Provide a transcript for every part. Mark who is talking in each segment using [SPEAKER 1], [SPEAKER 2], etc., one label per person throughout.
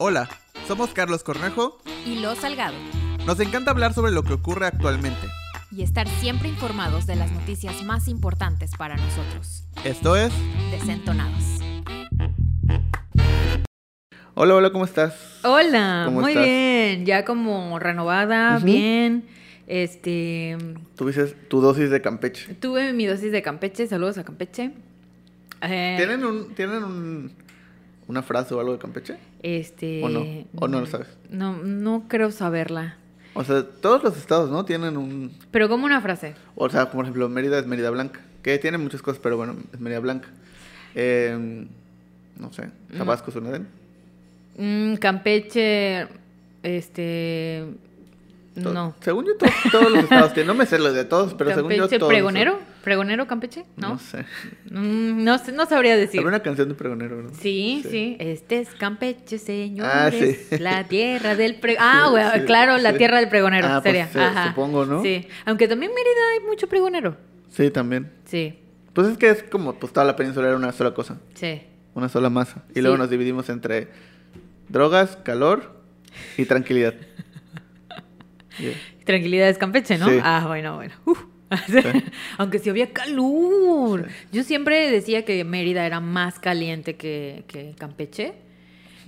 [SPEAKER 1] Hola, somos Carlos Cornejo
[SPEAKER 2] y Lo Salgado.
[SPEAKER 1] Nos encanta hablar sobre lo que ocurre actualmente.
[SPEAKER 2] Y estar siempre informados de las noticias más importantes para nosotros.
[SPEAKER 1] Esto es
[SPEAKER 2] Desentonados.
[SPEAKER 1] Hola, hola, ¿cómo estás?
[SPEAKER 2] Hola,
[SPEAKER 1] ¿Cómo
[SPEAKER 2] muy
[SPEAKER 1] estás?
[SPEAKER 2] bien, ya como renovada, bien. Este,
[SPEAKER 1] Tuviste tu dosis de Campeche.
[SPEAKER 2] tuve mi dosis de Campeche, saludos a Campeche. Eh,
[SPEAKER 1] ¿Tienen, un, ¿tienen un, una frase o algo de Campeche?
[SPEAKER 2] Este,
[SPEAKER 1] ¿O no? ¿O no lo sabes?
[SPEAKER 2] No, no creo saberla.
[SPEAKER 1] O sea, todos los estados, ¿no? Tienen un...
[SPEAKER 2] Pero como una frase.
[SPEAKER 1] O sea, por ejemplo, Mérida es Mérida Blanca. Que tiene muchas cosas, pero bueno, es Mérida Blanca. Eh, no sé, Tabasco es una de él.
[SPEAKER 2] Mm, Campeche, este, no.
[SPEAKER 1] Según yo, to- todos los estados tienen. No me sé los de todos, pero según yo
[SPEAKER 2] Campeche,
[SPEAKER 1] todos.
[SPEAKER 2] pregonero, pregonero Campeche,
[SPEAKER 1] No,
[SPEAKER 2] ¿no?
[SPEAKER 1] sé.
[SPEAKER 2] Mm, no, sé, no sabría decir.
[SPEAKER 1] Había una canción de pregonero, ¿no?
[SPEAKER 2] Sí, sí, este es Campeche, señores.
[SPEAKER 1] Ah, sí.
[SPEAKER 2] La tierra del pregonero. Ah,
[SPEAKER 1] Sí,
[SPEAKER 2] bueno,
[SPEAKER 1] sí,
[SPEAKER 2] claro, la tierra del pregonero,
[SPEAKER 1] Ah,
[SPEAKER 2] sería. Ajá.
[SPEAKER 1] supongo, ¿no?
[SPEAKER 2] Sí, aunque también Mérida hay mucho pregonero.
[SPEAKER 1] Sí, también.
[SPEAKER 2] Sí,
[SPEAKER 1] Pues es que es como, pues toda la península era una sola cosa,
[SPEAKER 2] sí.
[SPEAKER 1] una sola masa. Y luego nos dividimos entre drogas, calor y tranquilidad. Yeah.
[SPEAKER 2] Tranquilidad es Campeche, ¿no?
[SPEAKER 1] Sí.
[SPEAKER 2] Ah, bueno, bueno. Uf. Aunque sí había calor. Yo siempre decía que Mérida era más caliente que, que Campeche.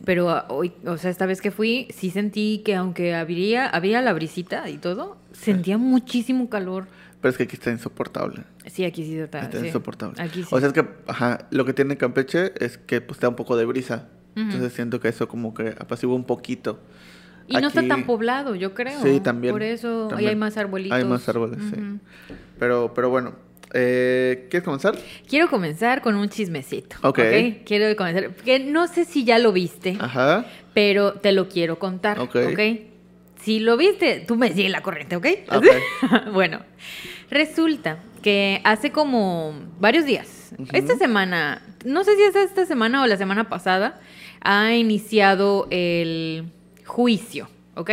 [SPEAKER 2] Pero hoy, o sea, esta vez que fui, sí sentí que aunque había, había la brisita y todo, sentía muchísimo calor.
[SPEAKER 1] Pero es que aquí está insoportable.
[SPEAKER 2] Sí, aquí sí está.
[SPEAKER 1] Está
[SPEAKER 2] sí.
[SPEAKER 1] insoportable.
[SPEAKER 2] Aquí sí.
[SPEAKER 1] O sea, es que, ajá, lo que tiene Campeche es que pues te da un poco de brisa. Entonces siento que eso como que apacigua un poquito.
[SPEAKER 2] Y no está tan poblado, yo creo.
[SPEAKER 1] Sí, también.
[SPEAKER 2] Por eso ahí
[SPEAKER 1] también.
[SPEAKER 2] hay más arbolitos.
[SPEAKER 1] Hay más árboles, sí. Pero, pero bueno, eh, ¿quieres comenzar?
[SPEAKER 2] Quiero comenzar con un chismecito.
[SPEAKER 1] Ok.
[SPEAKER 2] Quiero comenzar. Que no sé si ya lo viste.
[SPEAKER 1] Ajá.
[SPEAKER 2] pero te lo quiero contar,
[SPEAKER 1] Ok.
[SPEAKER 2] ¿ok? Si lo viste, tú me sigues la corriente, ¿ok?
[SPEAKER 1] Ok.
[SPEAKER 2] bueno, resulta que hace como varios días, esta semana, no sé si es esta semana o la semana pasada, ha iniciado el juicio, ¿ok?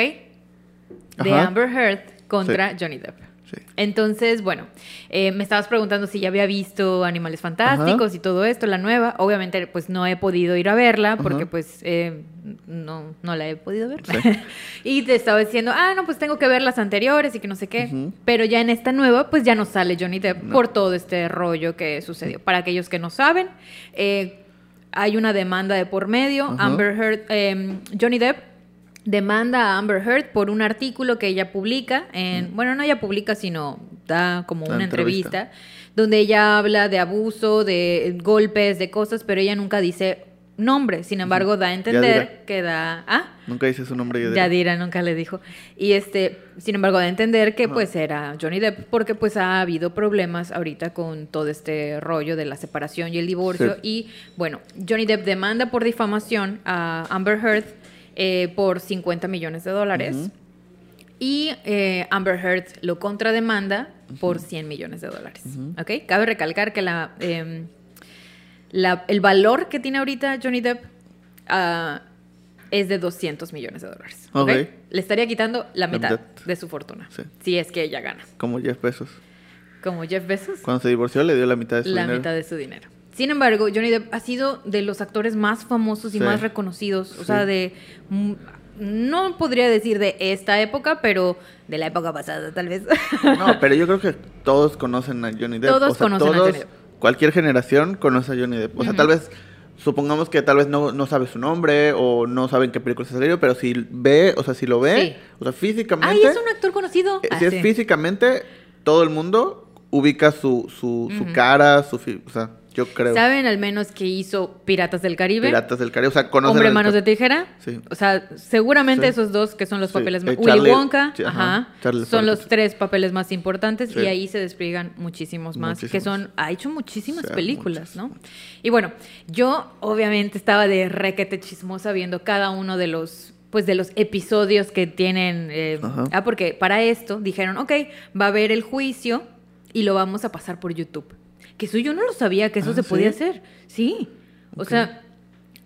[SPEAKER 2] De
[SPEAKER 1] Ajá.
[SPEAKER 2] Amber Heard contra Johnny Depp.
[SPEAKER 1] Sí.
[SPEAKER 2] Entonces, bueno, eh, me estabas preguntando si ya había visto Animales Fantásticos y todo esto, la nueva. Obviamente, pues no he podido ir a verla porque
[SPEAKER 1] Ajá.
[SPEAKER 2] pues eh, no, no la he podido ver.
[SPEAKER 1] Sí.
[SPEAKER 2] y te estaba diciendo, ah, no, pues tengo que ver las anteriores y que no sé qué. Pero ya en esta nueva, pues ya no sale Johnny Depp
[SPEAKER 1] No.
[SPEAKER 2] por todo este rollo que sucedió. Para aquellos que no saben, eh, hay una demanda de por medio. Amber Heard, Johnny Depp demanda a Amber Heard por un artículo que ella publica en, bueno, no ella publica, sino da como
[SPEAKER 1] La
[SPEAKER 2] una
[SPEAKER 1] entrevista.
[SPEAKER 2] entrevista. donde ella habla de abuso, de golpes, de cosas, pero ella nunca dice nombre. Sin embargo, da a entender
[SPEAKER 1] Yadira.
[SPEAKER 2] que da, ah,
[SPEAKER 1] Nunca dice su nombre. Yadira.
[SPEAKER 2] Yadira nunca le dijo. Y este, sin embargo, da a entender que pues era Johnny Depp porque pues ha habido problemas ahorita con todo este rollo de la separación y el divorcio.
[SPEAKER 1] Sí.
[SPEAKER 2] Y bueno, Johnny Depp demanda por difamación a Amber Heard eh, por 50 millones de dólares. Y eh, Amber Heard lo contrademanda por 100 millones de dólares.
[SPEAKER 1] Ujú.
[SPEAKER 2] ¿Ok? Cabe recalcar que la, eh, la- el valor que tiene ahorita Johnny Depp ah, es de 200 millones de dólares. ¿ok?
[SPEAKER 1] Ok.
[SPEAKER 2] Le estaría quitando la
[SPEAKER 1] La
[SPEAKER 2] mitad, de su fortuna.
[SPEAKER 1] Sí.
[SPEAKER 2] Si es que ella gana.
[SPEAKER 1] Como Jeff Bezos.
[SPEAKER 2] Como Jeff Bezos,
[SPEAKER 1] Cuando se divorció le dio la mitad de su
[SPEAKER 2] la
[SPEAKER 1] dinero.
[SPEAKER 2] mitad de su dinero. Sin embargo, Johnny Depp ha sido de los actores más famosos y
[SPEAKER 1] Sí.
[SPEAKER 2] más reconocidos. O
[SPEAKER 1] Sí.
[SPEAKER 2] sea, de. mm, No podría decir de esta época, pero de la época pasada, tal vez.
[SPEAKER 1] No, pero yo creo que todos conocen a Johnny Depp.
[SPEAKER 2] Todos
[SPEAKER 1] O sea,
[SPEAKER 2] conocen a Johnny Depp.
[SPEAKER 1] Cualquier generación conoce a Johnny Depp. O sea, tal vez, supongamos que tal vez no, no sabe su nombre o no sabe en qué película se salió, pero si ve, o sea, si lo ve,
[SPEAKER 2] Sí.
[SPEAKER 1] o sea, físicamente.
[SPEAKER 2] ¡Ay, es un actor conocido!
[SPEAKER 1] eh,
[SPEAKER 2] Ah,
[SPEAKER 1] si es físicamente, todo el mundo ubica su, su, su cara, su. O sea, yo creo.
[SPEAKER 2] ¿Saben al menos que hizo Piratas del Caribe?
[SPEAKER 1] Piratas del Caribe. O sea, conocen
[SPEAKER 2] Hombre Manos de Tijera.
[SPEAKER 1] Sí.
[SPEAKER 2] O sea, seguramente
[SPEAKER 1] Sí.
[SPEAKER 2] esos dos que son los
[SPEAKER 1] Sí.
[SPEAKER 2] papeles más...
[SPEAKER 1] Eh,
[SPEAKER 2] Willy
[SPEAKER 1] Charlie-
[SPEAKER 2] Wonka,
[SPEAKER 1] sí, ajá. Charlie
[SPEAKER 2] son los tres papeles más importantes y ahí se despliegan muchísimos más, que
[SPEAKER 1] Muchísimos.
[SPEAKER 2] son... Ha hecho muchísimas películas,
[SPEAKER 1] muchas,
[SPEAKER 2] ¿no? Y bueno, yo obviamente estaba de requete chismosa viendo cada uno de los pues de los episodios que tienen eh, ah porque para esto dijeron ok va a haber el juicio y lo vamos a pasar por YouTube que eso yo no lo sabía que eso
[SPEAKER 1] Ah,
[SPEAKER 2] se podía hacer sí o sea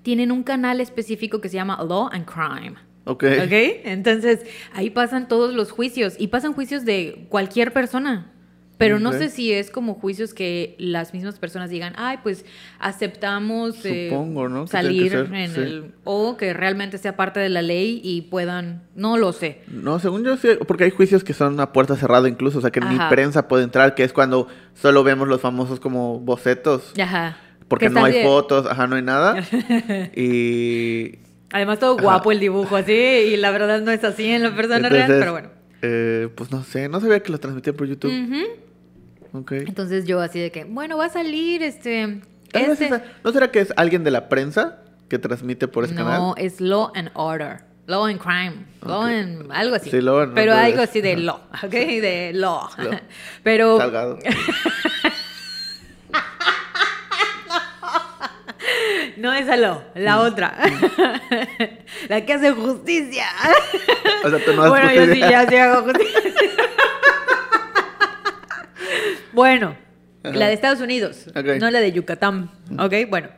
[SPEAKER 2] tienen un canal específico que se llama Law and Crime.
[SPEAKER 1] Ok.
[SPEAKER 2] ¿Ok? Entonces, ahí pasan todos los juicios y pasan juicios de cualquier persona. Pero no sé si es como juicios que las mismas personas digan, ay, pues aceptamos eh,
[SPEAKER 1] Supongo, ¿no?
[SPEAKER 2] Salir
[SPEAKER 1] ser,
[SPEAKER 2] en
[SPEAKER 1] sí.
[SPEAKER 2] el... O que realmente sea parte de la ley y puedan... No lo sé.
[SPEAKER 1] No, según yo sí, porque hay juicios que son a puerta cerrada incluso, o sea que ni prensa puede entrar, que es cuando solo vemos los famosos como bocetos,
[SPEAKER 2] Ajá.
[SPEAKER 1] porque
[SPEAKER 2] Que
[SPEAKER 1] no hay fotos, ajá, no hay nada. y
[SPEAKER 2] Además todo
[SPEAKER 1] Ajá.
[SPEAKER 2] guapo el dibujo así y la verdad no es así en la persona real, pero bueno.
[SPEAKER 1] eh, pues no sé, no sabía que lo transmitían por YouTube.
[SPEAKER 2] Ujú.
[SPEAKER 1] Ok.
[SPEAKER 2] Entonces yo así de que, bueno, va a salir este... Este...
[SPEAKER 1] esa- ¿No será que es alguien de la prensa que transmite por ese
[SPEAKER 2] no,
[SPEAKER 1] canal?
[SPEAKER 2] es Law and Order. Law and Crime. Law
[SPEAKER 1] Ok.
[SPEAKER 2] and... Algo así.
[SPEAKER 1] Sí, Law and
[SPEAKER 2] Pero
[SPEAKER 1] Order
[SPEAKER 2] algo así de law, ¿ok? De law.
[SPEAKER 1] Law.
[SPEAKER 2] Pero...
[SPEAKER 1] Salgado.
[SPEAKER 2] No esa law, la
[SPEAKER 1] Mm.
[SPEAKER 2] otra. la que hace justicia.
[SPEAKER 1] O sea, tú no haces
[SPEAKER 2] bueno, yo sí,
[SPEAKER 1] justicia.
[SPEAKER 2] ya sí hago justicia. Bueno,
[SPEAKER 1] Ajá.
[SPEAKER 2] la de Estados Unidos, no la de Yucatán. Ok, bueno.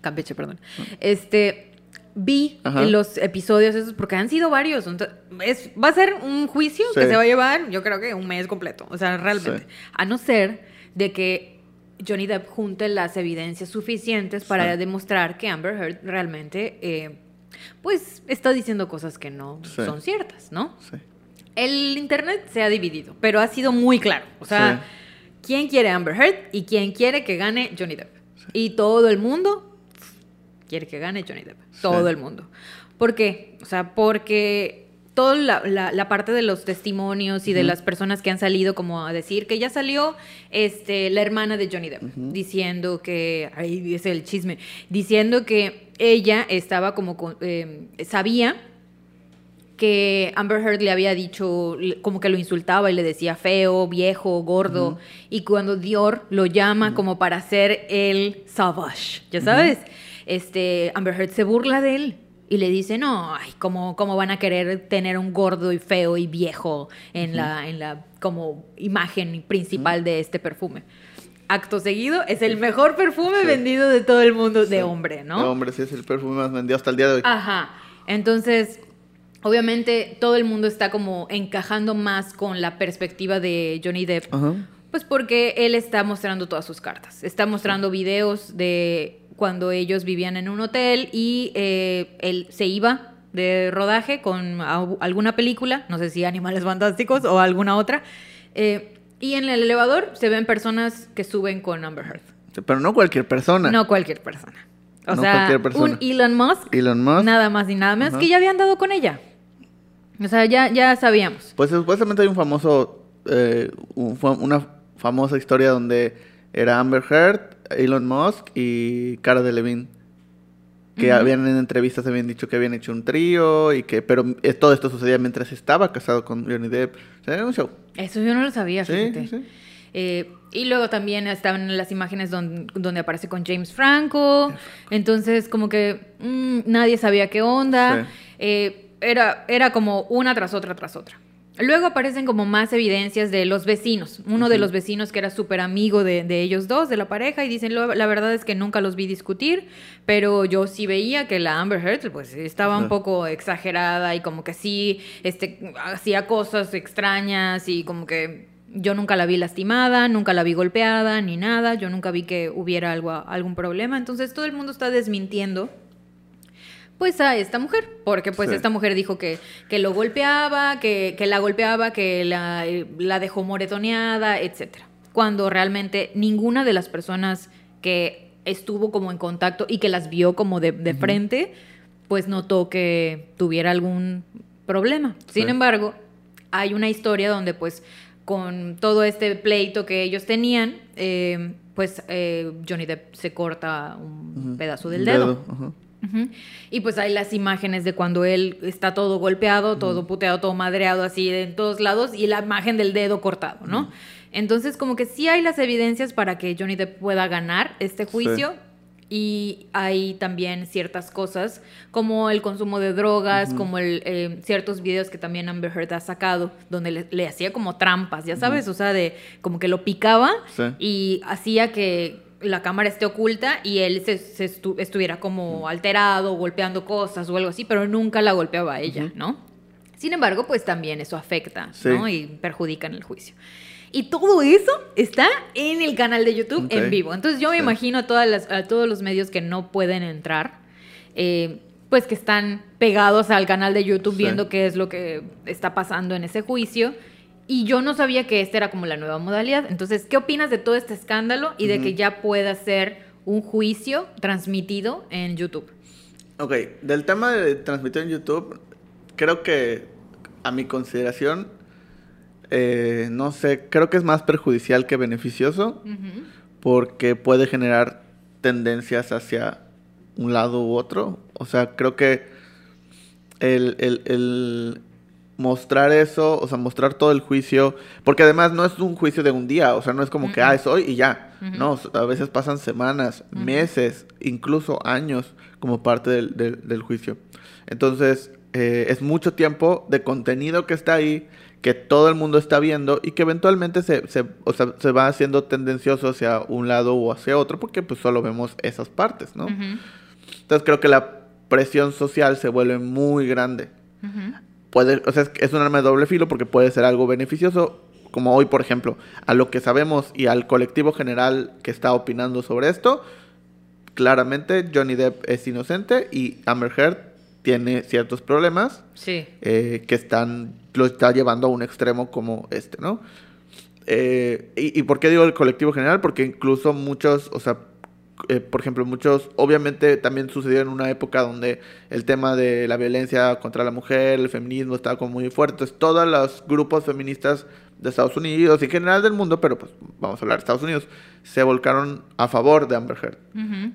[SPEAKER 2] Campeche, perdón. Este, vi
[SPEAKER 1] Ajá.
[SPEAKER 2] los episodios esos porque han sido varios. ento- es, va a ser un juicio que se va a llevar, yo creo que un mes completo. O sea, realmente.
[SPEAKER 1] Sí.
[SPEAKER 2] A no ser de que Johnny Depp junte las evidencias suficientes para
[SPEAKER 1] Sí.
[SPEAKER 2] demostrar que Amber Heard realmente, eh, pues, está diciendo cosas que no son ciertas, ¿no?
[SPEAKER 1] Sí.
[SPEAKER 2] El internet se ha dividido, pero ha sido muy claro. O sea, ¿quién quiere Amber Heard y quién quiere que gane Johnny Depp? Y todo el mundo quiere que gane Johnny Depp. Todo el mundo. ¿Por qué? O sea, porque toda la, la- la parte de los testimonios y de las personas que han salido como a decir que ya salió este, la hermana de Johnny Depp diciendo que, ahí es el chisme, diciendo que ella estaba como, eh, sabía que Amber Heard le había dicho, como que lo insultaba y le decía feo, viejo, gordo, y cuando Dior lo llama como para ser el savage, ¿ya sabes? Este, Amber Heard se burla de él y le dice, no, ay, ¿cómo, cómo van a querer tener un gordo y feo y viejo en la, en la como imagen principal de este perfume? Acto seguido, es el mejor perfume
[SPEAKER 1] Sí.
[SPEAKER 2] vendido de todo el mundo de hombre, ¿no?
[SPEAKER 1] De hombre, sí es el perfume más vendido hasta el día de hoy.
[SPEAKER 2] Ajá. Entonces, obviamente todo el mundo está como encajando más con la perspectiva de Johnny Depp.
[SPEAKER 1] Ajá.
[SPEAKER 2] Pues porque él está mostrando todas sus cartas. Está mostrando videos de cuando ellos vivían en un hotel y eh, él se iba de rodaje con alguna película, no sé si Animales Fantásticos o alguna otra. eh, y en el elevador se ven personas que suben con Amber Heard.
[SPEAKER 1] Pero no cualquier persona.
[SPEAKER 2] No cualquier persona. O
[SPEAKER 1] No
[SPEAKER 2] sea,
[SPEAKER 1] cualquier persona.
[SPEAKER 2] un Elon Musk
[SPEAKER 1] Elon Musk.
[SPEAKER 2] Nada más y nada menos que ya habían dado con ella. O sea, ya, ya sabíamos.
[SPEAKER 1] Pues supuestamente hay un famoso, eh, un una famosa historia donde era Amber Heard, Elon Musk y Cara Delevingne. Que habían en entrevistas habían dicho que habían hecho un trío y que, pero todo esto sucedía mientras estaba casado con Johnny Depp. O sea, era un show.
[SPEAKER 2] Eso yo no lo sabía,
[SPEAKER 1] Sí,
[SPEAKER 2] fíjate.
[SPEAKER 1] sí.
[SPEAKER 2] Eh, y luego también estaban las imágenes don- donde aparece con James Franco. Entonces, como que mm, nadie sabía qué onda.
[SPEAKER 1] Sí.
[SPEAKER 2] Eh, era, era como una tras otra tras otra. Luego aparecen como más evidencias de los vecinos. Uno de los vecinos que era súper amigo de, de ellos dos, de la pareja, y dicen, "Lo- la verdad es que nunca los vi discutir, pero yo sí veía que la Amber Heard pues estaba un poco exagerada y como que sí este, hacía cosas extrañas y como que yo nunca la vi lastimada, nunca la vi golpeada ni nada, yo nunca vi que hubiera algo, algún problema. Entonces todo el mundo está desmintiendo pues a esta mujer, porque pues
[SPEAKER 1] Sí.
[SPEAKER 2] esta mujer dijo que, que lo golpeaba, que, que la golpeaba, que la, eh, la dejó moretoneada, etcétera. Cuando realmente ninguna de las personas que estuvo como en contacto y que las vio como de, de frente, pues notó que tuviera algún problema. Sin
[SPEAKER 1] Sí.
[SPEAKER 2] embargo, hay una historia donde pues con todo este pleito que ellos tenían, eh, pues eh, Johnny Depp se corta un pedazo del
[SPEAKER 1] Un
[SPEAKER 2] dedo. Y pues hay las imágenes de cuando él está todo golpeado, todo puteado, todo madreado así en todos lados y la imagen del dedo cortado, ¿no? Entonces como que sí hay las evidencias para que Johnny Depp pueda ganar este juicio y hay también ciertas cosas como el consumo de drogas, como el, eh, ciertos videos que también Amber Heard ha sacado donde le, le hacía como trampas, ya sabes, o sea, de como que lo picaba
[SPEAKER 1] Sí.
[SPEAKER 2] y hacía que la cámara esté oculta y él se, se estu- estuviera como alterado, golpeando cosas o algo así, pero nunca la golpeaba a ella. ¿no? Sin embargo, pues también eso afecta,
[SPEAKER 1] Sí.
[SPEAKER 2] ¿no? Y perjudica en el juicio. Y todo eso está en el canal de YouTube en vivo. Entonces yo me
[SPEAKER 1] Sí.
[SPEAKER 2] imagino a, todas las, a todos los medios que no pueden entrar, eh, pues que están pegados al canal de YouTube
[SPEAKER 1] Sí.
[SPEAKER 2] viendo qué es lo que está pasando en ese juicio. Y yo no sabía que esta era como la nueva modalidad. Entonces, ¿qué opinas de todo este escándalo y de que ya pueda ser un juicio transmitido en YouTube?
[SPEAKER 1] Ok, del tema de transmitir en YouTube, creo que a mi consideración, eh, no sé, creo que es más perjudicial que beneficioso porque puede generar tendencias hacia un lado u otro. O sea, creo que el, el- el mostrar eso, o sea, mostrar todo el juicio, porque además no es un juicio de un día, o sea, no es como que, ah, es hoy y ya. No, a veces pasan semanas, meses, incluso años como parte del, del- del juicio. Entonces, eh, es mucho tiempo de contenido que está ahí, que todo el mundo está viendo y que eventualmente se, se, o sea, se va haciendo tendencioso hacia un lado o hacia otro, porque pues solo vemos esas partes, ¿no? Entonces creo que la presión social se vuelve muy grande. Puede, o sea, es, es un arma de doble filo porque puede ser algo beneficioso, como hoy, por ejemplo, a lo que sabemos y al colectivo general que está opinando sobre esto, claramente Johnny Depp es inocente y Amber Heard tiene ciertos problemas
[SPEAKER 2] Sí.
[SPEAKER 1] eh, que están lo está llevando a un extremo como este, ¿no? Eh, y, y por qué digo el colectivo general? Porque incluso muchos, o sea, eh, por ejemplo, muchos, obviamente también sucedió en una época donde el tema de la violencia contra la mujer, el feminismo estaba como muy fuerte. Todos los grupos feministas de Estados Unidos y en general del mundo, pero pues vamos a hablar de Estados Unidos, se volcaron a favor de Amber Heard.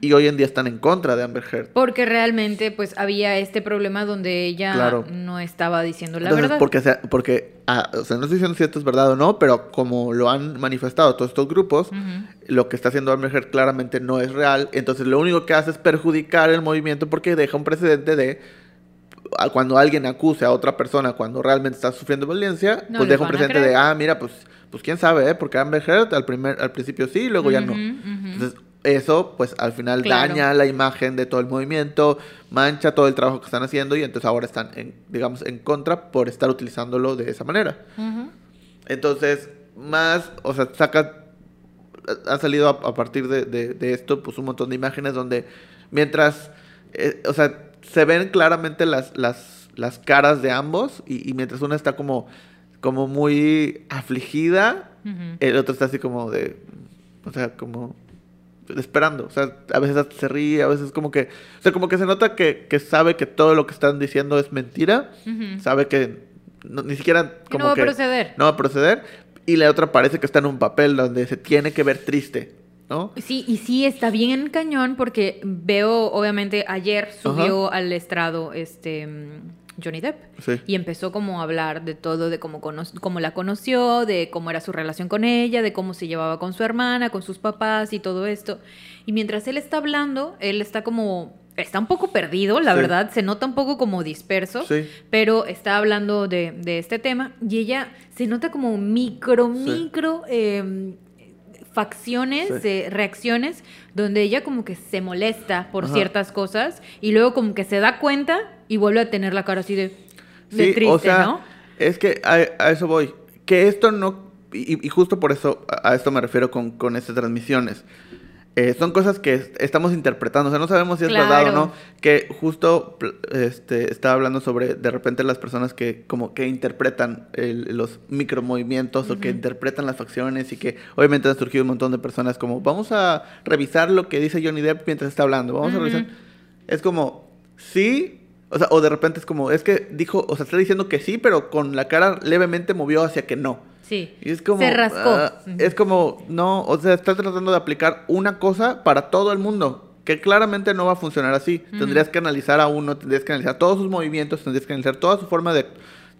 [SPEAKER 1] Y hoy en día están en contra de Amber Heard.
[SPEAKER 2] Porque realmente pues había este problema donde ella
[SPEAKER 1] Claro.
[SPEAKER 2] no estaba diciendo la
[SPEAKER 1] Entonces,
[SPEAKER 2] verdad.
[SPEAKER 1] porque, sea- porque ah, o sea, no estoy diciendo si esto es verdad o no, pero como lo han manifestado todos estos grupos, lo que está haciendo Amber Heard claramente no es real. Entonces, lo único que hace es perjudicar el movimiento porque deja un precedente de cuando alguien acuse a otra persona cuando realmente está sufriendo violencia,
[SPEAKER 2] No
[SPEAKER 1] pues deja un precedente de, ah, mira, pues, pues quién sabe, ¿eh? Porque Amber Heard al, primer, al principio sí y luego ya no. Entonces, eso, pues al final
[SPEAKER 2] Claro.
[SPEAKER 1] daña la imagen de todo el movimiento, mancha todo el trabajo que están haciendo y entonces ahora están, en, digamos, en contra por estar utilizándolo de esa manera. Entonces, más, o sea, saca, ha salido a, a partir de, de- de esto, pues un montón de imágenes donde mientras, eh, o sea, se ven claramente las, las, las caras de ambos y, y mientras una está como, como muy afligida, el otro está así como de, o sea, como esperando, o sea, a veces se ríe, a veces como que, o sea, como que se nota que, que sabe que todo lo que están diciendo es mentira, sabe que no- ni siquiera como
[SPEAKER 2] no va a proceder.
[SPEAKER 1] no va a proceder y la otra parece que está en un papel donde se tiene que ver triste, ¿no?
[SPEAKER 2] Sí, y sí está bien cañón porque veo, obviamente, ayer subió al estrado este Johnny Depp.
[SPEAKER 1] Sí.
[SPEAKER 2] Y empezó como a hablar de todo, de cómo, cono- cómo la conoció, de cómo era su relación con ella, de cómo se llevaba con su hermana, con sus papás y todo esto. Y mientras él está hablando, él está como, está un poco perdido, la
[SPEAKER 1] Sí.
[SPEAKER 2] verdad, se nota un poco como disperso,
[SPEAKER 1] Sí.
[SPEAKER 2] pero está hablando de, de este tema y ella se nota como micro,
[SPEAKER 1] Sí.
[SPEAKER 2] micro... eh, facciones,
[SPEAKER 1] Sí.
[SPEAKER 2] eh, reacciones, donde ella como que se molesta por
[SPEAKER 1] Ajá.
[SPEAKER 2] ciertas cosas y luego como que se da cuenta y vuelve a tener la cara así de, de
[SPEAKER 1] Sí,
[SPEAKER 2] triste,
[SPEAKER 1] o sea,
[SPEAKER 2] ¿no?
[SPEAKER 1] es que a, a eso voy. Que esto no. Y, y justo por eso a, a esto me refiero con, con estas transmisiones. Eh, son cosas que est- estamos interpretando, o sea, no sabemos si es verdad o no. Que justo este, estaba hablando sobre de repente las personas que como que interpretan el- los micromovimientos o que interpretan las facciones y que obviamente han surgido un montón de personas como vamos a revisar lo que dice Johnny Depp mientras está hablando, vamos a revisar. Es como, sí, o sea, o de repente es como, es que dijo, o sea, está diciendo que sí, pero con la cara levemente movió hacia que no.
[SPEAKER 2] Sí.
[SPEAKER 1] Y es como.
[SPEAKER 2] Se rascó.
[SPEAKER 1] ah, es como, no, o sea, está tratando de aplicar una cosa para todo el mundo. Que claramente no va a funcionar así. Tendrías que analizar a uno, tendrías que analizar todos sus movimientos, tendrías que analizar toda su forma de,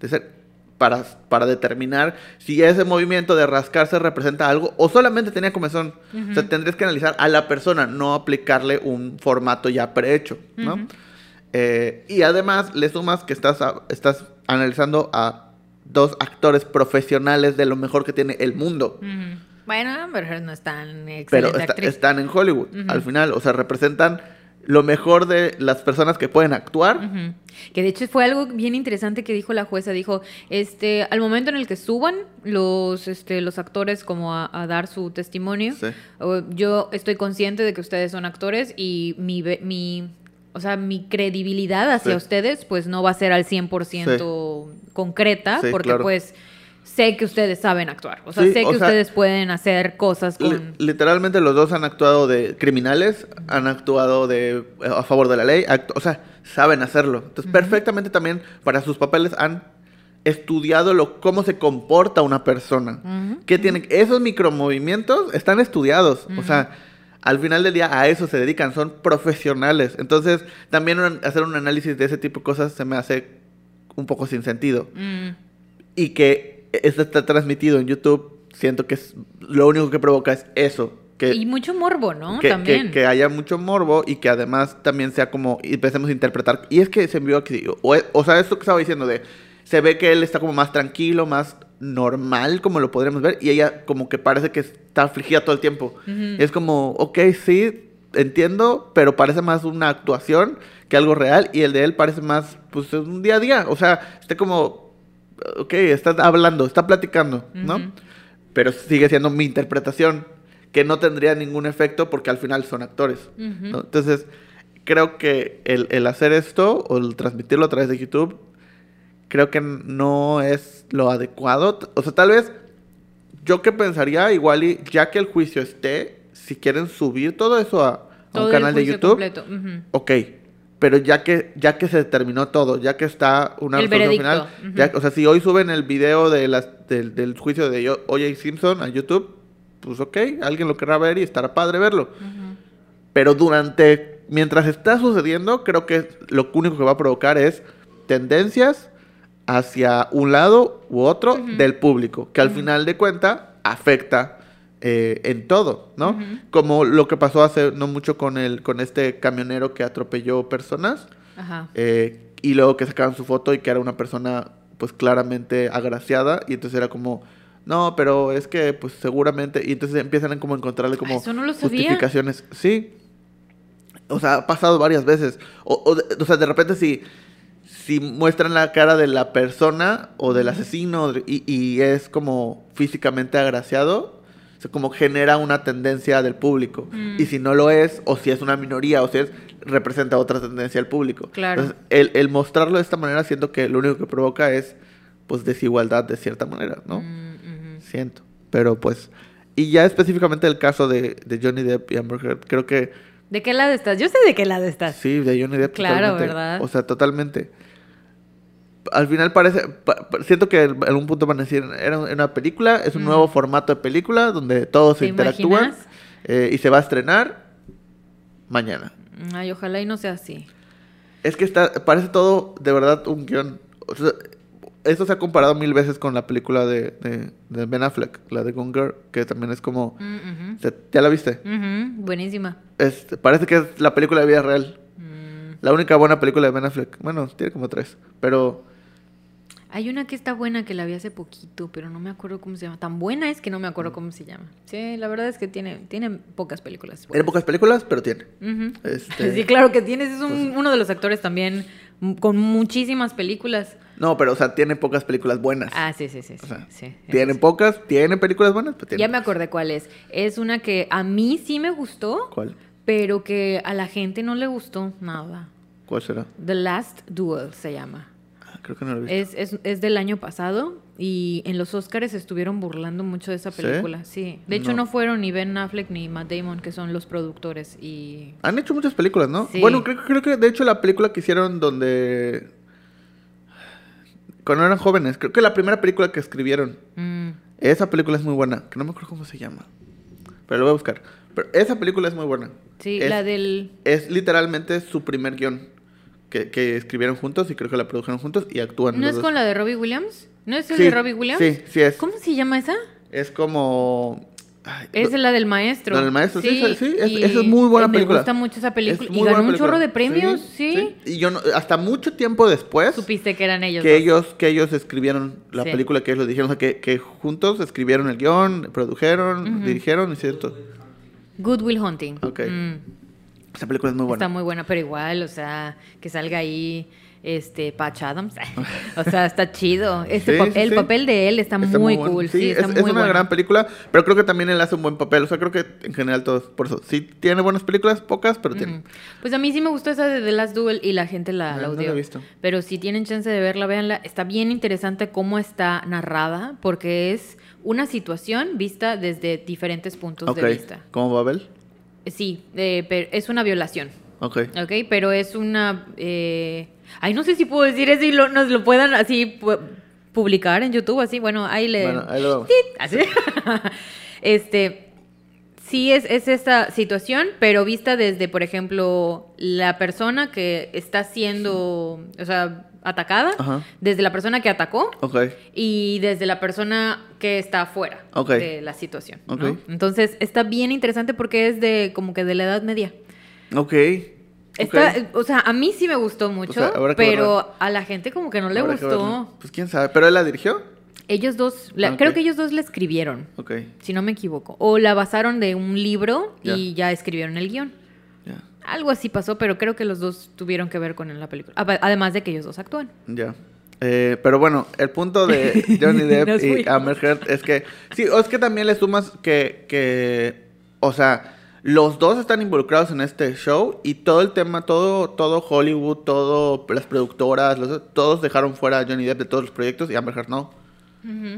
[SPEAKER 1] de ser. Para, para determinar si ese movimiento de rascarse representa algo o solamente tenía comezón. O sea, tendrías que analizar a la persona, no aplicarle un formato ya prehecho, ¿no? Eh, y además le sumas que estás, a- estás analizando a dos actores profesionales de lo mejor que tiene el mundo.
[SPEAKER 2] Bueno, Amber Heard no es tan excelente
[SPEAKER 1] Pero está-
[SPEAKER 2] actriz.
[SPEAKER 1] están en Hollywood al final. O sea, representan lo mejor de las personas que pueden actuar.
[SPEAKER 2] Que de hecho fue algo bien interesante que dijo la jueza. Dijo, este, al momento en el que suban los, este, los actores como a, a dar su testimonio,
[SPEAKER 1] Sí.
[SPEAKER 2] yo estoy consciente de que ustedes son actores y mi, mi o sea, mi credibilidad hacia
[SPEAKER 1] Sí.
[SPEAKER 2] ustedes pues no va a ser al 100% concreta
[SPEAKER 1] Sí,
[SPEAKER 2] porque
[SPEAKER 1] claro.
[SPEAKER 2] pues sé que ustedes saben actuar. O sea, sé
[SPEAKER 1] o
[SPEAKER 2] que
[SPEAKER 1] sea,
[SPEAKER 2] ustedes pueden hacer cosas con...
[SPEAKER 1] literalmente los dos han actuado de criminales, han actuado de a favor de la ley, o sea, saben hacerlo. Entonces, perfectamente también para sus papeles han estudiado lo cómo se comporta una persona. ¿Qué tiene esos micromovimientos están estudiados, o sea, al final del día a eso se dedican, son profesionales. Entonces, también un- hacer un análisis de ese tipo de cosas se me hace un poco sin sentido
[SPEAKER 2] Mm.
[SPEAKER 1] y que esto está transmitido en YouTube, siento que es, lo único que provoca es eso. Que,
[SPEAKER 2] Y mucho morbo, ¿no?
[SPEAKER 1] que,
[SPEAKER 2] También.
[SPEAKER 1] que- que haya mucho morbo y que además también sea como, empecemos a interpretar. Y es que se envió aquí, o, o sea, esto que estaba diciendo de, se ve que él está como más tranquilo, más normal, como lo podríamos ver, y ella como que parece que está afligida todo el tiempo. Es como, ok, sí, entiendo, pero parece más una actuación que algo real, y el de él parece más, pues, un día a día. O sea, está como, ok, está hablando, está platicando, ¿no? Pero sigue siendo mi interpretación, que no tendría ningún efecto porque al final son actores. Entonces, creo que el, el hacer esto o el transmitirlo a través de YouTube, creo que no es lo adecuado. O sea, tal vez yo que pensaría, igual y ya que el juicio esté, si quieren subir todo eso a, un canal de YouTube,
[SPEAKER 2] completo, ujú.
[SPEAKER 1] ok. Pero ya que, ya que se terminó todo, ya que está una
[SPEAKER 2] El
[SPEAKER 1] resolución
[SPEAKER 2] veredicto,
[SPEAKER 1] final,
[SPEAKER 2] ujú.
[SPEAKER 1] ya- o sea, si hoy suben el video de las, del, del juicio de O.J. Simpson a YouTube, pues ok, alguien lo querrá ver y estará padre verlo. Pero durante, mientras está sucediendo, creo que lo único que va a provocar es tendencias hacia un lado u otro del público, que al final de cuenta afecta eh, en todo, ¿no? Como lo que pasó hace no mucho con el, con este camionero que atropelló personas,
[SPEAKER 2] Ajá.
[SPEAKER 1] eh, y luego que sacaban su foto y que era una persona pues claramente agraciada, y entonces era como, no, pero es que pues seguramente, y entonces empiezan a como encontrarle como
[SPEAKER 2] eso no lo sabía.
[SPEAKER 1] justificaciones. Sí. O sea, ha pasado varias veces. O, o, o sea, de repente si, si muestran la cara de la persona o del asesino y, y es como físicamente agraciado, o sea, como genera una tendencia del público.
[SPEAKER 2] Mm.
[SPEAKER 1] Y si no lo es, o si es una minoría, o si es, representa otra tendencia del público.
[SPEAKER 2] Claro.
[SPEAKER 1] Entonces, el, el mostrarlo de esta manera siento que lo único que provoca es pues desigualdad de cierta manera, ¿no?
[SPEAKER 2] Mm.
[SPEAKER 1] Siento. Pero pues. Y ya específicamente el caso de, de Johnny Depp y Amber Heard, creo que
[SPEAKER 2] ¿De qué lado estás? Yo sé de qué lado estás.
[SPEAKER 1] sí, de Johnny Depp.
[SPEAKER 2] Claro,
[SPEAKER 1] totalmente.
[SPEAKER 2] ¿verdad?
[SPEAKER 1] O sea, totalmente. Al final parece. pa- pa- siento que en algún punto van a decir, era una película, es un
[SPEAKER 2] Mm.
[SPEAKER 1] nuevo formato de película donde todos se
[SPEAKER 2] ¿Te
[SPEAKER 1] interactúan eh, y se va a estrenar mañana.
[SPEAKER 2] Ay, ojalá y no sea así.
[SPEAKER 1] Es que está, parece todo de verdad un guion. O sea, esto se ha comparado mil veces con la película de, de, de Ben Affleck, la de Gone Girl, que también es como.
[SPEAKER 2] Mm,
[SPEAKER 1] ¿Ya la viste?
[SPEAKER 2] Buenísima.
[SPEAKER 1] Es- parece que es la película de vida real.
[SPEAKER 2] Mm.
[SPEAKER 1] La única buena película de Ben Affleck. Bueno, tiene como tres. Pero
[SPEAKER 2] Hay una que está buena que la vi hace poquito, pero no me acuerdo cómo se llama. Tan buena es que no me acuerdo cómo se llama. Sí, la verdad es que tiene, tiene pocas películas.
[SPEAKER 1] tiene pocas películas, pero tiene. Este-
[SPEAKER 2] Sí, claro que tienes. Es un-
[SPEAKER 1] Pues-
[SPEAKER 2] uno de los actores también mm, con muchísimas películas.
[SPEAKER 1] No, pero o sea, tiene pocas películas buenas.
[SPEAKER 2] Ah, sí, sí, sí. sí,
[SPEAKER 1] O sea,
[SPEAKER 2] sí, eso
[SPEAKER 1] tiene
[SPEAKER 2] sí.
[SPEAKER 1] pocas, tiene películas buenas, pero tiene.
[SPEAKER 2] Ya me acordé cuál es. Es una que a mí sí me gustó,
[SPEAKER 1] ¿Cuál?
[SPEAKER 2] pero que a la gente no le gustó nada.
[SPEAKER 1] ¿Cuál será?
[SPEAKER 2] The Last Duel se llama.
[SPEAKER 1] Ah, creo que no lo he visto.
[SPEAKER 2] Es, es, es del año pasado y en los Oscars estuvieron burlando mucho de esa película. Sí. De hecho,
[SPEAKER 1] No.
[SPEAKER 2] no. fueron ni Ben Affleck ni Matt Damon, que son los productores. Y.
[SPEAKER 1] Han hecho muchas películas, ¿no?
[SPEAKER 2] Sí.
[SPEAKER 1] Bueno, creo, creo que de hecho la película que hicieron donde. Cuando eran jóvenes, creo que la primera película que escribieron.
[SPEAKER 2] Mm,
[SPEAKER 1] Esa película es muy buena, que no me acuerdo cómo se llama. Pero lo voy a buscar. Pero esa película es muy buena.
[SPEAKER 2] sí,
[SPEAKER 1] es,
[SPEAKER 2] la del.
[SPEAKER 1] es literalmente su primer guion que, que escribieron juntos y creo que la produjeron juntos y actúan.
[SPEAKER 2] ¿No es
[SPEAKER 1] dos.
[SPEAKER 2] con la de Robbie Williams? ¿No es el
[SPEAKER 1] Sí,
[SPEAKER 2] de Robbie Williams?
[SPEAKER 1] Sí, sí es.
[SPEAKER 2] ¿Cómo se llama esa?
[SPEAKER 1] Es como. Ay,
[SPEAKER 2] Es
[SPEAKER 1] no-
[SPEAKER 2] la del maestro.
[SPEAKER 1] La del maestro, sí, sí, es-
[SPEAKER 2] y
[SPEAKER 1] esa es muy buena
[SPEAKER 2] me
[SPEAKER 1] película.
[SPEAKER 2] gusta mucho esa película.
[SPEAKER 1] es
[SPEAKER 2] Y ganó un chorro de premios, sí.
[SPEAKER 1] Y yo no- hasta mucho tiempo después.
[SPEAKER 2] Supiste que eran ellos.
[SPEAKER 1] que
[SPEAKER 2] dos.
[SPEAKER 1] ellos que ellos escribieron la película que ellos lo dijeron o sea, que, que juntos escribieron el guion produjeron
[SPEAKER 2] Ujú.
[SPEAKER 1] dirigieron y cierto
[SPEAKER 2] Good Will Hunting.
[SPEAKER 1] Ok.
[SPEAKER 2] Mm.
[SPEAKER 1] Esa película es muy buena.
[SPEAKER 2] Está muy buena, pero igual, o sea, que salga ahí este Patch Adams. o sea, está chido. Este
[SPEAKER 1] Sí,
[SPEAKER 2] pa-
[SPEAKER 1] sí,
[SPEAKER 2] el
[SPEAKER 1] sí.
[SPEAKER 2] papel de él está, muy,
[SPEAKER 1] bueno.
[SPEAKER 2] cool.
[SPEAKER 1] Sí,
[SPEAKER 2] está
[SPEAKER 1] es,
[SPEAKER 2] muy
[SPEAKER 1] es una
[SPEAKER 2] bueno.
[SPEAKER 1] gran película, pero creo que también él hace un buen papel. O sea, creo que en general todos, por eso, sí tiene buenas películas, pocas, pero tiene.
[SPEAKER 2] Pues a mí sí me gustó esa de The Last Duel y la gente la,
[SPEAKER 1] No,
[SPEAKER 2] la
[SPEAKER 1] no la
[SPEAKER 2] odió.
[SPEAKER 1] he visto.
[SPEAKER 2] Pero si tienen chance de verla, véanla. Está bien interesante cómo está narrada, porque es una situación vista desde diferentes puntos de vista.
[SPEAKER 1] ¿cómo Babel?
[SPEAKER 2] Sí, eh, pero es una violación.
[SPEAKER 1] Ok.
[SPEAKER 2] Ok, pero es una... eh, Ay, no sé si puedo decir eso y lo, nos lo puedan así pu- publicar en YouTube, así, bueno, ahí le...
[SPEAKER 1] Bueno, ahí lo vemos.
[SPEAKER 2] Así. este, sí es, es esta situación, pero vista desde, por ejemplo, la persona que está siendo, o sea, atacada,
[SPEAKER 1] Ajá.
[SPEAKER 2] desde la persona que atacó y desde la persona que está afuera de la situación. Entonces, está bien interesante porque es de como que de la Edad Media.
[SPEAKER 1] Ok.
[SPEAKER 2] Está,
[SPEAKER 1] ok.
[SPEAKER 2] O sea, a mí sí me gustó mucho,
[SPEAKER 1] sea,
[SPEAKER 2] pero a la gente como que no le
[SPEAKER 1] Habrá
[SPEAKER 2] gustó.
[SPEAKER 1] Pues quién sabe. ¿Pero él la dirigió?
[SPEAKER 2] Ellos dos, la-
[SPEAKER 1] Ah,
[SPEAKER 2] creo que ellos dos la escribieron,
[SPEAKER 1] Ok.
[SPEAKER 2] si no me equivoco. O la basaron de un libro y
[SPEAKER 1] Ya.
[SPEAKER 2] escribieron el
[SPEAKER 1] guion.
[SPEAKER 2] Algo así pasó, pero creo que los dos tuvieron que ver con la película. Ap- Además de que ellos dos actúan.
[SPEAKER 1] Ya. Eh, pero bueno, el punto de Johnny Depp y. Amber Heard es que, sí, o es que también le sumas que, que, o sea, los dos están involucrados en este show y todo el tema, todo, todo Hollywood, todo las productoras, los- todos dejaron fuera a Johnny Depp de todos los proyectos y Amber Heard no.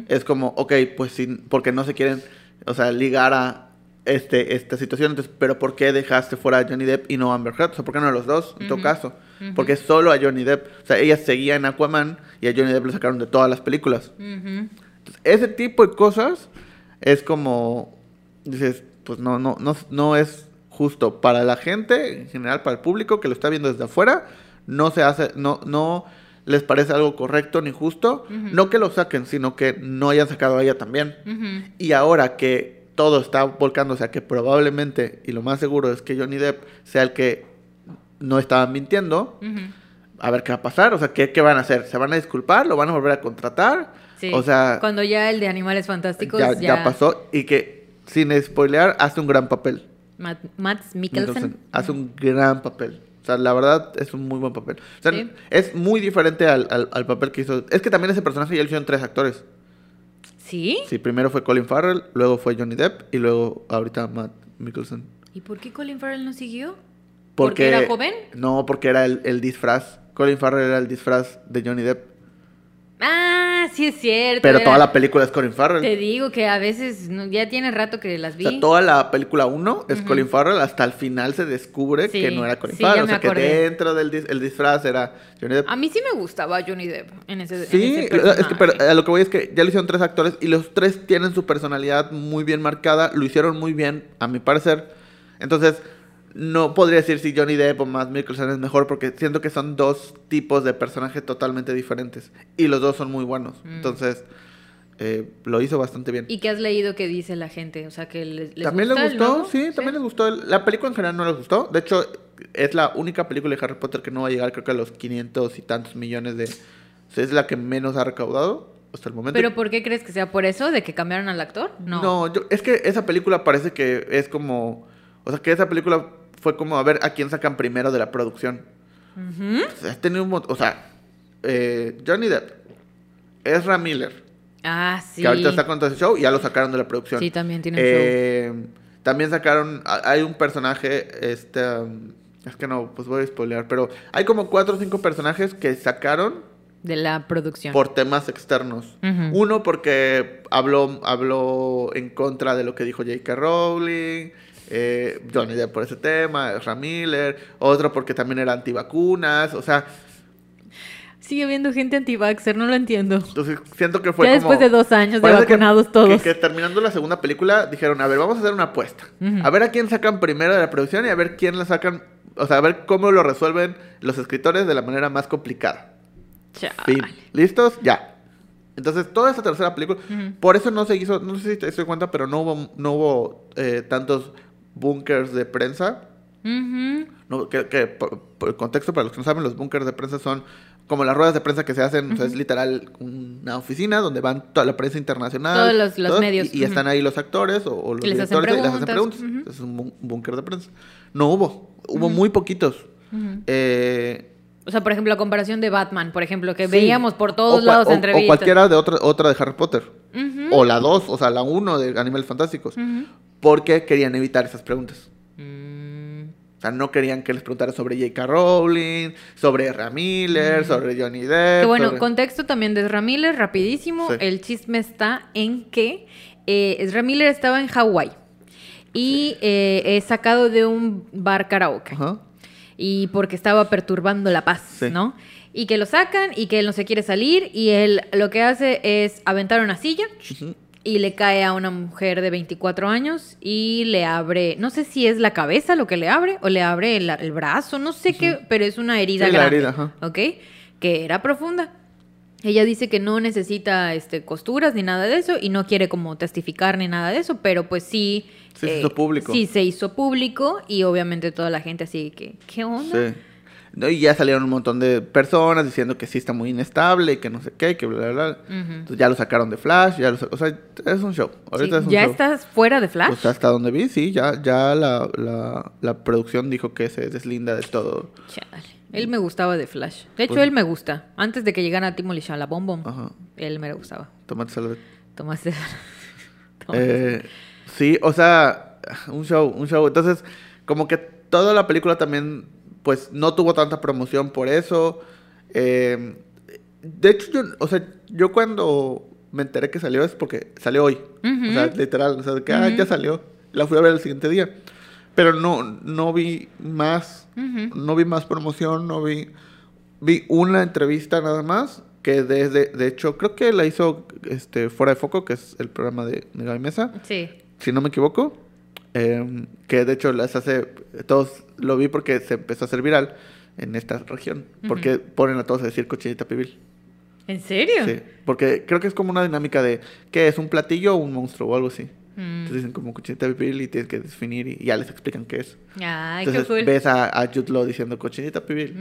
[SPEAKER 1] Es como, ok, pues sí, porque no se quieren, o sea, ligar a este, esta situación. Entonces, pero ¿por qué dejaste fuera a Johnny Depp y no a Amber Heard? O sea, ¿por qué no a los dos, en todo caso? Porque solo a Johnny Depp. O sea, ella seguía en Aquaman y a Johnny Depp lo sacaron de todas las películas. Entonces, ese tipo de cosas es como, dices, pues no, no, no, no es justo para la gente, en general para el público que lo está viendo desde afuera, no se hace, no, no les parece algo correcto ni justo, no que lo saquen, sino que no hayan sacado a ella también. Y ahora que todo está volcándose a que probablemente, y lo más seguro es que Johnny Depp sea el que no estaba mintiendo, a ver qué va a pasar, o sea, ¿qué, qué van a hacer? ¿Se van a disculpar? ¿Lo van a volver a contratar?
[SPEAKER 2] Sí.
[SPEAKER 1] O sea,
[SPEAKER 2] Cuando ya el de Animales Fantásticos
[SPEAKER 1] ya,
[SPEAKER 2] ya,
[SPEAKER 1] ya pasó y que sin spoilear hace un gran papel.
[SPEAKER 2] Matt, Mads Mikkelsen.
[SPEAKER 1] Mikkelsen hace un gran papel. O sea, la verdad es un muy buen papel. O sea,
[SPEAKER 2] Sí.
[SPEAKER 1] es muy diferente al, al- al papel que hizo. Es que también ese personaje ya lo hicieron tres actores.
[SPEAKER 2] ¿Sí?
[SPEAKER 1] Sí, primero fue Colin Farrell, luego fue Johnny Depp y luego ahorita Matt Mikkelsen.
[SPEAKER 2] ¿Y por qué Colin Farrell no siguió?
[SPEAKER 1] Porque,
[SPEAKER 2] era joven?
[SPEAKER 1] No, porque era el, el disfraz. Colin Farrell era el disfraz de Johnny Depp.
[SPEAKER 2] Ah, sí es cierto.
[SPEAKER 1] Pero
[SPEAKER 2] era-
[SPEAKER 1] toda la película es Colin Farrell.
[SPEAKER 2] Te digo que a veces no- ya tiene rato que las vi.
[SPEAKER 1] O sea, toda la película 1 es. Colin Farrell, hasta el final se descubre
[SPEAKER 2] Sí,
[SPEAKER 1] que no era Colin
[SPEAKER 2] sí,
[SPEAKER 1] Farrell. O sea, que dentro del dis- el disfraz era Johnny Depp.
[SPEAKER 2] A mí sí me gustaba Johnny Depp en ese, en
[SPEAKER 1] Sí,
[SPEAKER 2] ese
[SPEAKER 1] lo- es que pero a lo que voy es que ya lo hicieron tres actores y los tres tienen su personalidad muy bien marcada, lo hicieron muy bien, a mi parecer. Entonces, no podría decir si Johnny Depp o Matt Mikkelsen es mejor porque siento que son dos tipos de personajes totalmente diferentes y los dos son muy buenos.
[SPEAKER 2] Mm.
[SPEAKER 1] Entonces, eh, lo hizo bastante bien.
[SPEAKER 2] ¿Y qué has leído que dice la gente? O sea, que les, les
[SPEAKER 1] También
[SPEAKER 2] gusta
[SPEAKER 1] les gustó, sí, también les gustó. La película en general no les gustó. De hecho, es la única película de Harry Potter que no va a llegar, creo que a los 500 y tantos millones de... o sea, es la que menos ha recaudado hasta el momento.
[SPEAKER 2] ¿Pero por qué crees que sea por eso? ¿De que cambiaron al actor? No.
[SPEAKER 1] No, yo- es que esa película parece que es como... O sea, que esa película fue como a ver a quién sacan primero de la producción.
[SPEAKER 2] Ujú.
[SPEAKER 1] O sea, ha tenido un... O sea, eh, Johnny Depp, Ezra Miller,
[SPEAKER 2] Ah, sí.
[SPEAKER 1] que ahorita está con todo ese show y ya lo sacaron de la producción.
[SPEAKER 2] Sí, también tiene un
[SPEAKER 1] Eh, También sacaron, ha- hay un personaje, este, es que no, pues voy a spoilear, pero hay como cuatro o cinco personajes que sacaron
[SPEAKER 2] De la producción.
[SPEAKER 1] por temas externos. Uno porque habló, habló en contra de lo que dijo J.K. Rowling, eh, Johnny Depp por ese tema, Ezra Miller, otro porque también era antivacunas, o sea,
[SPEAKER 2] Sigue habiendo gente anti-vaxxer, no lo entiendo.
[SPEAKER 1] entonces siento que fue
[SPEAKER 2] Ya
[SPEAKER 1] como...
[SPEAKER 2] después de dos años de
[SPEAKER 1] que-
[SPEAKER 2] vacunados todos.
[SPEAKER 1] Que, que terminando la segunda película dijeron, a ver, vamos a hacer una apuesta. A ver a quién sacan primero de la producción y a ver quién la sacan, o sea, a ver cómo lo resuelven los escritores de la manera más complicada.
[SPEAKER 2] Chale.
[SPEAKER 1] Fin. ¿Listos? Ya. Entonces, toda esa tercera película, por eso no se hizo, no sé si te das cuenta, pero no hubo, no hubo eh, tantos bunkers de prensa no, que, que por, por el contexto, para los que no saben, los búnkers de prensa son como las ruedas de prensa que se hacen, o sea, es literal una oficina donde van toda la prensa internacional.
[SPEAKER 2] Todos los, los
[SPEAKER 1] todos,
[SPEAKER 2] medios.
[SPEAKER 1] Y, y están ahí los actores o, o los
[SPEAKER 2] les hacen
[SPEAKER 1] directores y les hacen
[SPEAKER 2] preguntas.
[SPEAKER 1] Es un bún- búnker de prensa. No hubo, hubo muy poquitos. Eh,
[SPEAKER 2] O sea, por ejemplo, la comparación de Batman, por ejemplo, que
[SPEAKER 1] sí.
[SPEAKER 2] veíamos por todos
[SPEAKER 1] O
[SPEAKER 2] lados
[SPEAKER 1] o-
[SPEAKER 2] entrevistas.
[SPEAKER 1] O cualquiera de otra, otra de Harry Potter. O la 2, o sea, la 1 de Animales Fantásticos. Porque querían evitar esas preguntas.
[SPEAKER 2] Mm,
[SPEAKER 1] O sea, no querían que les preguntaran sobre J.K. Rowling, sobre Ezra Miller, sobre Johnny Depp.
[SPEAKER 2] Que bueno,
[SPEAKER 1] sobre-
[SPEAKER 2] contexto también de Ezra Miller, rapidísimo.
[SPEAKER 1] Sí.
[SPEAKER 2] El chisme está en que eh, Ezra Miller estaba en Hawái y eh, es sacado de un bar karaoke. Y porque estaba perturbando la paz,
[SPEAKER 1] Sí.
[SPEAKER 2] ¿no? Y que lo sacan y que él no se quiere salir y él lo que hace es aventar una silla
[SPEAKER 1] Ujú.
[SPEAKER 2] y le cae a una mujer de 24 años y le abre, no sé si es la cabeza lo que le abre o le abre el, el brazo, no sé qué, pero es una herida
[SPEAKER 1] Sí, la
[SPEAKER 2] grande,
[SPEAKER 1] herida, ajá.
[SPEAKER 2] ¿ok? Que era profunda. Ella dice que no necesita este, costuras ni nada de eso y no quiere como testificar ni nada de eso, pero pues sí. eh,
[SPEAKER 1] Sí, se hizo público.
[SPEAKER 2] Sí, se hizo público y obviamente toda la gente así que, ¿qué onda?
[SPEAKER 1] Sí. No, y ya salieron un montón de personas diciendo que sí está muy inestable y que no sé qué, que bla, bla, bla. Entonces ya lo sacaron de Flash, ya lo o sea, es un show. Ahorita
[SPEAKER 2] Sí,
[SPEAKER 1] es un
[SPEAKER 2] ¿Ya
[SPEAKER 1] show.
[SPEAKER 2] estás fuera de Flash?
[SPEAKER 1] Pues hasta donde vi, sí, ya, ya la, la, la producción dijo que se deslinda de todo.
[SPEAKER 2] Chale. Él me gustaba de Flash. De hecho,
[SPEAKER 1] Pues-
[SPEAKER 2] él me gusta. Antes de que llegara Timothy Chalabombom,
[SPEAKER 1] Ajá.
[SPEAKER 2] él me gustaba.
[SPEAKER 1] Tomate salud.
[SPEAKER 2] Tomás César.
[SPEAKER 1] Eh, sí, o sea, un show, un show. Entonces, como que toda la película también, pues, no tuvo tanta promoción por eso. Eh, de hecho, yo, o sea, yo cuando me enteré que salió es porque salió hoy. O sea, literal, o sea, de que, ah, ya salió. La fui a ver el siguiente día. Pero no, no vi más, no vi más promoción, no vi, vi una entrevista nada más, que desde, de hecho, creo que la hizo este, Fuera de Foco, que es el programa de, de Gaby Mesa,
[SPEAKER 2] Sí.
[SPEAKER 1] si no me equivoco, eh, que de hecho las hace, todos lo vi porque se empezó a hacer viral en esta región, porque ponen a todos a decir cochinita pibil.
[SPEAKER 2] ¿En serio?
[SPEAKER 1] Sí, porque creo que es como una dinámica de, ¿qué es? ¿Un platillo o un monstruo o algo así?
[SPEAKER 2] Mm.
[SPEAKER 1] Entonces dicen como cochinita pibil y tienes que definir y, ya les explican qué es.
[SPEAKER 2] Ay, qué cool.
[SPEAKER 1] ves a, a Jude Law diciendo cochinita pibil.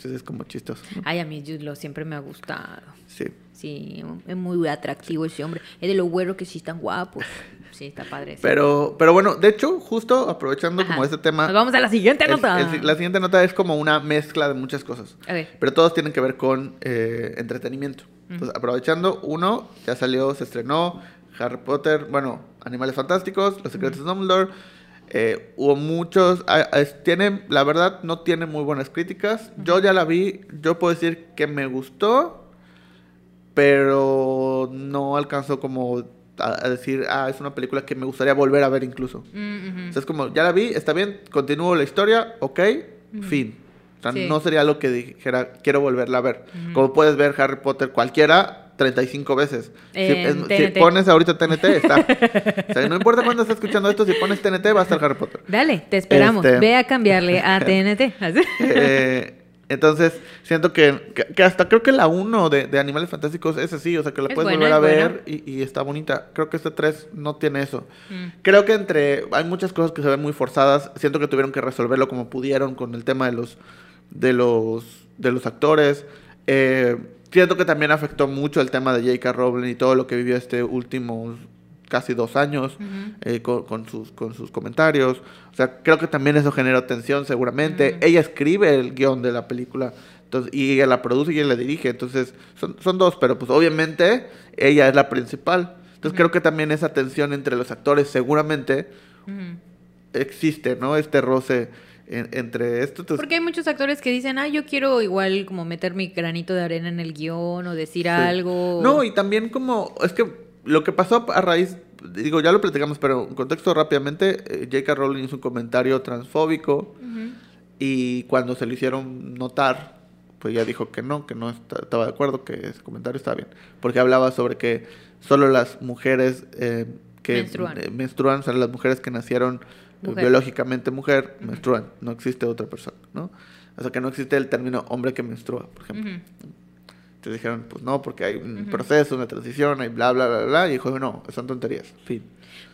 [SPEAKER 1] Entonces es como chistoso. ¿no?
[SPEAKER 2] Ay, a mí Jude Law siempre me ha gustado.
[SPEAKER 1] Sí.
[SPEAKER 2] Sí, es muy atractivo ese hombre. Es de los güeros que sí están guapos. Sí, está padre.
[SPEAKER 1] Pero, pero bueno, de hecho, justo aprovechando
[SPEAKER 2] Ajá.
[SPEAKER 1] como este tema,
[SPEAKER 2] Nos vamos a la siguiente nota.
[SPEAKER 1] el- la siguiente nota es como una mezcla de muchas cosas. Pero todos tienen que ver con eh, entretenimiento. Entonces, aprovechando, uno, ya salió, se estrenó Harry Potter, bueno, Animales Fantásticos, Los Secretos de Dumbledore. Eh, hubo muchos, tiene, la verdad, no tiene muy buenas críticas. Yo ya la vi, yo puedo decir que me gustó, pero no alcanzó como a, a decir, ah, es una película que me gustaría volver a ver incluso.
[SPEAKER 2] Mm, ujú.
[SPEAKER 1] O sea, es como, ya la vi, está bien, continúo la historia, ok, fin. O sea,
[SPEAKER 2] Sí.
[SPEAKER 1] no sería algo que dijera, quiero volverla a ver. Como puedes ver Harry Potter cualquiera 35 veces. Si, es- si
[SPEAKER 2] TNT.
[SPEAKER 1] pones ahorita TNT, está. o sea, no importa cuándo estés escuchando esto, si pones TNT va a estar Harry Potter.
[SPEAKER 2] Dale, te esperamos.
[SPEAKER 1] Este-
[SPEAKER 2] Ve a cambiarle a TNT.
[SPEAKER 1] Eh, entonces, siento que, que, que hasta creo que la 1 de, de Animales Fantásticos es así, o sea, que la
[SPEAKER 2] Es
[SPEAKER 1] puedes
[SPEAKER 2] buena,
[SPEAKER 1] volver a ver y, y está bonita. Creo que este 3 no tiene eso.
[SPEAKER 2] Mm.
[SPEAKER 1] Creo que entre. Hay muchas cosas que se ven muy forzadas. Siento que tuvieron que resolverlo como pudieron con el tema de los. de los. de los actores. Eh, siento que también afectó mucho el tema de J.K. Rowling y todo lo que vivió este último casi dos años eh, con, con sus, con sus comentarios. O sea, creo que también eso generó tensión seguramente. Ella escribe el guion de la película entonces, y ella la produce y ella la dirige. Entonces, son, son dos, pero pues obviamente ella es la principal. Entonces, creo que también esa tensión entre los actores seguramente existe, ¿no? Este roce en- entre esto. Entonces,
[SPEAKER 2] Porque hay muchos actores que dicen, ah, yo quiero igual como meter mi granito de arena en el guion o decir
[SPEAKER 1] Sí.
[SPEAKER 2] algo.
[SPEAKER 1] No, y también como, es que lo que pasó a raíz, digo, ya lo platicamos, pero en contexto rápidamente, eh, J.K. Rowling hizo un comentario transfóbico y cuando se lo hicieron notar, pues ya dijo que no, que no esta- estaba de acuerdo, que ese comentario estaba bien, porque hablaba sobre que solo las mujeres eh, que
[SPEAKER 2] Menstruan.
[SPEAKER 1] eh, menstruan, o sea, las mujeres que nacieron eh,
[SPEAKER 2] Mujer.
[SPEAKER 1] biológicamente mujer, menstruan, no existe otra persona, ¿no? O sea, que no existe el término hombre que menstrua, por ejemplo.
[SPEAKER 2] Ujú.
[SPEAKER 1] Entonces dijeron, pues no, porque hay un proceso, una transición, hay bla, bla, bla, bla. Y dijo, no, son tonterías. Fin.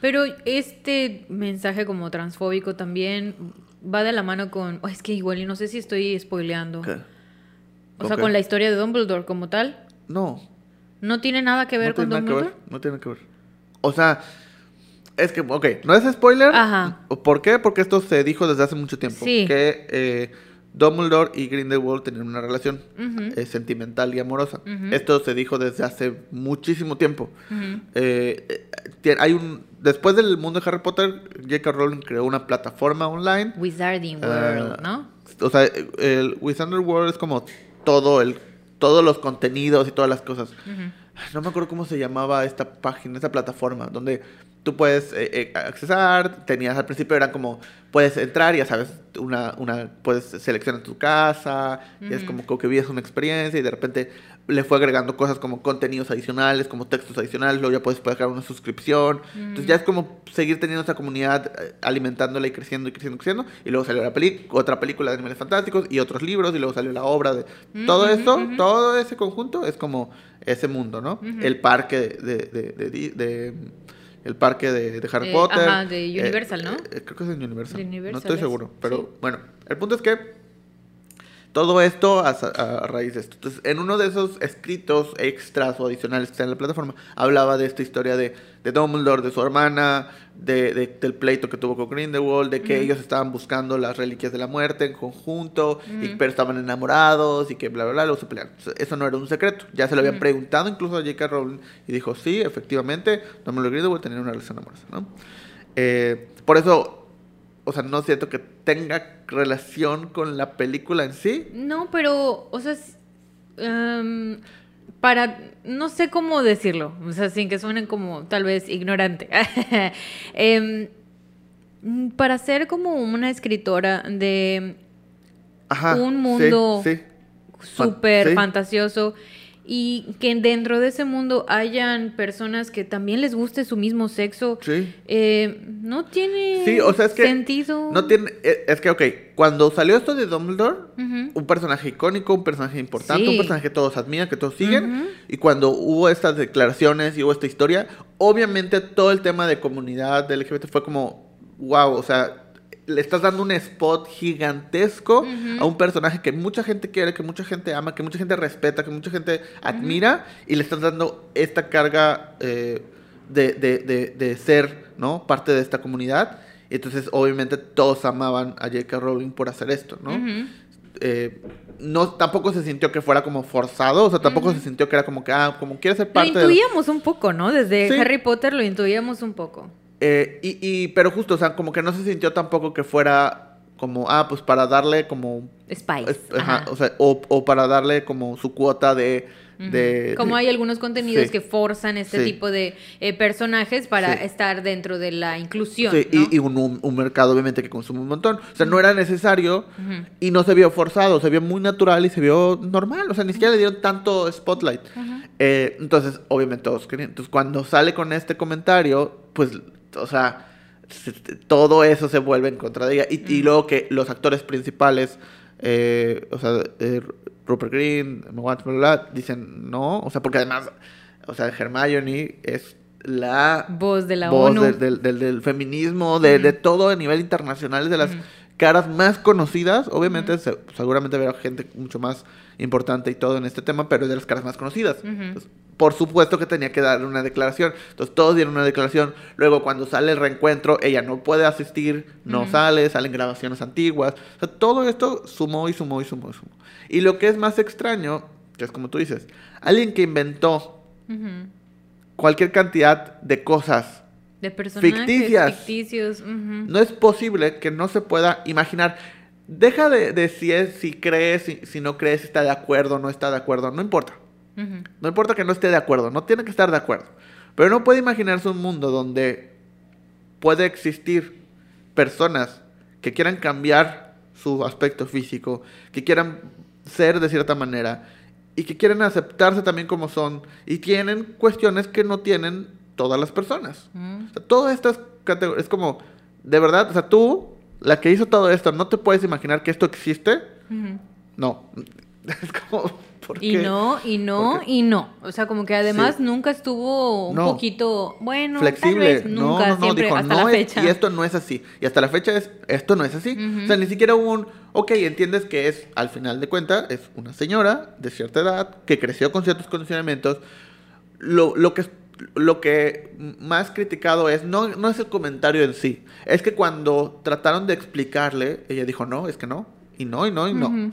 [SPEAKER 2] Pero este mensaje como transfóbico también va de la mano con... oh, es que igual, y no sé si estoy spoileando.
[SPEAKER 1] ¿Qué?
[SPEAKER 2] O sea, con la historia de Dumbledore como tal.
[SPEAKER 1] No.
[SPEAKER 2] ¿No tiene nada que ver
[SPEAKER 1] no
[SPEAKER 2] con
[SPEAKER 1] tiene nada que
[SPEAKER 2] Dumbledore?
[SPEAKER 1] ver. No tiene que ver. O sea, es que, ok, no es spoiler.
[SPEAKER 2] Ajá.
[SPEAKER 1] ¿Por qué? Porque esto se dijo desde hace mucho tiempo.
[SPEAKER 2] Sí.
[SPEAKER 1] Que eh, Dumbledore y Grindelwald tenían una relación eh, sentimental y amorosa. Esto se dijo desde hace muchísimo tiempo. Eh, eh, hay un después del mundo de Harry Potter, J.K. Rowling creó una plataforma online.
[SPEAKER 2] Wizarding
[SPEAKER 1] Ah,
[SPEAKER 2] World, ¿no?
[SPEAKER 1] O sea, el Wizarding World es como todo el todos los contenidos y todas las cosas. No me acuerdo cómo se llamaba esta página, esta plataforma, donde tú puedes eh, eh, accesar, tenías al principio eran como, puedes entrar, ya sabes, una, una, puedes seleccionar tu casa, y es como, como que vives una experiencia y de repente le fue agregando cosas como contenidos adicionales, como textos adicionales, luego ya puedes pagar una suscripción, entonces ya es como seguir teniendo esa comunidad, eh, alimentándola y creciendo y creciendo y creciendo, y luego salió la peli otra película de Animales Fantásticos y otros libros, y luego salió la obra de... Todo
[SPEAKER 2] Ujú,
[SPEAKER 1] esto,
[SPEAKER 2] ujú.
[SPEAKER 1] todo ese conjunto es como ese mundo, ¿no?
[SPEAKER 2] Ujú.
[SPEAKER 1] El parque de, de, de- de- el parque de, de Harry
[SPEAKER 2] Eh,
[SPEAKER 1] Potter.
[SPEAKER 2] ajá, de Universal, ¿no?
[SPEAKER 1] eh, creo que es de Universal.
[SPEAKER 2] De
[SPEAKER 1] no
[SPEAKER 2] Universal
[SPEAKER 1] estoy
[SPEAKER 2] es,
[SPEAKER 1] seguro, pero
[SPEAKER 2] sí.
[SPEAKER 1] bueno, el punto es que todo esto a, raíz de esto. Entonces, en uno de esos escritos extras o adicionales que está en la plataforma, hablaba de esta historia de, de Dumbledore, de su hermana, de, de- del pleito que tuvo con Grindelwald, de que ellos estaban buscando las reliquias de la muerte en conjunto, y, pero estaban enamorados y que bla, bla, bla, luego se pelearon. Eso no era un secreto. Ya se lo habían preguntado incluso a J.K. Rowling y dijo, sí, efectivamente, Dumbledore y Grindelwald tenían una relación amorosa, ¿no? Eh, por eso, o sea, no siento que tenga relación con la película en sí.
[SPEAKER 2] No, pero, o sea, es- em, para, no sé cómo decirlo, o sea, sin que suenen como tal vez ignorante. Em, para ser como una escritora de
[SPEAKER 1] Ajá.
[SPEAKER 2] Un mundo
[SPEAKER 1] Sí,
[SPEAKER 2] súper
[SPEAKER 1] sí.
[SPEAKER 2] fantasioso y que dentro de ese mundo hayan personas que también les guste su mismo sexo,
[SPEAKER 1] sí.
[SPEAKER 2] eh, no tiene
[SPEAKER 1] Sí, o sea, es que
[SPEAKER 2] sentido.
[SPEAKER 1] No tiene. eh, Es que, ok, cuando salió esto de Dumbledore, un personaje icónico, un personaje importante,
[SPEAKER 2] Sí.
[SPEAKER 1] un personaje que todos admiran, que todos siguen. Y cuando hubo estas declaraciones y hubo esta historia, obviamente todo el tema de comunidad de LGBT fue como, wow, o sea, le estás dando un spot gigantesco a un personaje que mucha gente quiere, que mucha gente ama, que mucha gente respeta, que mucha gente admira, y le estás dando esta carga eh, de, de- de- de ser, ¿no? Parte de esta comunidad. Y entonces, obviamente, todos amaban a J.K. Rowling por hacer esto, ¿no? Eh, no tampoco se sintió que fuera como forzado, o sea, tampoco se sintió que era como que, ah, como quiere ser
[SPEAKER 2] Lo
[SPEAKER 1] parte de...
[SPEAKER 2] intuíamos un poco, ¿no? Desde
[SPEAKER 1] Sí.
[SPEAKER 2] Harry Potter lo intuíamos un poco.
[SPEAKER 1] Eh, y, y, pero justo, o sea, como que no se sintió tampoco que fuera como, ah, pues para darle como...
[SPEAKER 2] Spice.
[SPEAKER 1] es- ajá, o sea, o, o para darle como su cuota de...
[SPEAKER 2] Como hay algunos contenidos
[SPEAKER 1] sí.
[SPEAKER 2] que forzan este
[SPEAKER 1] Sí.
[SPEAKER 2] tipo de eh, personajes para
[SPEAKER 1] Sí.
[SPEAKER 2] estar dentro de la inclusión.
[SPEAKER 1] Sí,
[SPEAKER 2] ¿no?
[SPEAKER 1] y, y un, un- mercado obviamente que consume un montón. O sea, no era necesario y no se vio forzado, se vio muy natural y se vio normal. O sea, ni siquiera le dieron tanto spotlight. Eh, entonces, obviamente todos querían. Entonces, cuando sale con este comentario, pues, o sea, se- todo eso se vuelve en contra de ella. Y, y luego que los actores principales, eh, o sea, eh, Rupert Green, dicen no. O sea, porque además, o sea, Hermione es la
[SPEAKER 2] Voz de la
[SPEAKER 1] voz
[SPEAKER 2] ONU.
[SPEAKER 1] del, del- del feminismo, de, de todo a nivel internacional, es de las caras más conocidas. Obviamente, se- seguramente habrá gente mucho más importante y todo en este tema, pero es de las caras más conocidas. Entonces, por supuesto que tenía que dar una declaración. Entonces, todos dieron una declaración. Luego, cuando sale el reencuentro, ella no puede asistir, no sale, salen grabaciones antiguas. O sea, todo esto sumó y sumó y sumó y sumó. Y lo que es más extraño, que es como tú dices, alguien que inventó cualquier cantidad de cosas
[SPEAKER 2] De personajes
[SPEAKER 1] Ficticias.
[SPEAKER 2] ficticios.
[SPEAKER 1] no es posible que no se pueda imaginar. Deja de, de si es, si crees, si, si no crees, si está de acuerdo, no está de acuerdo, no importa. No importa que no esté de acuerdo, no tiene que estar de acuerdo. Pero no puede imaginarse un mundo donde puede existir personas que quieran cambiar su aspecto físico, que quieran ser de cierta manera y que quieren aceptarse también como son y tienen cuestiones que no tienen todas las personas.
[SPEAKER 2] Mm.
[SPEAKER 1] O sea, todas estas categorías, es como, de verdad, o sea, tú, la que hizo todo esto, ¿no te puedes imaginar que esto existe?
[SPEAKER 2] Ujú.
[SPEAKER 1] No. Es como, ¿Por
[SPEAKER 2] Y
[SPEAKER 1] qué?
[SPEAKER 2] no, y no,
[SPEAKER 1] ¿Por qué?
[SPEAKER 2] y no. O sea, como que además
[SPEAKER 1] Sí.
[SPEAKER 2] nunca estuvo un
[SPEAKER 1] No.
[SPEAKER 2] poquito, bueno,
[SPEAKER 1] flexible.
[SPEAKER 2] tal vez
[SPEAKER 1] no,
[SPEAKER 2] nunca,
[SPEAKER 1] no, no,
[SPEAKER 2] siempre,
[SPEAKER 1] dijo,
[SPEAKER 2] hasta
[SPEAKER 1] no
[SPEAKER 2] la
[SPEAKER 1] es-
[SPEAKER 2] fecha.
[SPEAKER 1] y esto no es así. Y hasta la fecha es, esto no es así.
[SPEAKER 2] Ujú.
[SPEAKER 1] O sea, ni siquiera hubo un, ok, entiendes que es, al final de cuentas, es una señora de cierta edad que creció con ciertos condicionamientos. Lo, lo que lo que más criticado es, no, no es el comentario en sí, es que cuando trataron de explicarle, ella dijo, no, es que no, y no, y no, y no.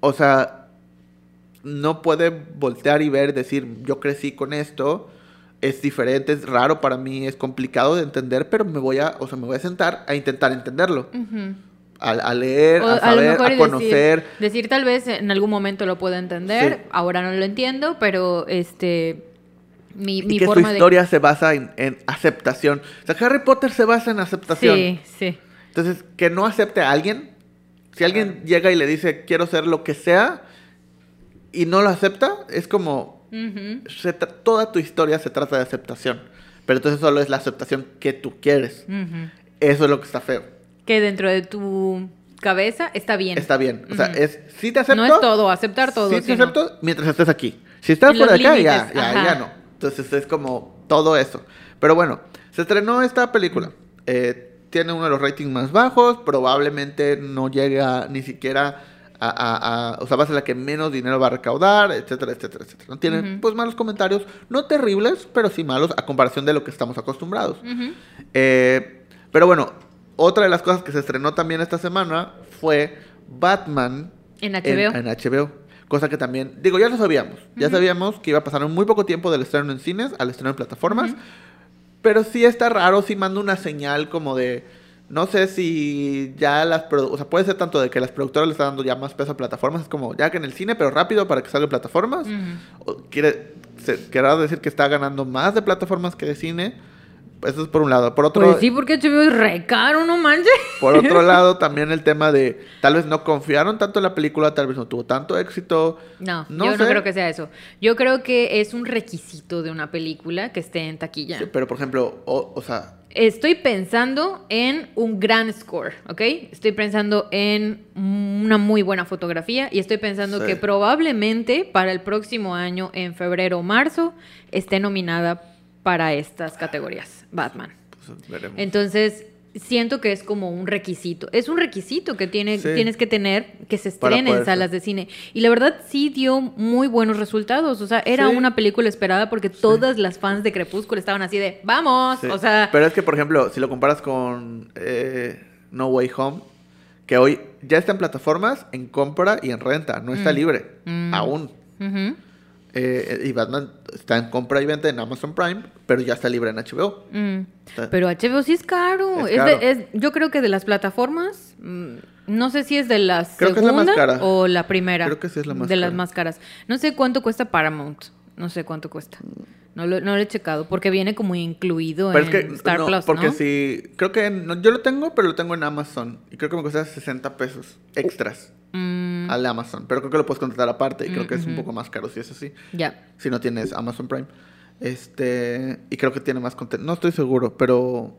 [SPEAKER 1] O sea, no puede voltear y ver, decir, yo crecí con esto, es diferente, es raro para mí, es complicado de entender, pero me voy a, o sea, me voy a sentar a intentar entenderlo. A, a leer,
[SPEAKER 2] O
[SPEAKER 1] a saber, a conocer.
[SPEAKER 2] Decir, decir tal vez en algún momento lo puedo entender,
[SPEAKER 1] Sí.
[SPEAKER 2] ahora no lo entiendo, pero este mi,
[SPEAKER 1] Y
[SPEAKER 2] mi
[SPEAKER 1] que su
[SPEAKER 2] forma de
[SPEAKER 1] historia se basa en, en aceptación. O sea, Harry Potter se basa en aceptación.
[SPEAKER 2] Sí, sí.
[SPEAKER 1] Entonces, que no acepte a alguien. Si alguien llega y le dice, quiero ser lo que sea, y no lo acepta, es como,
[SPEAKER 2] Ujú,
[SPEAKER 1] se tra- toda tu historia se trata de aceptación. Pero entonces solo es la aceptación que tú quieres.
[SPEAKER 2] ujú.
[SPEAKER 1] Eso es lo que está feo.
[SPEAKER 2] Que dentro de tu cabeza está bien.
[SPEAKER 1] Está bien. O sea,
[SPEAKER 2] Ujú.
[SPEAKER 1] es, sí te acepto.
[SPEAKER 2] No es todo, aceptar todo.
[SPEAKER 1] Sí te
[SPEAKER 2] sino-
[SPEAKER 1] acepto mientras estés aquí. Si estás de
[SPEAKER 2] los
[SPEAKER 1] acá, ya,
[SPEAKER 2] límites,
[SPEAKER 1] ya, ya no. Entonces es como todo eso. Pero bueno, se estrenó esta película. Eh, tiene uno de los ratings más bajos. Probablemente no llega ni siquiera a, a- a- O sea, va a ser la que menos dinero va a recaudar, etcétera, etcétera, etcétera. No tiene,
[SPEAKER 2] Ujú.
[SPEAKER 1] pues, malos comentarios. No terribles, pero sí malos a comparación de lo que estamos acostumbrados. Eh, pero bueno, otra de las cosas que se estrenó también esta semana fue Batman
[SPEAKER 2] En HBO.
[SPEAKER 1] en, HBO. Cosa que también, digo, ya lo sabíamos. Ya sabíamos que iba a pasar en muy poco tiempo del estreno en cines al estreno en plataformas. Pero sí está raro, sí manda una señal como de. No sé si ya las. O sea, puede ser tanto de que las productoras le están dando ya más peso a plataformas. Es como ya que en el cine, pero rápido para que salga en plataformas. O quiere, se, querrá decir que está ganando más de plataformas que de cine. Eso es por un lado. Por otro,
[SPEAKER 2] Pues sí, porque HBO es re caro, no manches.
[SPEAKER 1] por otro lado, también el tema de tal vez no confiaron tanto en la película, tal vez no tuvo tanto éxito.
[SPEAKER 2] No,
[SPEAKER 1] No
[SPEAKER 2] yo
[SPEAKER 1] sé.
[SPEAKER 2] no creo que sea eso. Yo creo que es un requisito de una película que esté en taquilla.
[SPEAKER 1] Sí, pero por ejemplo, o, o sea,
[SPEAKER 2] Estoy pensando en un gran score, ¿ok? Estoy pensando en una muy buena fotografía y estoy pensando
[SPEAKER 1] Sí.
[SPEAKER 2] que probablemente para el próximo año, en febrero o marzo, esté nominada para estas categorías, Batman.
[SPEAKER 1] pues, veremos.
[SPEAKER 2] Entonces, siento que es como un requisito. Es un requisito que tiene,
[SPEAKER 1] Sí.
[SPEAKER 2] tienes que tener que se estrene en salas de cine. Y la verdad sí dio muy buenos resultados. O sea, era
[SPEAKER 1] Sí.
[SPEAKER 2] una película esperada porque todas las fans de Crepúsculo estaban así de, vamos. O sea,
[SPEAKER 1] Pero es que, por ejemplo, si lo comparas con eh, No Way Home, que hoy ya está en plataformas, en compra y en renta, no está
[SPEAKER 2] Mm.
[SPEAKER 1] libre,
[SPEAKER 2] Mm.
[SPEAKER 1] aún. Eh, y Batman está en compra y venta en Amazon Prime, pero ya está libre en HBO.
[SPEAKER 2] mm.
[SPEAKER 1] Está-
[SPEAKER 2] Pero HBO sí es caro.
[SPEAKER 1] Es
[SPEAKER 2] Es
[SPEAKER 1] caro.
[SPEAKER 2] de- es- yo creo que de las plataformas, mm, no sé si es de la
[SPEAKER 1] Creo que es la
[SPEAKER 2] segunda
[SPEAKER 1] más cara.
[SPEAKER 2] o la primera.
[SPEAKER 1] Creo que sí es la más
[SPEAKER 2] De las más caras. No sé cuánto cuesta Paramount. No sé cuánto cuesta. No lo, no lo he checado porque viene como incluido
[SPEAKER 1] Pero
[SPEAKER 2] en
[SPEAKER 1] es que,
[SPEAKER 2] Star
[SPEAKER 1] no,
[SPEAKER 2] Plus,
[SPEAKER 1] porque
[SPEAKER 2] ¿no?
[SPEAKER 1] si, creo que no, yo lo tengo, pero lo tengo en Amazon. Y creo que me cuesta 60 pesos extras
[SPEAKER 2] Mm,
[SPEAKER 1] al Amazon. Pero creo que lo puedes contratar aparte y creo que es un poco más caro si es así.
[SPEAKER 2] ya.
[SPEAKER 1] Si no tienes Amazon Prime. Este, y creo que tiene más contenido. No estoy seguro, pero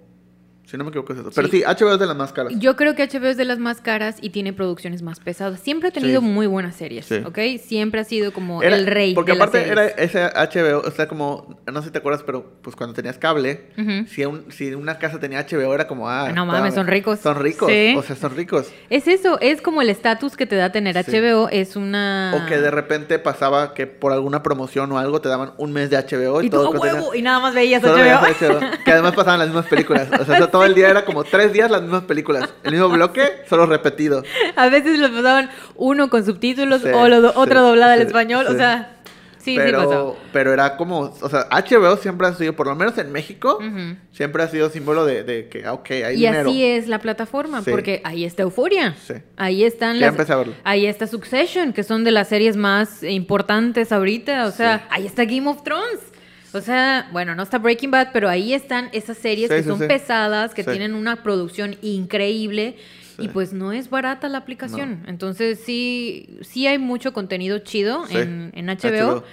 [SPEAKER 1] si no me equivoco es eso. Pero
[SPEAKER 2] Sí.
[SPEAKER 1] sí, HBO es de las más caras.
[SPEAKER 2] Yo creo que HBO es de las más caras y tiene producciones más pesadas. Siempre ha tenido
[SPEAKER 1] Sí.
[SPEAKER 2] muy buenas series,
[SPEAKER 1] Sí.
[SPEAKER 2] ¿ok? Siempre ha sido como
[SPEAKER 1] Era-
[SPEAKER 2] el rey
[SPEAKER 1] Porque
[SPEAKER 2] de las
[SPEAKER 1] aparte era ese HBO, o sea, como, no sé si te acuerdas, pero pues cuando tenías cable,
[SPEAKER 2] Ujú.
[SPEAKER 1] si, un- si una casa tenía HBO era como, ah,
[SPEAKER 2] No mames, son ricos.
[SPEAKER 1] Son ricos, o sea, son ricos.
[SPEAKER 2] Es eso, es como el estatus que te da tener. HBO, es una...
[SPEAKER 1] O que de repente pasaba que por alguna promoción o algo te daban un mes de HBO y,
[SPEAKER 2] Y tú,
[SPEAKER 1] todo
[SPEAKER 2] ¡a
[SPEAKER 1] lo que
[SPEAKER 2] huevo! Y nada más veías HBO.
[SPEAKER 1] HBO, Que además pasaban las mismas películas. O sea, todo el día era como tres días las mismas películas. El mismo bloque, solo repetido.
[SPEAKER 2] A veces los pasaban uno con subtítulos
[SPEAKER 1] Sí,
[SPEAKER 2] o lo do-
[SPEAKER 1] sí,
[SPEAKER 2] otra doblada al español, o sea, sí, sí pasaba.
[SPEAKER 1] pero, pero era como, o sea, HBO siempre ha sido, por lo menos en México, siempre ha sido símbolo de, de que, ah, ok, hay
[SPEAKER 2] Y
[SPEAKER 1] dinero.
[SPEAKER 2] así es la plataforma,
[SPEAKER 1] Sí.
[SPEAKER 2] porque ahí está Euforia.
[SPEAKER 1] Sí.
[SPEAKER 2] Ahí están
[SPEAKER 1] Ya
[SPEAKER 2] las.
[SPEAKER 1] empecé a verlo.
[SPEAKER 2] Ahí está Succession, que son de las series más importantes ahorita. O sea, ahí está Game of Thrones. O sea, bueno, no está Breaking Bad, pero ahí están esas series
[SPEAKER 1] Sí,
[SPEAKER 2] que
[SPEAKER 1] sí,
[SPEAKER 2] son
[SPEAKER 1] sí.
[SPEAKER 2] pesadas, que tienen una producción increíble. Y pues no es barata la aplicación. Entonces sí, sí hay mucho contenido chido en, en HBO,
[SPEAKER 1] HBO.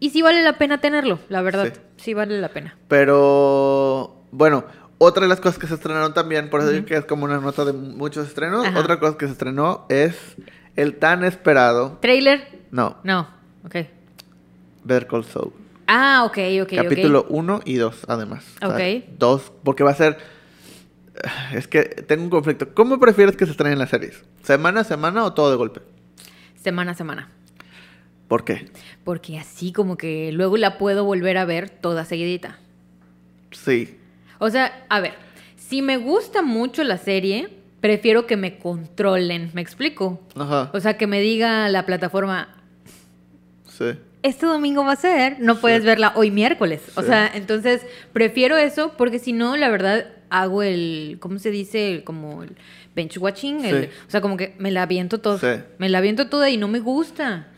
[SPEAKER 2] Y sí vale la pena tenerlo, la verdad.
[SPEAKER 1] Sí.
[SPEAKER 2] Vale la pena.
[SPEAKER 1] Pero, bueno, otra de las cosas que se estrenaron también, por eso digo que es como una nota de muchos estrenos,
[SPEAKER 2] Ajá.
[SPEAKER 1] otra cosa que se estrenó es el tan esperado
[SPEAKER 2] Trailer.
[SPEAKER 1] No,
[SPEAKER 2] No, ok.
[SPEAKER 1] Better Call Saul.
[SPEAKER 2] Ah, ok, ok,
[SPEAKER 1] Capítulo 1 y 2, además. O sea,
[SPEAKER 2] Ok.
[SPEAKER 1] Dos, porque va a ser... Es que tengo un conflicto. ¿Cómo prefieres que se estrenen las series? ¿Semana a semana o todo de golpe?
[SPEAKER 2] Semana a semana.
[SPEAKER 1] ¿Por qué?
[SPEAKER 2] Porque así como que luego la puedo volver a ver toda seguidita.
[SPEAKER 1] Sí.
[SPEAKER 2] O sea, a ver, si me gusta mucho la serie, prefiero que me controlen, ¿me explico?
[SPEAKER 1] Ajá.
[SPEAKER 2] O sea, que me diga la plataforma,
[SPEAKER 1] Sí.
[SPEAKER 2] Este domingo va a ser, no puedes verla hoy miércoles. O sea, entonces prefiero eso porque si no, la verdad, hago el, ¿cómo se dice? El- como el bench watching. el-
[SPEAKER 1] Sí.
[SPEAKER 2] o sea, como que me la aviento toda. Me la aviento toda y no me gusta.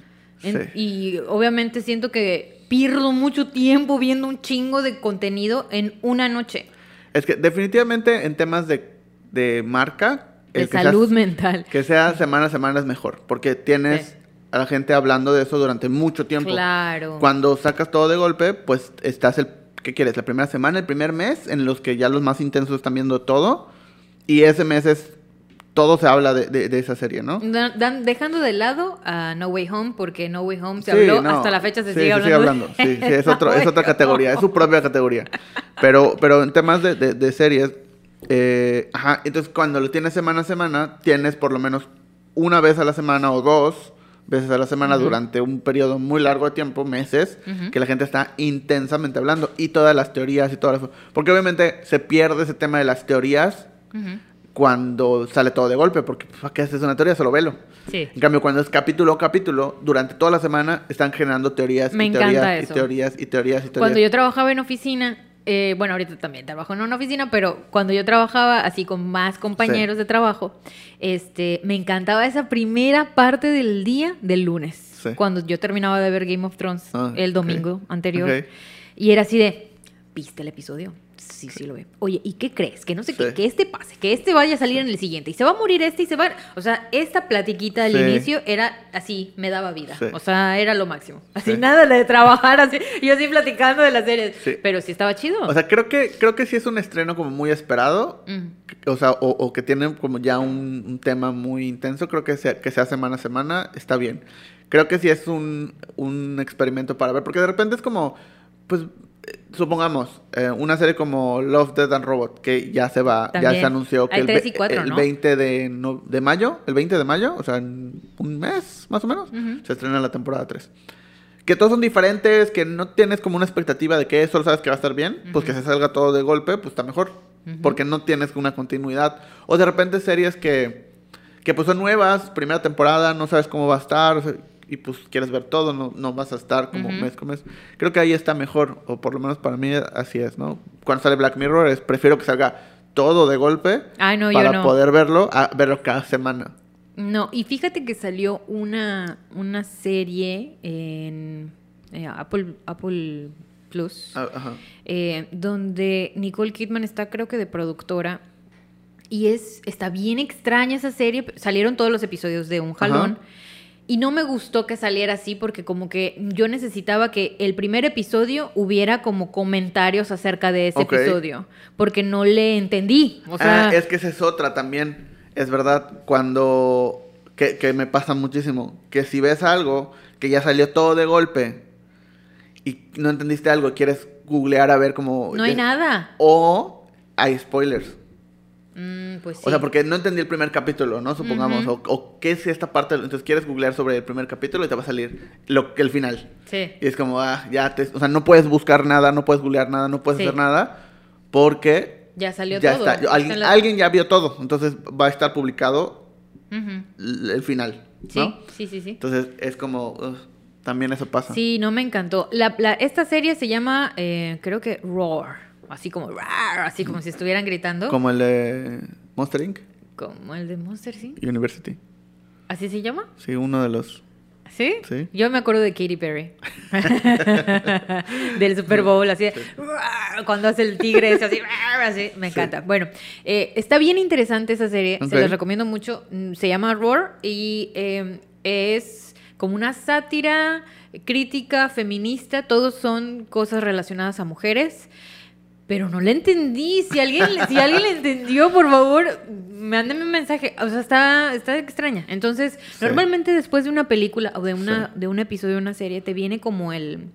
[SPEAKER 2] En-. Y obviamente siento que pierdo mucho tiempo viendo un chingo de contenido en una noche.
[SPEAKER 1] Es que definitivamente en temas de, de marca...
[SPEAKER 2] De
[SPEAKER 1] que
[SPEAKER 2] salud mental.
[SPEAKER 1] Que sea semana a semana es mejor, porque tienes. A la gente hablando de eso durante mucho tiempo.
[SPEAKER 2] Claro.
[SPEAKER 1] Cuando sacas todo de golpe, pues estás el... ¿Qué quieres? La primera semana, el primer mes, en los que ya los más intensos están viendo todo, y ese mes es... Todo se habla de, de- de esa serie, ¿no?
[SPEAKER 2] Da- dan- dejando de lado a No Way Home, porque No Way Home se
[SPEAKER 1] Sí,
[SPEAKER 2] habló,
[SPEAKER 1] no.
[SPEAKER 2] hasta la fecha se
[SPEAKER 1] Sí,
[SPEAKER 2] sigue hablando. de-
[SPEAKER 1] Sí, sí, es, otro, es otra categoría, es su propia categoría. Pero, pero en temas de, de- de series, eh, ajá, entonces cuando lo tienes semana a semana, tienes por lo menos una vez a la semana o dos veces a la semana
[SPEAKER 2] Ujú.
[SPEAKER 1] durante un periodo muy largo de tiempo, meses, que la gente está intensamente hablando y todas las teorías y todas las... Porque obviamente se pierde ese tema de las teorías
[SPEAKER 2] Ujú.
[SPEAKER 1] cuando sale todo de golpe, porque pues, ¿para qué haces una teoría? Solo velo.
[SPEAKER 2] Sí.
[SPEAKER 1] En cambio, cuando es capítulo a capítulo, durante toda la semana están generando teorías
[SPEAKER 2] Me
[SPEAKER 1] y teorías y teorías y teorías y teorías.
[SPEAKER 2] Cuando yo trabajaba en oficina, eh, bueno, ahorita también trabajo en una oficina, pero cuando yo trabajaba así con más compañeros de trabajo, este, me encantaba esa primera parte del día del lunes,
[SPEAKER 1] Sí.
[SPEAKER 2] cuando yo terminaba de ver Game of Thrones
[SPEAKER 1] Ah,
[SPEAKER 2] el domingo anterior, y era así de, ¿viste el episodio? Sí, sí lo ve. Oye, ¿y qué crees? Que no sé qué,
[SPEAKER 1] Sí.
[SPEAKER 2] que este pase, que este vaya a salir en el siguiente, y se va a morir este y se va... O sea, esta platiquita al
[SPEAKER 1] Sí.
[SPEAKER 2] inicio era así, me daba vida.
[SPEAKER 1] Sí.
[SPEAKER 2] O sea, era lo máximo. Así
[SPEAKER 1] Sí.
[SPEAKER 2] nada de trabajar así, yo así platicando de las series. Pero sí estaba chido.
[SPEAKER 1] O sea, creo que, creo que sí es un estreno como muy esperado.
[SPEAKER 2] Mm.
[SPEAKER 1] O sea, o, o que tiene como ya un, un tema muy intenso. Creo que sea, que sea semana a semana está bien. Creo que sí es un, un experimento para ver. Porque de repente es como, pues, supongamos, eh, una serie como Love, Death and Robot, que ya se va, ya se anunció que el,
[SPEAKER 2] tres
[SPEAKER 1] ve-
[SPEAKER 2] y cuatro,
[SPEAKER 1] el
[SPEAKER 2] ¿no?
[SPEAKER 1] 20 de, no- de mayo, el 20 de mayo, o sea, en un mes más o menos, se estrena la temporada 3. Que todos son diferentes, que no tienes como una expectativa de que solo sabes que va a estar bien, pues que se salga todo de golpe, pues está mejor. Porque no tienes una continuidad. O de repente series que, que pues son nuevas, primera temporada, no sabes cómo va a estar, o sea, y pues quieres ver todo, no, no vas a estar como mes con mes. Creo que ahí está mejor, o por lo menos para mí así es, ¿no? Cuando sale Black Mirror, es, prefiero que salga todo de golpe
[SPEAKER 2] Ay, no, yo
[SPEAKER 1] para
[SPEAKER 2] no.
[SPEAKER 1] poder verlo, a verlo cada semana.
[SPEAKER 2] No, y fíjate que salió una, una serie en eh, Apple, Apple Plus. Eh, donde Nicole Kidman está creo que de productora y es está bien extraña esa serie salieron todos los episodios de un jalón. Y no me gustó que saliera así porque como que yo necesitaba que el primer episodio hubiera como comentarios acerca de ese episodio porque no le entendí o sea
[SPEAKER 1] Ah, es que esa es otra también. Es verdad, cuando. Que, que me pasa muchísimo. Que si ves algo que ya salió todo de golpe y no entendiste algo, quieres googlear a ver cómo.
[SPEAKER 2] no hay nada
[SPEAKER 1] O hay spoilers.
[SPEAKER 2] Mm, pues sí.
[SPEAKER 1] O sea, porque no entendí el primer capítulo, ¿no? Supongamos. O, o qué es esta parte. Entonces quieres googlear sobre el primer capítulo y te va a salir lo, el final.
[SPEAKER 2] sí
[SPEAKER 1] Y es como, ah, ya te. O sea, no puedes buscar nada, no puedes googlear nada, no puedes
[SPEAKER 2] Sí.
[SPEAKER 1] hacer nada. Porque
[SPEAKER 2] ya salió
[SPEAKER 1] ya
[SPEAKER 2] todo
[SPEAKER 1] está. Yo- alguien, ya vio todo. Entonces va a estar publicado el final.
[SPEAKER 2] sí
[SPEAKER 1] ¿no?
[SPEAKER 2] sí sí sí
[SPEAKER 1] Entonces es como. también eso pasa.
[SPEAKER 2] Sí, no me encantó. La, la- esta serie se llama, eh, creo que Roar. Así como, así como si estuvieran gritando.
[SPEAKER 1] Como el de Monster Inc.
[SPEAKER 2] Como el de Monster, ¿sí?
[SPEAKER 1] University.
[SPEAKER 2] ¿Así se llama?
[SPEAKER 1] Sí, uno de los.
[SPEAKER 2] ¿Sí?
[SPEAKER 1] Sí.
[SPEAKER 2] Yo me acuerdo de Katy Perry. Del Super Bowl, así cuando hace el tigre, ese así, así, me
[SPEAKER 1] Sí.
[SPEAKER 2] encanta. Bueno, eh, está bien interesante esa serie, se las recomiendo mucho. Mm, Se llama Roar y eh, es como una sátira, crítica, feminista, todos son cosas relacionadas a mujeres. Pero no le entendí. Si alguien, si alguien le entendió, por favor, mándeme un mensaje. O sea, está, está extraña. Entonces,
[SPEAKER 1] Sí.
[SPEAKER 2] normalmente después de una película o de una,
[SPEAKER 1] Sí.
[SPEAKER 2] de un episodio de una serie, te viene como el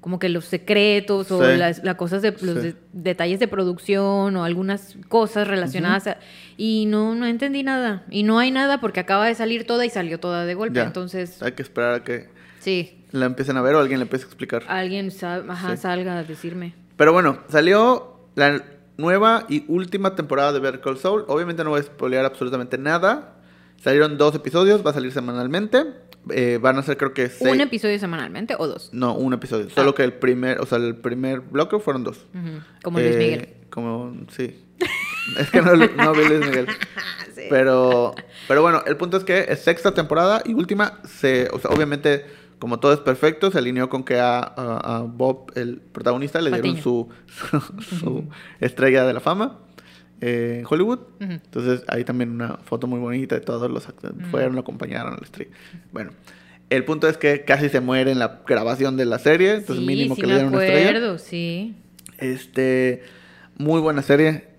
[SPEAKER 2] como que los secretos o las, las cosas de los de- detalles de producción o algunas cosas relacionadas a- y no no entendí nada y no hay nada porque acaba de salir toda y salió toda de golpe
[SPEAKER 1] Ya.
[SPEAKER 2] entonces
[SPEAKER 1] Hay que esperar a que
[SPEAKER 2] sí
[SPEAKER 1] la empiecen a ver o alguien le empiece a explicar.
[SPEAKER 2] alguien sa- ajá, salga a decirme
[SPEAKER 1] Pero bueno, salió la nueva y última temporada de Better Call Saul. Obviamente no voy a spoilear absolutamente nada. Salieron dos episodios, va a salir semanalmente. Eh, van a ser creo que seis...
[SPEAKER 2] un episodio semanalmente o dos
[SPEAKER 1] No, un episodio. Solo
[SPEAKER 2] Ah.
[SPEAKER 1] que el primer, o sea, el primer bloque fueron dos.
[SPEAKER 2] Como Luis
[SPEAKER 1] Eh,
[SPEAKER 2] Miguel
[SPEAKER 1] Como, sí. es que no, no vi Luis Miguel.
[SPEAKER 2] Sí.
[SPEAKER 1] Pero, pero bueno, el punto es que es sexta temporada y última, se, o sea, obviamente, como todo es perfecto, se alineó con que a, a- a Bob, el protagonista, le dieron su, su, estrella de la fama eh, en Hollywood.
[SPEAKER 2] Ujú.
[SPEAKER 1] Entonces, ahí también una foto muy bonita de todos los actores. Fueron, lo acompañaron a la estrella. Bueno, el punto es que casi se muere en la grabación de la serie. Entonces,
[SPEAKER 2] sí,
[SPEAKER 1] mínimo
[SPEAKER 2] sí
[SPEAKER 1] que le dieron una estrella.
[SPEAKER 2] acuerdo sí
[SPEAKER 1] Este, muy buena serie.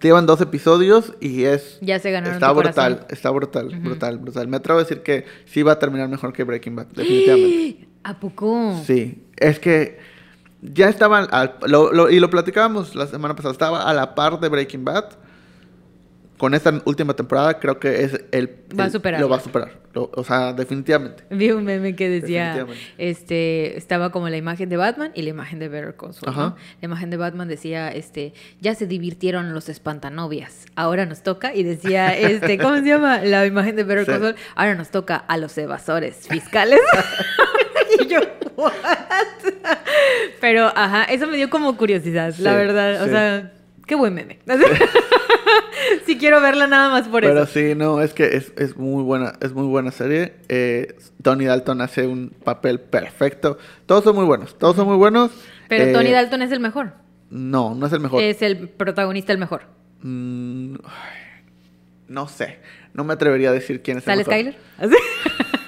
[SPEAKER 1] Llevan dos episodios y es
[SPEAKER 2] ya se ganaron
[SPEAKER 1] está
[SPEAKER 2] tu
[SPEAKER 1] brutal,
[SPEAKER 2] corazón.
[SPEAKER 1] está brutal, brutal, brutal. Me atrevo a decir que sí va a terminar mejor que Breaking Bad, definitivamente.
[SPEAKER 2] a poco
[SPEAKER 1] Sí, es que ya estaba al- lo- lo- y lo platicábamos la semana pasada, estaba a la par de Breaking Bad. Con esta última temporada creo que es el,
[SPEAKER 2] Va a
[SPEAKER 1] el-
[SPEAKER 2] superarla.
[SPEAKER 1] lo va a superar. Lo- o sea, definitivamente.
[SPEAKER 2] Vi un meme que decía, este, estaba como la imagen de Batman y la imagen de Better Call Saul. La imagen de Batman decía, este, ya se divirtieron los espantanovias, ahora nos toca, y decía, este, ¿cómo se llama? La imagen de Better
[SPEAKER 1] Sí.
[SPEAKER 2] Call Saul, ahora nos toca a los evasores fiscales. y yo, ¿what? Pero, ajá, eso me dio como curiosidad, la
[SPEAKER 1] Sí,
[SPEAKER 2] verdad, o sea, qué buen meme. sí quiero verla nada más por
[SPEAKER 1] Pero
[SPEAKER 2] eso.
[SPEAKER 1] sí, no, es que es, es muy buena, es muy buena serie. Eh, Tony Dalton hace un papel perfecto. Todos son muy buenos, todos son muy buenos.
[SPEAKER 2] Pero
[SPEAKER 1] Eh,
[SPEAKER 2] Tony Dalton es el mejor.
[SPEAKER 1] No, no es el mejor.
[SPEAKER 2] Es el protagonista el mejor.
[SPEAKER 1] Mm, no sé, no me atrevería a decir quién es el
[SPEAKER 2] ¿Sale
[SPEAKER 1] mejor.
[SPEAKER 2] Skyler?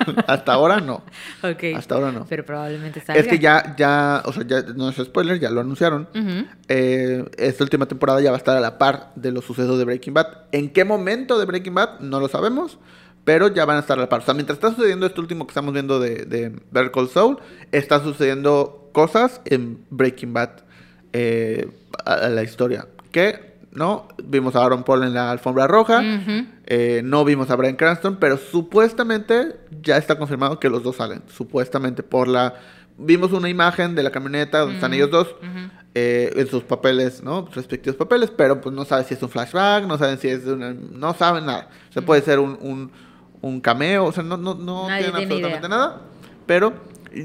[SPEAKER 1] Hasta ahora no.
[SPEAKER 2] ok.
[SPEAKER 1] Hasta ahora no.
[SPEAKER 2] Pero probablemente salga.
[SPEAKER 1] Es que ya, ya, o sea, ya no es spoiler, ya lo anunciaron. Eh, esta última temporada ya va a estar a la par de los sucesos de Breaking Bad. ¿En qué momento de Breaking Bad? No lo sabemos, pero ya van a estar a la par. O sea, mientras está sucediendo esto último que estamos viendo de, de Better Call Saul, está sucediendo cosas en Breaking Bad eh, a, a la historia. Que, ¿no? Vimos a Aaron Paul en la alfombra roja. Eh, no vimos a Brian Cranston, pero supuestamente ya está confirmado que los dos salen. Supuestamente por la... Vimos una imagen de la camioneta donde están ellos dos eh, en sus papeles, ¿no? Sus respectivos papeles, pero pues no saben si es un flashback, no saben si es una... No saben nada. O sea, puede ser un, un, un cameo, o sea, no, no, no
[SPEAKER 2] Nadie
[SPEAKER 1] tienen
[SPEAKER 2] tiene
[SPEAKER 1] absolutamente
[SPEAKER 2] idea.
[SPEAKER 1] nada. Pero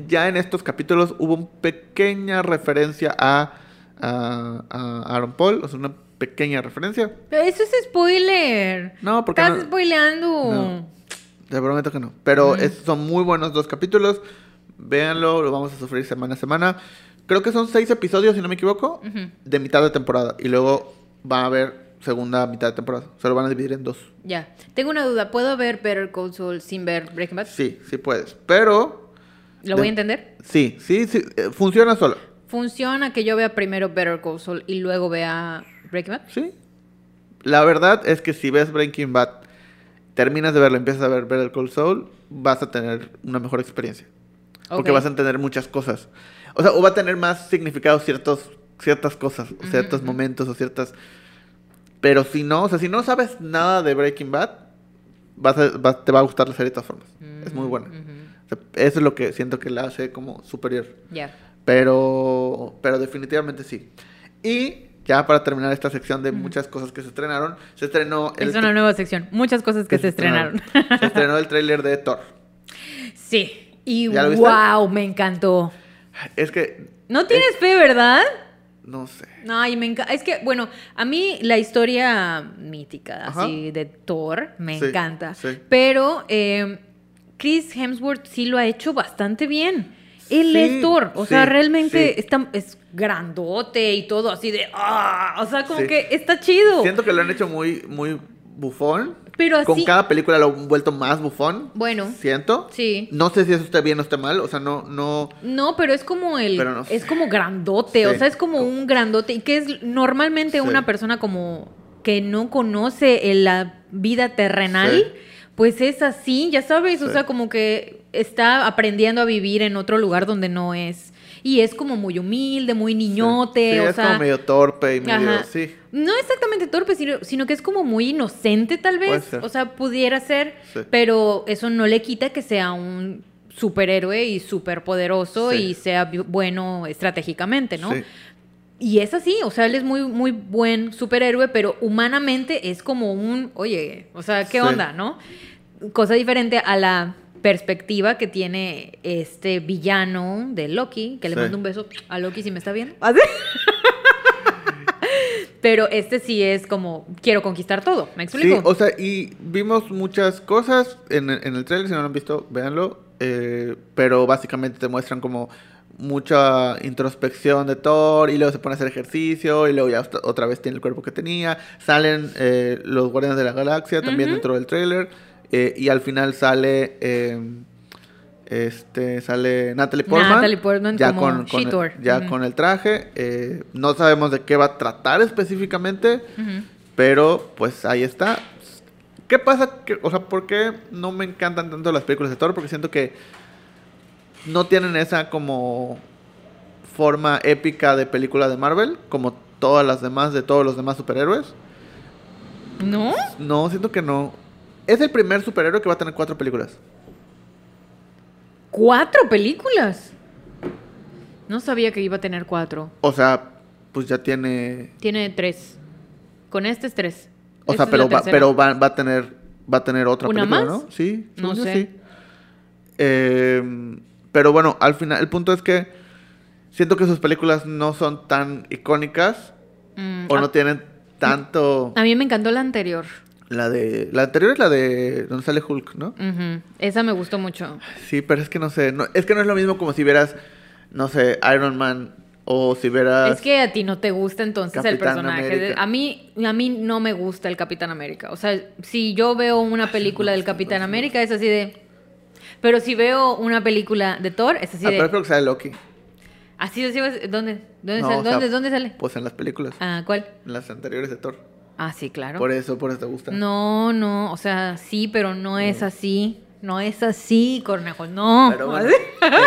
[SPEAKER 1] ya en estos capítulos hubo una pequeña referencia a, a, a Aaron Paul, o sea, una pequeña referencia.
[SPEAKER 2] Pero eso es spoiler.
[SPEAKER 1] No, porque
[SPEAKER 2] Estás
[SPEAKER 1] no-
[SPEAKER 2] spoileando.
[SPEAKER 1] No. Te prometo que no. Pero
[SPEAKER 2] Mm.
[SPEAKER 1] son muy buenos dos capítulos. Véanlo, lo vamos a sufrir semana a semana. Creo que son seis episodios, si no me equivoco, de mitad de temporada. Y luego va a haber segunda mitad de temporada. Se lo van a dividir en dos.
[SPEAKER 2] Ya. Tengo una duda. ¿Puedo ver Better Call Saul sin ver Breaking Bad?
[SPEAKER 1] Sí, sí puedes. Pero,
[SPEAKER 2] ¿Lo
[SPEAKER 1] de-
[SPEAKER 2] voy a entender?
[SPEAKER 1] sí, sí, sí. eh, Funciona solo.
[SPEAKER 2] ¿Funciona que yo vea primero Better Call Saul y luego vea Breaking Bad?
[SPEAKER 1] Sí. La verdad es que si ves Breaking Bad, terminas de verlo, empiezas a ver Better Call Saul, vas a tener una mejor experiencia. Porque vas a entender muchas cosas. O sea, o va a tener más significado ciertos, ciertas cosas, o ciertos momentos o ciertas... Pero si no, o sea, si no sabes nada de Breaking Bad, vas a- te va a gustar la serie de todas formas. Es muy buena. O sea, eso es lo que siento que la hace como superior.
[SPEAKER 2] Ya.
[SPEAKER 1] Pero, pero definitivamente sí. Y ya para terminar esta sección de muchas cosas que se estrenaron, se estrenó el...
[SPEAKER 2] Es una nueva sección. Muchas cosas que se estrenaron.
[SPEAKER 1] Se estrenó el tráiler de Thor.
[SPEAKER 2] sí. Y wow, me encantó.
[SPEAKER 1] Es que...
[SPEAKER 2] No tienes fe, ¿verdad?
[SPEAKER 1] No sé.
[SPEAKER 2] Ay, me encanta. Es que, bueno, a mí la historia mítica,
[SPEAKER 1] Ajá.
[SPEAKER 2] así, de Thor, me
[SPEAKER 1] Sí,
[SPEAKER 2] encanta.
[SPEAKER 1] sí.
[SPEAKER 2] Pero eh, Chris Hemsworth sí lo ha hecho bastante bien. Él
[SPEAKER 1] Sí,
[SPEAKER 2] es Thor. O sea, realmente
[SPEAKER 1] sí.
[SPEAKER 2] está, es grandote y todo así de. ¡Ah! O sea, como que está chido.
[SPEAKER 1] Siento que lo han hecho muy, muy bufón.
[SPEAKER 2] Pero así.
[SPEAKER 1] Con cada película lo han vuelto más bufón.
[SPEAKER 2] Bueno.
[SPEAKER 1] Siento.
[SPEAKER 2] Sí.
[SPEAKER 1] No sé si eso está bien o está mal. O sea, no, no.
[SPEAKER 2] No, pero es como el.
[SPEAKER 1] Pero no sé.
[SPEAKER 2] Es como grandote. O sea, es como un grandote. Y que es normalmente
[SPEAKER 1] Sí.
[SPEAKER 2] una persona como que no conoce el- la vida terrenal.
[SPEAKER 1] Sí.
[SPEAKER 2] Pues es así, ya sabes. O sea, como que está aprendiendo a vivir en otro lugar donde no es. Y es como muy humilde, muy niñote.
[SPEAKER 1] Sí,
[SPEAKER 2] o
[SPEAKER 1] es
[SPEAKER 2] sea.
[SPEAKER 1] como medio torpe y medio.
[SPEAKER 2] Ajá.
[SPEAKER 1] Sí.
[SPEAKER 2] No exactamente torpe, sino, sino que es como muy inocente tal vez. O sea, pudiera ser,
[SPEAKER 1] Sí.
[SPEAKER 2] pero eso no le quita que sea un superhéroe y superpoderoso
[SPEAKER 1] Sí.
[SPEAKER 2] y sea bueno estratégicamente, ¿no?
[SPEAKER 1] Sí.
[SPEAKER 2] Y es así, o sea, él es muy, muy buen superhéroe, pero humanamente es como un, oye, o sea, ¿qué onda, no? Cosa diferente a la perspectiva que tiene este villano de Loki, que le
[SPEAKER 1] Sí.
[SPEAKER 2] mando un beso a Loki si me está viendo. Pero este sí es como, quiero conquistar todo, ¿me
[SPEAKER 1] Sí,
[SPEAKER 2] explico?
[SPEAKER 1] o sea, y vimos muchas cosas en, el- en el trailer, si no lo han visto, véanlo. eh, pero básicamente te muestran como mucha introspección de Thor y luego se pone a hacer ejercicio y luego ya otra- vez tiene el cuerpo que tenía. Salen eh, los Guardianes de la Galaxia también dentro del trailer eh, y al final sale... eh, este sale Natalie Portman,
[SPEAKER 2] Natalie Portman
[SPEAKER 1] ya con, el, ya con el traje. eh, no sabemos de qué va a tratar específicamente, pero pues ahí está. ¿Qué pasa? Que, o sea, ¿por qué no me encantan tanto las películas de Thor? Porque siento que no tienen esa como forma épica de película de Marvel, como todas las demás de todos los demás superhéroes.
[SPEAKER 2] ¿No?
[SPEAKER 1] No, siento que no. Es el primer superhéroe que va a tener cuatro películas.
[SPEAKER 2] ¿Cuatro películas? No sabía que iba a tener cuatro.
[SPEAKER 1] O sea, pues ya tiene.
[SPEAKER 2] Tiene tres. Con este es tres.
[SPEAKER 1] O
[SPEAKER 2] Esta
[SPEAKER 1] sea, pero, va, pero va, va a tener va a tener otra
[SPEAKER 2] ¿Una
[SPEAKER 1] película,
[SPEAKER 2] más?
[SPEAKER 1] ¿no? Sí,
[SPEAKER 2] No sé.
[SPEAKER 1] sí. Eh, pero bueno, al final, el punto es que siento que sus películas no son tan icónicas
[SPEAKER 2] Mm,
[SPEAKER 1] o no tienen tanto.
[SPEAKER 2] a mí me encantó la anterior.
[SPEAKER 1] La de. La anterior es la de. donde sale Hulk, ¿no?
[SPEAKER 2] Esa me gustó mucho.
[SPEAKER 1] Sí, pero es que no sé. no- es que no es lo mismo como si vieras, no sé, Iron Man o si vieras.
[SPEAKER 2] Es que a ti no te gusta entonces el personaje.
[SPEAKER 1] América.
[SPEAKER 2] a mí a mí no me gusta el Capitán América. O sea, si yo veo una película del Capitán América es así de pero si veo una película de Thor es así
[SPEAKER 1] Ah,
[SPEAKER 2] de
[SPEAKER 1] pero creo que sale Loki.
[SPEAKER 2] así de ¿dónde? ¿Dónde, sale?
[SPEAKER 1] o sea,
[SPEAKER 2] ¿Dónde, dónde sale?
[SPEAKER 1] Pues en las películas.
[SPEAKER 2] Ah, ¿cuál?
[SPEAKER 1] En las anteriores de Thor.
[SPEAKER 2] Ah, sí, claro.
[SPEAKER 1] Por eso, por eso te gusta.
[SPEAKER 2] No, no, o sea, sí, pero no es así. No es así, Cornejo, no.
[SPEAKER 1] Pero bueno,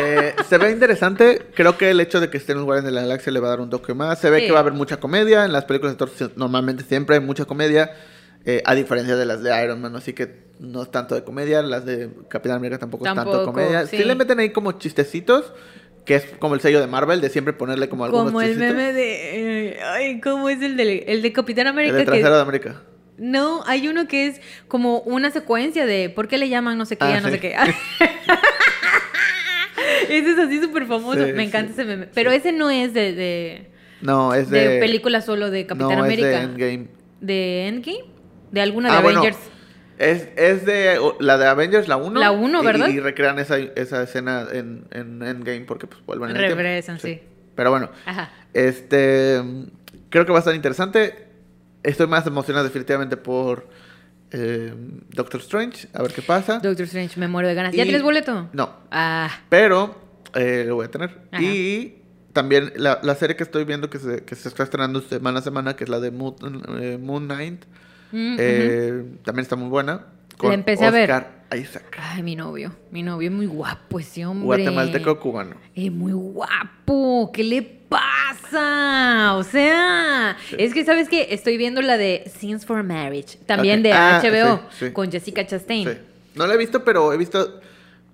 [SPEAKER 1] eh, se ve interesante. Creo que el hecho de que estén los Guardianes de la Galaxia le va a dar un toque más. Se ve
[SPEAKER 2] Sí.
[SPEAKER 1] que va a haber mucha comedia. En las películas de Thor normalmente siempre hay mucha comedia. eh, a diferencia de las de Iron Man, así que no es tanto de comedia. Las de Capitán América tampoco, es tanto de comedia. Sí.
[SPEAKER 2] sí.
[SPEAKER 1] le meten ahí como chistecitos, que es como el sello de Marvel, de siempre ponerle como algunos
[SPEAKER 2] Como el meme de. eh, ay, ¿cómo es el de, el de Capitán
[SPEAKER 1] El
[SPEAKER 2] América?
[SPEAKER 1] de
[SPEAKER 2] que-
[SPEAKER 1] trasero de América.
[SPEAKER 2] No, hay uno que es como una secuencia de ¿por qué le llaman no sé qué,
[SPEAKER 1] Ah,
[SPEAKER 2] a no
[SPEAKER 1] sí.
[SPEAKER 2] sé qué? ese es así súper famoso,
[SPEAKER 1] Sí,
[SPEAKER 2] me encanta
[SPEAKER 1] sí,
[SPEAKER 2] ese meme. Pero ese no es de, de,
[SPEAKER 1] No, es
[SPEAKER 2] de
[SPEAKER 1] de.
[SPEAKER 2] película solo de Capitán
[SPEAKER 1] no,
[SPEAKER 2] América.
[SPEAKER 1] Es de Endgame.
[SPEAKER 2] ¿De Endgame? ¿De alguna de
[SPEAKER 1] Ah, bueno,
[SPEAKER 2] Avengers?
[SPEAKER 1] Es, es de la de Avengers, la 1.
[SPEAKER 2] La uno, ¿verdad?
[SPEAKER 1] Y, recrean esa, esa escena en, en Endgame porque pues vuelven en el.
[SPEAKER 2] Regresan, sí.
[SPEAKER 1] Pero bueno,
[SPEAKER 2] Ajá.
[SPEAKER 1] este creo que va a estar interesante. Estoy más emocionado definitivamente por eh, Doctor Strange, a ver qué pasa.
[SPEAKER 2] Doctor Strange, me muero de ganas. ¿Ya
[SPEAKER 1] Y-
[SPEAKER 2] tienes boleto?
[SPEAKER 1] No,
[SPEAKER 2] Ah,
[SPEAKER 1] pero eh, lo voy a tener.
[SPEAKER 2] Ajá.
[SPEAKER 1] Y también la, la serie que estoy viendo que se, que se está estrenando semana a semana, que es la de Moon, eh, Moon Knight,
[SPEAKER 2] mm,
[SPEAKER 1] eh, también está muy buena.
[SPEAKER 2] La empecé a ver.
[SPEAKER 1] Oscar Isaac.
[SPEAKER 2] Ay, mi novio. Mi novio es muy guapo ese hombre.
[SPEAKER 1] Guatemalteco cubano.
[SPEAKER 2] Es muy guapo. ¿Qué le pasa? O sea, es que sabes que estoy viendo la de Scenes for Marriage, también de
[SPEAKER 1] Ah,
[SPEAKER 2] HBO,
[SPEAKER 1] sí, sí.
[SPEAKER 2] con Jessica Chastain.
[SPEAKER 1] Sí. No la he visto, pero he visto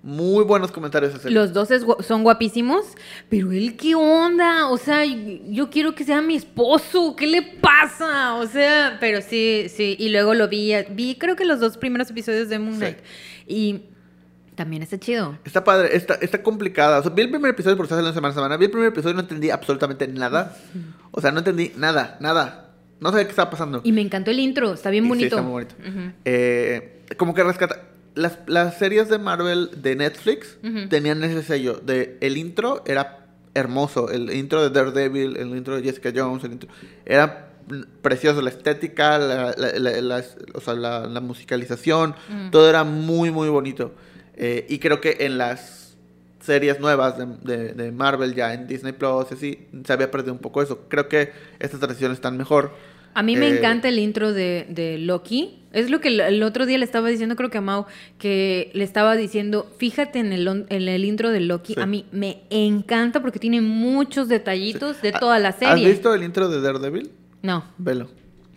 [SPEAKER 1] muy buenos comentarios.
[SPEAKER 2] Los dos es son guapísimos, pero él qué onda, o sea, yo quiero que sea mi esposo, ¿qué le pasa? O sea, pero sí, sí, y luego lo vi, vi creo que los dos primeros episodios de Moon
[SPEAKER 1] Sí.
[SPEAKER 2] Knight y también está chido.
[SPEAKER 1] Está padre, está, está complicada. O sea, vi el primer episodio porque está saliendo semana a semana. Vi el primer episodio y no entendí absolutamente nada. O sea, no entendí nada, nada. No sabía qué estaba pasando.
[SPEAKER 2] Y me encantó el intro, está bien
[SPEAKER 1] Y sí,
[SPEAKER 2] bonito.
[SPEAKER 1] está muy bonito. Eh, como que rescata. Las, las series de Marvel de Netflix tenían ese sello. De el intro era hermoso. El intro de Daredevil, el intro de Jessica Jones, el intro. Era precioso, la estética, la, la- la- la- o sea, la, musicalización, todo era muy, muy bonito. Eh, y creo que en las series nuevas de, de- de Marvel, ya en Disney Plus, así, se había perdido un poco eso. Creo que estas tradiciones están mejor.
[SPEAKER 2] A mí me
[SPEAKER 1] Eh,
[SPEAKER 2] encanta el intro de, de Loki. Es lo que el, el otro día le estaba diciendo, creo que a Mau, que le estaba diciendo, fíjate en el, en el intro de Loki.
[SPEAKER 1] Sí.
[SPEAKER 2] A mí me encanta porque tiene muchos detallitos de toda la
[SPEAKER 1] ¿Has
[SPEAKER 2] serie.
[SPEAKER 1] visto el intro de Daredevil?
[SPEAKER 2] No.
[SPEAKER 1] Velo.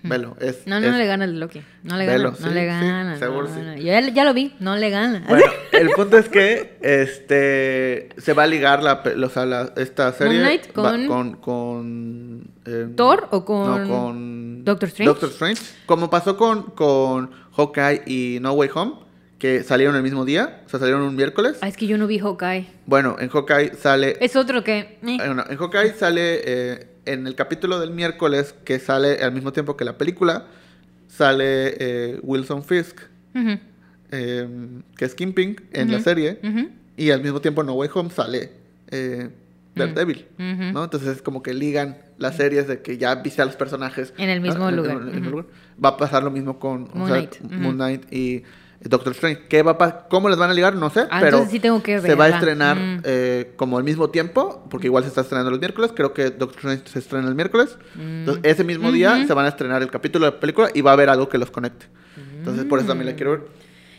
[SPEAKER 1] Velo. Es,
[SPEAKER 2] No, no,
[SPEAKER 1] es-
[SPEAKER 2] no le gana el Loki. No le gana. no le gana.
[SPEAKER 1] seguro
[SPEAKER 2] no,
[SPEAKER 1] sí.
[SPEAKER 2] no. Yo ya, ya lo vi. No le gana.
[SPEAKER 1] Bueno, el punto es que este se va a ligar la, o sea, la- esta serie
[SPEAKER 2] Moon Knight
[SPEAKER 1] va-
[SPEAKER 2] con-
[SPEAKER 1] con, con, eh,
[SPEAKER 2] ¿Thor o con
[SPEAKER 1] no, con
[SPEAKER 2] Doctor Strange?
[SPEAKER 1] Doctor Strange. Como pasó con, con Hawkeye y No Way Home, que salieron el mismo día, o sea, salieron un miércoles.
[SPEAKER 2] Ah, es que yo no vi Hawkeye.
[SPEAKER 1] Bueno, en Hawkeye sale
[SPEAKER 2] Es otro que... eh.
[SPEAKER 1] eh, no, en Hawkeye sale eh, en el capítulo del miércoles que sale al mismo tiempo que la película sale eh, Wilson Fisk, eh, que es Kingpin en la serie. Y al mismo tiempo No Way Home sale eh, Daredevil,
[SPEAKER 2] Ujú.
[SPEAKER 1] ¿no? Entonces es como que ligan las series de que ya viste a los personajes.
[SPEAKER 2] En el
[SPEAKER 1] ¿no?
[SPEAKER 2] mismo
[SPEAKER 1] En-
[SPEAKER 2] lugar.
[SPEAKER 1] en- en el
[SPEAKER 2] Ujú.
[SPEAKER 1] lugar. Va a pasar lo mismo con o
[SPEAKER 2] Moon
[SPEAKER 1] sea,
[SPEAKER 2] Knight. Ujú.
[SPEAKER 1] Moon Knight y Doctor Strange. ¿Qué va a ¿Cómo les van a ligar? No sé,
[SPEAKER 2] Ah,
[SPEAKER 1] pero
[SPEAKER 2] sí tengo que
[SPEAKER 1] se va a
[SPEAKER 2] verla.
[SPEAKER 1] estrenar
[SPEAKER 2] Mm.
[SPEAKER 1] eh, como al mismo tiempo, porque igual se está estrenando los miércoles. Creo que Doctor Strange se estrena el miércoles. Entonces ese mismo día
[SPEAKER 2] Mm.
[SPEAKER 1] Se van a estrenar el capítulo de la película y va a haber algo que los conecte. Entonces por eso también
[SPEAKER 2] Mm.
[SPEAKER 1] la quiero ver.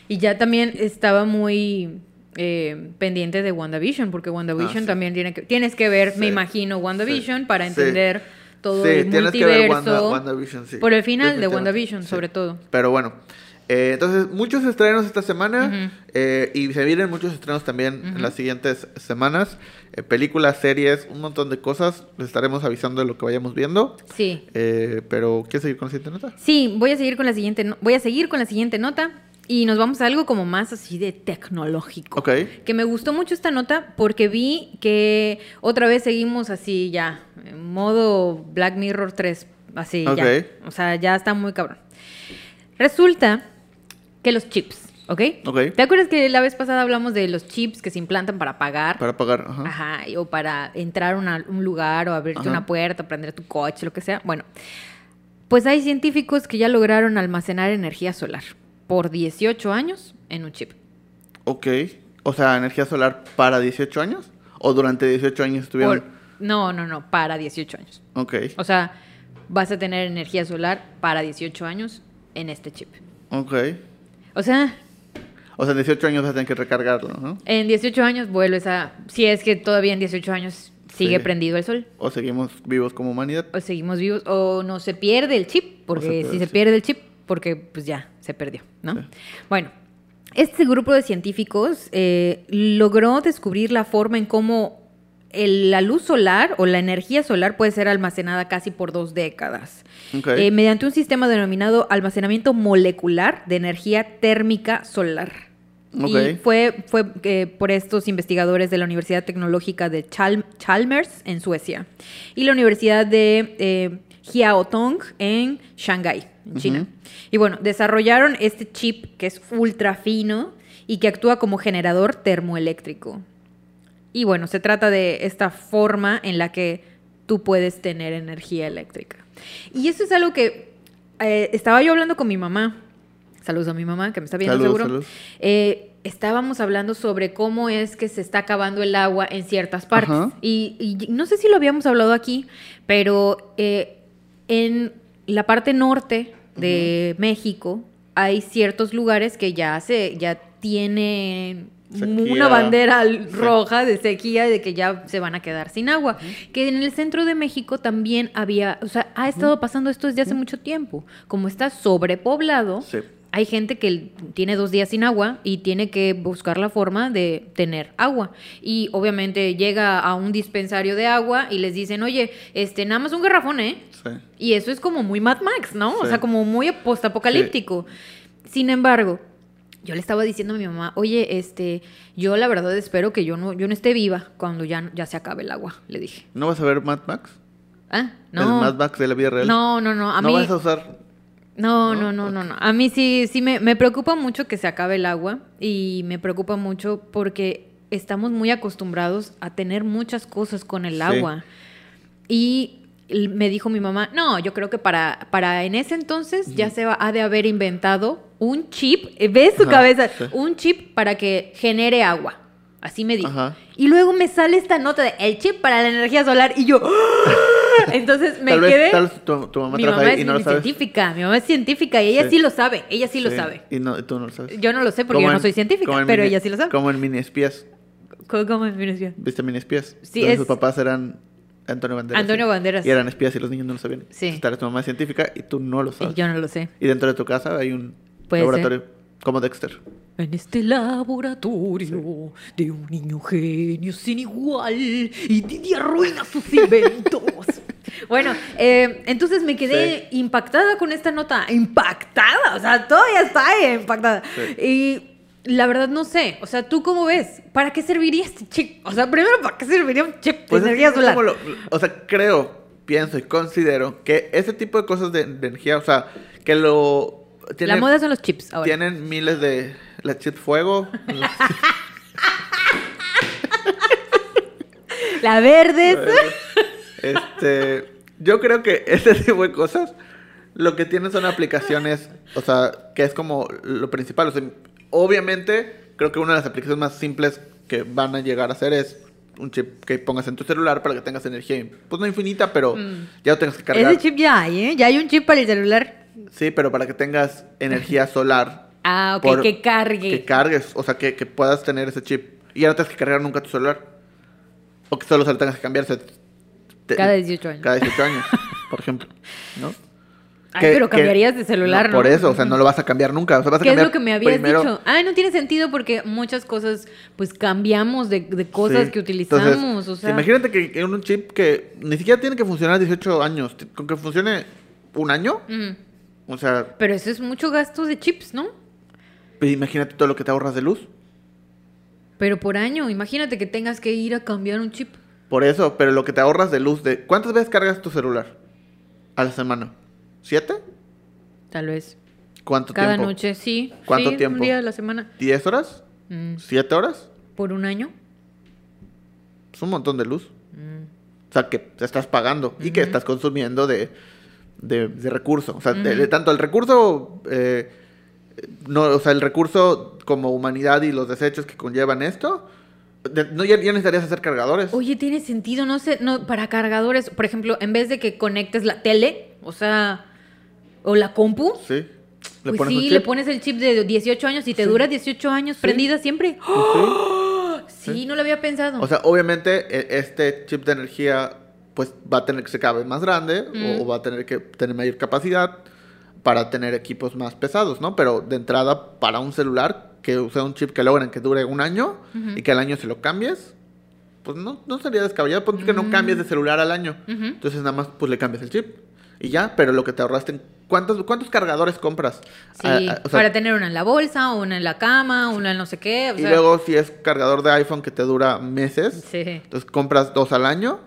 [SPEAKER 2] Y ya también estaba muy eh, pendiente de WandaVision, porque WandaVision
[SPEAKER 1] Ah, sí.
[SPEAKER 2] también tiene que, tienes que ver, me imagino, WandaVision para entender todo el
[SPEAKER 1] tienes que ver
[SPEAKER 2] multiverso.
[SPEAKER 1] Wanda- WandaVision, sí.
[SPEAKER 2] Por el final de. WandaVision, sobre todo.
[SPEAKER 1] Pero bueno, eh, entonces muchos estrenos esta semana eh, y se vienen muchos estrenos también en las siguientes semanas. Eh, películas, series, un montón de cosas. Les estaremos avisando de lo que vayamos viendo.
[SPEAKER 2] Sí.
[SPEAKER 1] Eh, pero, ¿quieres seguir con la siguiente nota?
[SPEAKER 2] Sí, voy a seguir con la siguiente, no- voy a seguir con la siguiente nota y nos vamos a algo como más así de tecnológico.
[SPEAKER 1] Ok.
[SPEAKER 2] Que me gustó mucho esta nota porque vi que otra vez seguimos así ya, en modo Black Mirror 3, así
[SPEAKER 1] Ok.
[SPEAKER 2] ya. O sea, ya está muy cabrón. Resulta que los chips, ¿ok?
[SPEAKER 1] Ok.
[SPEAKER 2] ¿Te acuerdas que la vez pasada hablamos de los chips que se implantan para pagar?
[SPEAKER 1] Para pagar. Ajá.
[SPEAKER 2] Ajá, o para entrar a una- un lugar o abrirte
[SPEAKER 1] Ajá.
[SPEAKER 2] una puerta, prender tu coche, lo que sea. Bueno, pues hay científicos que ya lograron almacenar energía solar por 18 años en un chip.
[SPEAKER 1] Ok. O sea, energía solar para 18 años. ¿O durante 18 años estuvieron?
[SPEAKER 2] Por- no, no, no, para 18 años.
[SPEAKER 1] Ok.
[SPEAKER 2] O sea, vas a tener energía solar para 18 años en este chip.
[SPEAKER 1] Ok.
[SPEAKER 2] O sea,
[SPEAKER 1] O sea, en 18 años vas a tener que recargarlo, ¿no?
[SPEAKER 2] en 18 años vuelves a... Si es que todavía en 18 años sigue
[SPEAKER 1] Sí.
[SPEAKER 2] prendido el sol.
[SPEAKER 1] O seguimos vivos como humanidad.
[SPEAKER 2] o seguimos vivos o no se pierde el chip, porque si se
[SPEAKER 1] chip.
[SPEAKER 2] pierde el chip, porque pues ya se perdió, ¿no?
[SPEAKER 1] Sí.
[SPEAKER 2] Bueno, este grupo de científicos eh, logró descubrir la forma en cómo el- la luz solar o la energía solar puede ser almacenada casi por dos décadas. Eh, mediante un sistema denominado almacenamiento molecular de energía térmica solar. Y fue, fue eh, por estos investigadores de la Universidad Tecnológica de Chal- Chalmers en Suecia y la Universidad de Jiaotong en Shanghái, en China. Y bueno, desarrollaron este chip que es ultra fino y que actúa como generador termoeléctrico. Y bueno, se trata de esta forma en la que tú puedes tener energía eléctrica. Y eso es algo que eh, estaba yo hablando con mi mamá. Saludos a mi mamá, que me está viendo seguro. Eh, estábamos hablando sobre cómo es que se está acabando el agua en ciertas partes. Y no sé si lo habíamos hablado aquí, pero eh, en la parte norte de México hay ciertos lugares que ya se ya tienen
[SPEAKER 1] Sequía.
[SPEAKER 2] una bandera roja de sequía de que ya se van a quedar sin agua. Que en el centro de México también había, o sea, ha estado pasando esto desde hace mucho tiempo. Como está sobrepoblado,
[SPEAKER 1] Sí.
[SPEAKER 2] Hay gente que tiene dos días sin agua y tiene que buscar la forma de tener agua. Y obviamente llega a un dispensario de agua y les dicen, oye, este, nada más un garrafón, ¿eh?
[SPEAKER 1] Sí.
[SPEAKER 2] Y eso es como muy Mad Max, ¿no? O
[SPEAKER 1] Sí.
[SPEAKER 2] sea, como muy postapocalíptico. Sin embargo, yo le estaba diciendo a mi mamá, oye, este, yo la verdad espero que yo no, yo no esté viva cuando ya, ya se acabe el agua, le dije.
[SPEAKER 1] ¿No vas a ver Mad Max?
[SPEAKER 2] Ah,
[SPEAKER 1] El
[SPEAKER 2] no.
[SPEAKER 1] Mad Max de la vida real.
[SPEAKER 2] No, no, no. A
[SPEAKER 1] ¿No
[SPEAKER 2] mí,
[SPEAKER 1] vas a usar
[SPEAKER 2] no,
[SPEAKER 1] ¿no?
[SPEAKER 2] no, no, no. A mí sí, sí me, me preocupa mucho que se acabe el agua y me preocupa mucho porque estamos muy acostumbrados a tener muchas cosas con el agua. Y Y Me dijo mi mamá, no, yo creo que para, para en ese entonces ya se va, ha de haber inventado un chip, eh, ¿ves su
[SPEAKER 1] Ajá,
[SPEAKER 2] cabeza?
[SPEAKER 1] sí.
[SPEAKER 2] Un chip para que genere agua. Así me dijo.
[SPEAKER 1] Ajá.
[SPEAKER 2] Y luego me sale esta nota de el chip para la energía solar y yo, ¡ah! entonces me
[SPEAKER 1] tal vez,
[SPEAKER 2] quedé...
[SPEAKER 1] tal vez tu, tu mamá
[SPEAKER 2] mi mamá
[SPEAKER 1] ahí y
[SPEAKER 2] es
[SPEAKER 1] no lo sabes.
[SPEAKER 2] científica, mi mamá es científica y ella
[SPEAKER 1] Sí.
[SPEAKER 2] sí, lo sabe, ella sí, lo sabe.
[SPEAKER 1] Y, no, tú no lo sabes.
[SPEAKER 2] Yo no lo sé porque yo no
[SPEAKER 1] en-
[SPEAKER 2] soy científica,
[SPEAKER 1] en
[SPEAKER 2] pero
[SPEAKER 1] mini-
[SPEAKER 2] ella sí lo sabe.
[SPEAKER 1] Como en mini espías.
[SPEAKER 2] ¿Cómo, cómo es mi noción?
[SPEAKER 1] ¿Viste mini espías?
[SPEAKER 2] Sí, es-
[SPEAKER 1] Sus papás eran Antonio Banderas.
[SPEAKER 2] Antonio
[SPEAKER 1] sí.
[SPEAKER 2] Banderas.
[SPEAKER 1] Y eran espías y los niños no lo sabían.
[SPEAKER 2] Sí.
[SPEAKER 1] Entonces, tu mamá es científica y tú no lo sabes.
[SPEAKER 2] Y yo no lo sé.
[SPEAKER 1] Y dentro de tu casa hay un
[SPEAKER 2] Puede
[SPEAKER 1] laboratorio como Dexter.
[SPEAKER 2] En este laboratorio de un niño genio sin igual y Didi arruina sus inventos. bueno, eh, entonces me quedé impactada con esta nota. Impactada, o sea, todavía está impactada. Y la verdad no sé, o sea, ¿tú cómo ves? ¿Para qué serviría este chip? O sea, primero, ¿para qué serviría un chip de
[SPEAKER 1] Pues es
[SPEAKER 2] energía solar?
[SPEAKER 1] lo- o sea, creo, pienso y considero que ese tipo de cosas de, de energía, o sea, que lo...
[SPEAKER 2] La moda son los chips ahora.
[SPEAKER 1] Tienen miles de... La chip fuego.
[SPEAKER 2] La verdes.
[SPEAKER 1] este... Yo creo que ese tipo de cosas lo que tienen son aplicaciones, o sea, que es como lo principal. O sea, obviamente, creo que una de las aplicaciones más simples que van a llegar a ser es un chip que pongas en tu celular para que tengas energía, pues no infinita, pero ya no tengas que cargar.
[SPEAKER 2] Ese chip ya hay, ¿eh? Ya hay un chip para el celular.
[SPEAKER 1] Sí, pero para que tengas energía solar.
[SPEAKER 2] Ah, ok,
[SPEAKER 1] por-
[SPEAKER 2] que cargue.
[SPEAKER 1] Que cargues, o sea, que, que puedas tener ese chip. Y ya no tengas que cargar nunca tu celular. O que solo se lo tengas que cambiar. o sea, te-
[SPEAKER 2] Cada 18 años.
[SPEAKER 1] Cada 18 años, por ejemplo. ¿No?
[SPEAKER 2] Ay,
[SPEAKER 1] Que-
[SPEAKER 2] pero
[SPEAKER 1] que-
[SPEAKER 2] cambiarías de celular, ¿no?
[SPEAKER 1] Por eso, o sea, no lo vas a cambiar nunca. O sea, vas a
[SPEAKER 2] ¿Qué es
[SPEAKER 1] cambiar
[SPEAKER 2] lo que me habías
[SPEAKER 1] primero-
[SPEAKER 2] dicho? Ah, no tiene sentido porque muchas cosas, pues cambiamos de, de cosas
[SPEAKER 1] Sí.
[SPEAKER 2] que utilizamos.
[SPEAKER 1] Entonces,
[SPEAKER 2] o sea,
[SPEAKER 1] Imagínate que, un chip que ni siquiera tiene que funcionar 18 años. Con que funcione un año,
[SPEAKER 2] Ujú.
[SPEAKER 1] O sea,
[SPEAKER 2] Pero eso es mucho gasto de chips, ¿no?
[SPEAKER 1] pues imagínate todo lo que te ahorras de luz.
[SPEAKER 2] Pero por año, imagínate que tengas que ir a cambiar un chip.
[SPEAKER 1] Por eso, pero lo que te ahorras de luz de... ¿Cuántas veces cargas tu celular? A la semana. ¿Siete?
[SPEAKER 2] Tal vez.
[SPEAKER 1] ¿Cuánto
[SPEAKER 2] Cada
[SPEAKER 1] tiempo?
[SPEAKER 2] noche, sí.
[SPEAKER 1] ¿Cuánto
[SPEAKER 2] sí,
[SPEAKER 1] tiempo?
[SPEAKER 2] Un día a la semana.
[SPEAKER 1] ¿Diez horas?
[SPEAKER 2] Mm,
[SPEAKER 1] ¿Siete horas?
[SPEAKER 2] ¿Por un año?
[SPEAKER 1] Es un montón de luz.
[SPEAKER 2] Mm.
[SPEAKER 1] O sea, que te estás pagando y que estás consumiendo de, de, de recurso. O sea, de- tanto el recurso... eh, no, o sea, el recurso como humanidad y los desechos que conllevan esto... de- no, ya, ya necesitarías hacer cargadores.
[SPEAKER 2] Oye, tiene sentido, no sé, no, para cargadores, por ejemplo, en vez de que conectes la tele, o sea, o la compu,
[SPEAKER 1] Sí. Le
[SPEAKER 2] pues
[SPEAKER 1] pones
[SPEAKER 2] sí, le pones el chip de 18 años y te
[SPEAKER 1] Sí.
[SPEAKER 2] dura 18 años prendida siempre.
[SPEAKER 1] Sí.
[SPEAKER 2] Sí, no lo había pensado.
[SPEAKER 1] O sea, obviamente e- este chip de energía pues va a tener que ser cada vez más grande
[SPEAKER 2] Mm.
[SPEAKER 1] o, o va a tener que tener mayor capacidad para tener equipos más pesados, ¿no? Pero de entrada para un celular que use un chip que logren que dure un año y que al año se lo cambies, pues no, no sería descabellado, porque que no
[SPEAKER 2] Mm.
[SPEAKER 1] cambies de celular al año.
[SPEAKER 2] Ujú.
[SPEAKER 1] Entonces nada más pues le cambias el chip y ya, pero lo que te ahorraste, en- ¿cuántos, cuántos cargadores compras?
[SPEAKER 2] Sí,
[SPEAKER 1] Ah, ah, o sea,
[SPEAKER 2] para tener una en la bolsa, una en la cama, una en no sé qué. o
[SPEAKER 1] y
[SPEAKER 2] sea,
[SPEAKER 1] luego si es cargador de iPhone que te dura meses,
[SPEAKER 2] Sí.
[SPEAKER 1] Entonces compras dos al año.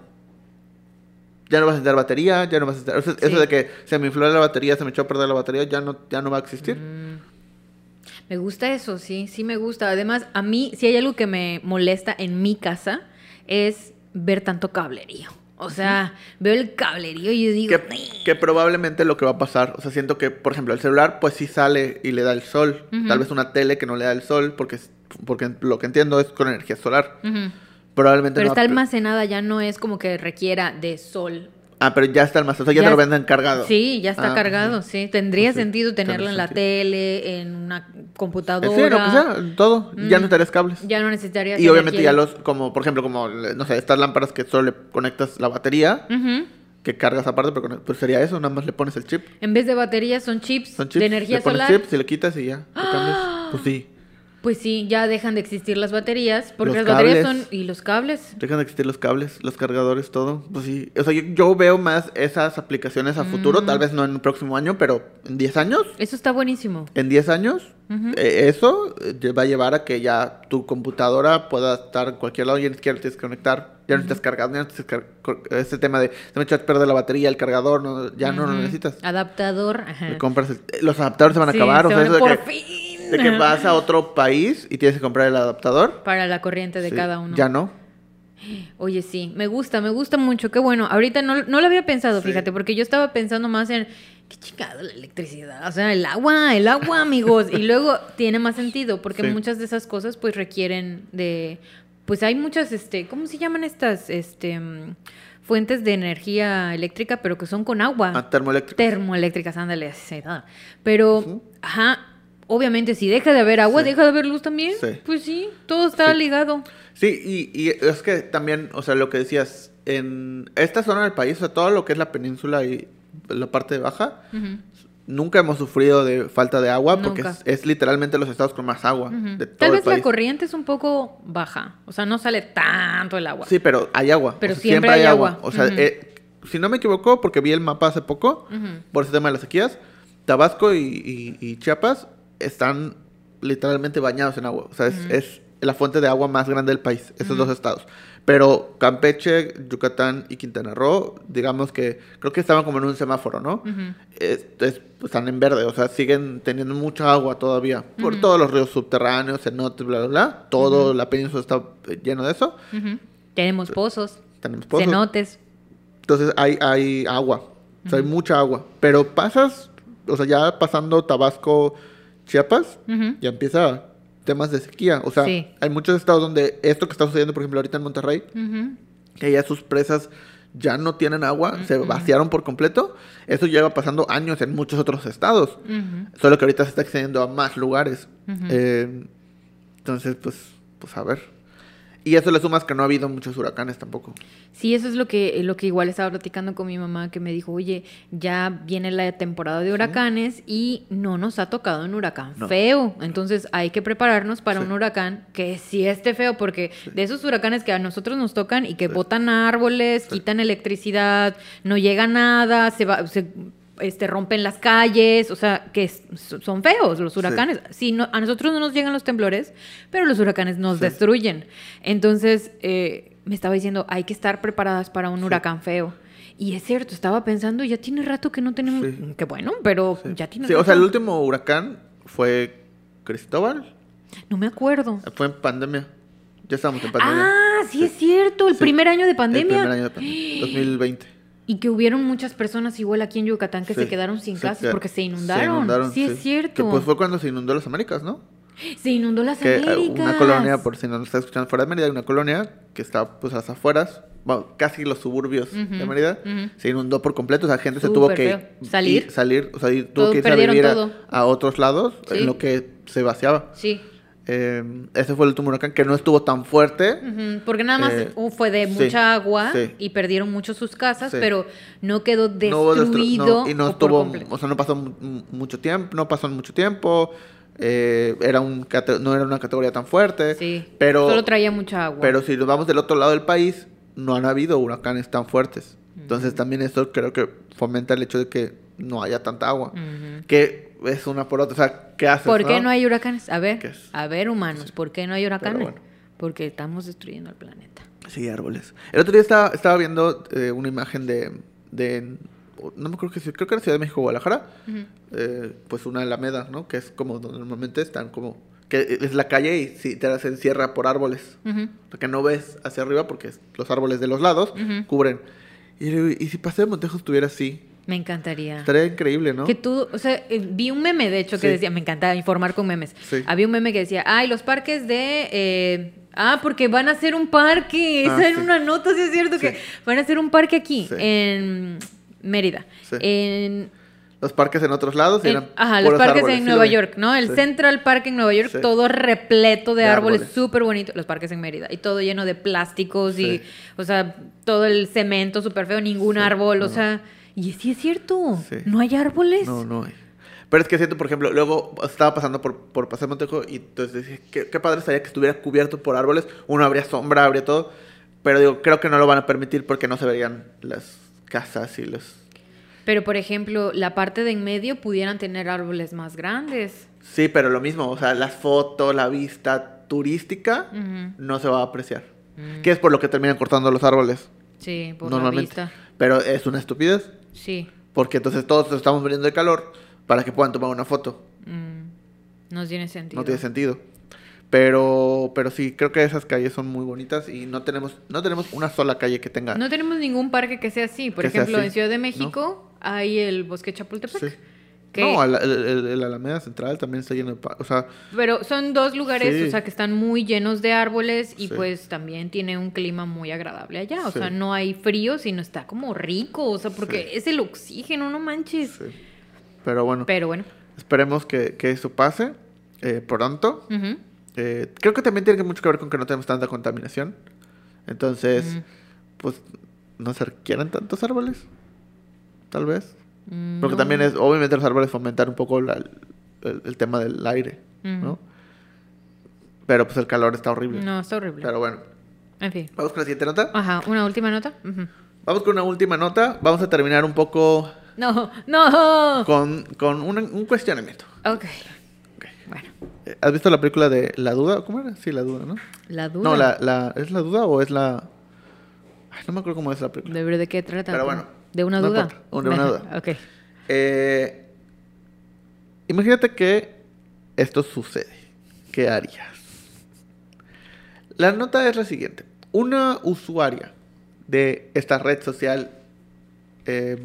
[SPEAKER 1] Ya no vas a necesitar batería, ya no vas a necesitar... o sea,
[SPEAKER 2] Sí.
[SPEAKER 1] Eso de que se me infló la batería, se me echó a perder la batería, ya no, ya no va a existir.
[SPEAKER 2] Mm. Me gusta eso, sí, sí me gusta. Además, a mí, si hay algo que me molesta en mi casa, es ver tanto cablerío. O sea, veo el cablerío y yo digo,
[SPEAKER 1] Que, que probablemente lo que va a pasar, o sea, siento que, por ejemplo, el celular pues sí sale y le da el sol. Tal vez una tele que no le da el sol, porque, porque lo que entiendo es con energía solar. Probablemente
[SPEAKER 2] pero
[SPEAKER 1] no
[SPEAKER 2] está almacenada, ya no es como que requiera de sol.
[SPEAKER 1] Ah, pero ya está almacenado, o sea, ya,
[SPEAKER 2] Ya
[SPEAKER 1] te lo venden cargado.
[SPEAKER 2] Sí, ya está
[SPEAKER 1] Ah,
[SPEAKER 2] cargado,
[SPEAKER 1] sí.
[SPEAKER 2] sí. Tendría
[SPEAKER 1] sí,
[SPEAKER 2] sentido tenerlo en la
[SPEAKER 1] sentido.
[SPEAKER 2] tele, en una computadora.
[SPEAKER 1] Sí, lo que sea, todo. Ya
[SPEAKER 2] Mm.
[SPEAKER 1] no necesitarías cables.
[SPEAKER 2] Ya no necesitaría.
[SPEAKER 1] Y obviamente ya los, como por ejemplo, como, no sé, estas lámparas que solo le conectas la batería, que cargas aparte, pero pues sería eso, nada más le pones el chip.
[SPEAKER 2] En vez de baterías son chips,
[SPEAKER 1] Son chips,
[SPEAKER 2] de energía
[SPEAKER 1] le pones
[SPEAKER 2] solar.
[SPEAKER 1] chips y le quitas y ya, cambias. Pues sí,
[SPEAKER 2] Pues sí, ya dejan de existir las baterías, porque
[SPEAKER 1] Los
[SPEAKER 2] las baterías son... ¿Y los cables?
[SPEAKER 1] dejan de existir los cables, los cargadores, todo. Pues sí, o sea, yo, yo veo más esas aplicaciones a futuro,
[SPEAKER 2] Mm.
[SPEAKER 1] tal vez no en el próximo año, pero en 10 años.
[SPEAKER 2] Eso está buenísimo.
[SPEAKER 1] En 10 años, eh, eso eh, va a llevar a que ya tu computadora pueda estar en cualquier lado y ni siquiera tienes que conectar. Ya no necesitas cargar, ya no cor- ese tema de se me echó a perder la batería, el cargador, no, ya no lo necesitas.
[SPEAKER 2] Adaptador. Ajá.
[SPEAKER 1] Compras el- los adaptadores se van a
[SPEAKER 2] Sí,
[SPEAKER 1] acabar, o
[SPEAKER 2] se
[SPEAKER 1] sea,
[SPEAKER 2] van-
[SPEAKER 1] eso de
[SPEAKER 2] por
[SPEAKER 1] que,
[SPEAKER 2] fin.
[SPEAKER 1] De que vas a otro país y tienes que comprar el adaptador.
[SPEAKER 2] Para la corriente de
[SPEAKER 1] Sí,
[SPEAKER 2] cada uno.
[SPEAKER 1] Ya no.
[SPEAKER 2] Oye, sí, me gusta, me gusta mucho, qué bueno. Ahorita no, no lo había pensado,
[SPEAKER 1] Sí.
[SPEAKER 2] fíjate, porque yo estaba pensando más en, qué chingada la electricidad, o sea, el agua, el agua, amigos. y luego tiene más sentido, porque
[SPEAKER 1] Sí.
[SPEAKER 2] muchas de esas cosas pues requieren de, pues hay muchas, este, ¿cómo se llaman estas, este, mm, fuentes de energía eléctrica, pero que son con agua?
[SPEAKER 1] Ah.
[SPEAKER 2] Termoeléctricas, ándale, así, nada. Pero, ajá, obviamente si deja de haber agua,
[SPEAKER 1] Sí.
[SPEAKER 2] deja de haber luz también.
[SPEAKER 1] Sí.
[SPEAKER 2] Pues sí, todo está
[SPEAKER 1] Sí.
[SPEAKER 2] ligado.
[SPEAKER 1] Sí, y, y es que también, o sea, lo que decías, en esta zona del país, o sea, todo lo que es la península y la parte de baja, nunca hemos sufrido de falta de agua porque es, es literalmente los estados con más agua
[SPEAKER 2] Ujú.
[SPEAKER 1] de todo
[SPEAKER 2] Tal
[SPEAKER 1] el
[SPEAKER 2] vez la corriente es un poco baja, o sea, no sale tanto el agua.
[SPEAKER 1] Sí, pero hay agua.
[SPEAKER 2] Pero
[SPEAKER 1] o sea,
[SPEAKER 2] siempre hay agua.
[SPEAKER 1] O sea, eh, si no me equivoco, porque vi el mapa hace poco, por ese tema de las sequías, Tabasco y, y- y Chiapas están literalmente bañados en agua. O sea, es, la fuente de agua más grande del país, esos dos estados. Pero Campeche, Yucatán y Quintana Roo, digamos que creo que estaban como en un semáforo, ¿no? Es- es- están en verde, o sea, siguen teniendo mucha agua todavía. Por todos los ríos subterráneos, cenotes, bla, bla, bla. Todo la península está eh, lleno de eso.
[SPEAKER 2] Tenemos pozos,
[SPEAKER 1] Tenemos pozos.
[SPEAKER 2] cenotes.
[SPEAKER 1] Entonces hay, hay agua, o sea, hay mucha agua. Pero pasas, o sea, ya pasando Tabasco, Chiapas, ya empieza temas de sequía. O sea,
[SPEAKER 2] Sí.
[SPEAKER 1] hay muchos estados donde esto que está sucediendo, por ejemplo, ahorita en Monterrey, que ya sus presas ya no tienen agua, se vaciaron por completo. Eso lleva pasando años en muchos otros estados. Solo que ahorita se está extendiendo a más lugares. Eh, entonces, pues, pues a ver. Y eso le sumas que no ha habido muchos huracanes tampoco.
[SPEAKER 2] Sí, eso es lo que, lo que igual estaba platicando con mi mamá, que me dijo, oye, ya viene la temporada de huracanes y no nos ha tocado un huracán
[SPEAKER 1] No.
[SPEAKER 2] feo. Entonces hay que prepararnos para
[SPEAKER 1] Sí.
[SPEAKER 2] un huracán que sí esté feo, porque de esos huracanes que a nosotros nos tocan y que botan árboles, quitan electricidad, no llega nada, se va... Se, este, rompen las calles, o sea, que son feos los huracanes. Sí, no, a nosotros no nos llegan los temblores, pero los huracanes nos
[SPEAKER 1] Sí.
[SPEAKER 2] destruyen. Entonces, eh, me estaba diciendo, hay que estar preparadas para un huracán feo. Y es cierto, estaba pensando, ya tiene rato que no tenemos... Que bueno, pero ya tiene
[SPEAKER 1] Sí,
[SPEAKER 2] rato.
[SPEAKER 1] o sea, el último huracán fue Cristóbal.
[SPEAKER 2] No me acuerdo.
[SPEAKER 1] Fue en pandemia. Ya estábamos en pandemia.
[SPEAKER 2] Ah, sí, es cierto, el primer año de
[SPEAKER 1] El
[SPEAKER 2] pandemia.
[SPEAKER 1] primer año de pandemia. 2020.
[SPEAKER 2] Y que hubieron muchas personas igual aquí en Yucatán que se
[SPEAKER 1] Sí.
[SPEAKER 2] quedaron sin
[SPEAKER 1] Se
[SPEAKER 2] casas
[SPEAKER 1] qued-
[SPEAKER 2] porque se inundaron. sí, es cierto.
[SPEAKER 1] Que pues fue cuando se inundó las Américas, ¿no?
[SPEAKER 2] Se inundó las
[SPEAKER 1] Que eh,
[SPEAKER 2] Américas.
[SPEAKER 1] una colonia, por si no nos está escuchando fuera de Mérida, una colonia que está pues a las afueras, bueno, casi los suburbios de
[SPEAKER 2] Ujú,
[SPEAKER 1] Mérida,
[SPEAKER 2] ujú.
[SPEAKER 1] se inundó por completo, o sea, gente se tuvo que
[SPEAKER 2] feo. ¿Salir?
[SPEAKER 1] ir- salir, o sea, ir- tuvo
[SPEAKER 2] Todo-
[SPEAKER 1] que irse a vivir a, a otros lados
[SPEAKER 2] Sí.
[SPEAKER 1] en lo que se vaciaba.
[SPEAKER 2] Sí.
[SPEAKER 1] Eh, ese fue el último huracán que no estuvo tan fuerte.
[SPEAKER 2] Porque nada más
[SPEAKER 1] Eh,
[SPEAKER 2] fue de
[SPEAKER 1] sí,
[SPEAKER 2] mucha agua
[SPEAKER 1] sí.
[SPEAKER 2] y perdieron mucho sus casas,
[SPEAKER 1] Sí.
[SPEAKER 2] pero no quedó destruido.
[SPEAKER 1] no, y no
[SPEAKER 2] o
[SPEAKER 1] estuvo, o sea, no pasó mu- mucho tiempo, no pasó mucho tiempo. eh, era un no era una categoría tan fuerte.
[SPEAKER 2] Sí,
[SPEAKER 1] pero
[SPEAKER 2] solo traía mucha agua.
[SPEAKER 1] Pero si nos vamos del otro lado del país, no han habido huracanes tan fuertes. Entonces también esto creo que fomenta el hecho de que no haya tanta agua. Que es una por otra. O sea, ¿qué haces?
[SPEAKER 2] ¿Por qué no hay huracanes? A
[SPEAKER 1] ¿Qué
[SPEAKER 2] ver, a ver, humanos, ¿por qué no hay huracanes?
[SPEAKER 1] bueno.
[SPEAKER 2] Porque estamos destruyendo el planeta.
[SPEAKER 1] Sí, árboles. El otro día estaba, estaba viendo eh, una imagen de, de... No me acuerdo que creo que era Ciudad de México, Guadalajara. Eh, pues una alameda, ¿no? Que es como donde normalmente están como... Que es la calle y si te se encierra por árboles.
[SPEAKER 2] Ujú.
[SPEAKER 1] O sea, que no ves hacia arriba porque los árboles de los lados cubren. ¿y si Paseo de Montejo estuviera así?
[SPEAKER 2] Me encantaría.
[SPEAKER 1] Estaría increíble, ¿no?
[SPEAKER 2] Que tú, o sea, eh, vi un meme, de hecho, que
[SPEAKER 1] Sí.
[SPEAKER 2] decía, me encanta informar con memes.
[SPEAKER 1] Sí.
[SPEAKER 2] Había un meme que decía, ay, los parques de... eh, ah, porque van a hacer un parque.
[SPEAKER 1] Ah,
[SPEAKER 2] Esa era
[SPEAKER 1] sí.
[SPEAKER 2] una nota, sí es cierto, que van a hacer un parque aquí, en Mérida.
[SPEAKER 1] Sí.
[SPEAKER 2] En,
[SPEAKER 1] Los parques en otros lados eran
[SPEAKER 2] ajá, los parques
[SPEAKER 1] árboles,
[SPEAKER 2] en Nueva. York, ¿no? El
[SPEAKER 1] Sí.
[SPEAKER 2] Central Park en Nueva York,
[SPEAKER 1] Sí.
[SPEAKER 2] todo repleto de,
[SPEAKER 1] De
[SPEAKER 2] árboles, súper bonito. Los parques en Mérida. Y todo lleno de plásticos y, o sea, todo el cemento súper feo, ningún árbol, o sea... Y sí es cierto,
[SPEAKER 1] Sí.
[SPEAKER 2] no hay árboles.
[SPEAKER 1] No, no hay. Pero es que siento, por ejemplo, luego estaba pasando por, por Paseo Montejo y entonces dije, qué, qué padre estaría que estuviera cubierto por árboles. Uno habría sombra, habría todo. Pero digo, creo que no lo van a permitir porque no se verían las casas y los...
[SPEAKER 2] Pero, por ejemplo, la parte de en medio pudieran tener árboles más grandes.
[SPEAKER 1] Sí, pero lo mismo, o sea, las fotos, la vista turística no se va a apreciar.
[SPEAKER 2] Mm.
[SPEAKER 1] Que es por lo que terminan cortando los árboles.
[SPEAKER 2] Sí, por la vista.
[SPEAKER 1] Pero es una estupidez.
[SPEAKER 2] Sí.
[SPEAKER 1] Porque entonces todos nos estamos muriendo de calor para que puedan tomar una foto.
[SPEAKER 2] Mm. No tiene sentido.
[SPEAKER 1] No tiene sentido. Pero, pero sí, creo que esas calles son muy bonitas y no tenemos, no tenemos una sola calle que tenga.
[SPEAKER 2] No tenemos ningún parque que sea así. Por ejemplo,
[SPEAKER 1] así,
[SPEAKER 2] en Ciudad de
[SPEAKER 1] ¿no?
[SPEAKER 2] México hay el Bosque Chapultepec.
[SPEAKER 1] Sí.
[SPEAKER 2] Que-
[SPEAKER 1] No, el, el- el- el Alameda Central también está lleno de... O sea,
[SPEAKER 2] Pero son dos lugares,
[SPEAKER 1] Sí.
[SPEAKER 2] o sea, que están muy llenos de árboles y
[SPEAKER 1] Sí.
[SPEAKER 2] pues también tiene un clima muy agradable allá. O
[SPEAKER 1] Sí.
[SPEAKER 2] sea, no hay frío, sino está como rico. O sea, porque es el oxígeno, no manches.
[SPEAKER 1] Pero bueno,
[SPEAKER 2] Pero bueno.
[SPEAKER 1] esperemos que, que eso pase eh, pronto. Eh, creo que también tiene mucho que ver con que no tenemos tanta contaminación. Entonces, pues, no se requieren tantos árboles. Tal vez.
[SPEAKER 2] Mm,
[SPEAKER 1] Porque
[SPEAKER 2] no.
[SPEAKER 1] también es, obviamente los árboles fomentan un poco la- el, el tema del aire, ¿no?
[SPEAKER 2] Ujú.
[SPEAKER 1] Pero pues el calor está horrible.
[SPEAKER 2] No, está horrible.
[SPEAKER 1] Pero bueno,
[SPEAKER 2] En fin.
[SPEAKER 1] vamos con la siguiente nota.
[SPEAKER 2] Ajá, una última nota. Ujú.
[SPEAKER 1] Vamos con una última nota. Vamos a terminar un poco
[SPEAKER 2] No, no.
[SPEAKER 1] con, con un, un cuestionamiento.
[SPEAKER 2] Ok.
[SPEAKER 1] Ok.
[SPEAKER 2] Bueno,
[SPEAKER 1] Eh, ¿Has visto la película de La Duda? ¿Cómo era? Sí, La Duda, ¿no?
[SPEAKER 2] la duda.
[SPEAKER 1] No, la, la, ¿es La Duda o es la...? Ay, no me acuerdo cómo es la película.
[SPEAKER 2] ¿De, de qué trata?
[SPEAKER 1] Pero bueno,
[SPEAKER 2] ¿De una
[SPEAKER 1] no
[SPEAKER 2] duda?
[SPEAKER 1] de una duda.
[SPEAKER 2] ok.
[SPEAKER 1] Eh, imagínate que esto sucede. ¿Qué harías? La nota es la siguiente. Una usuaria de esta red social eh,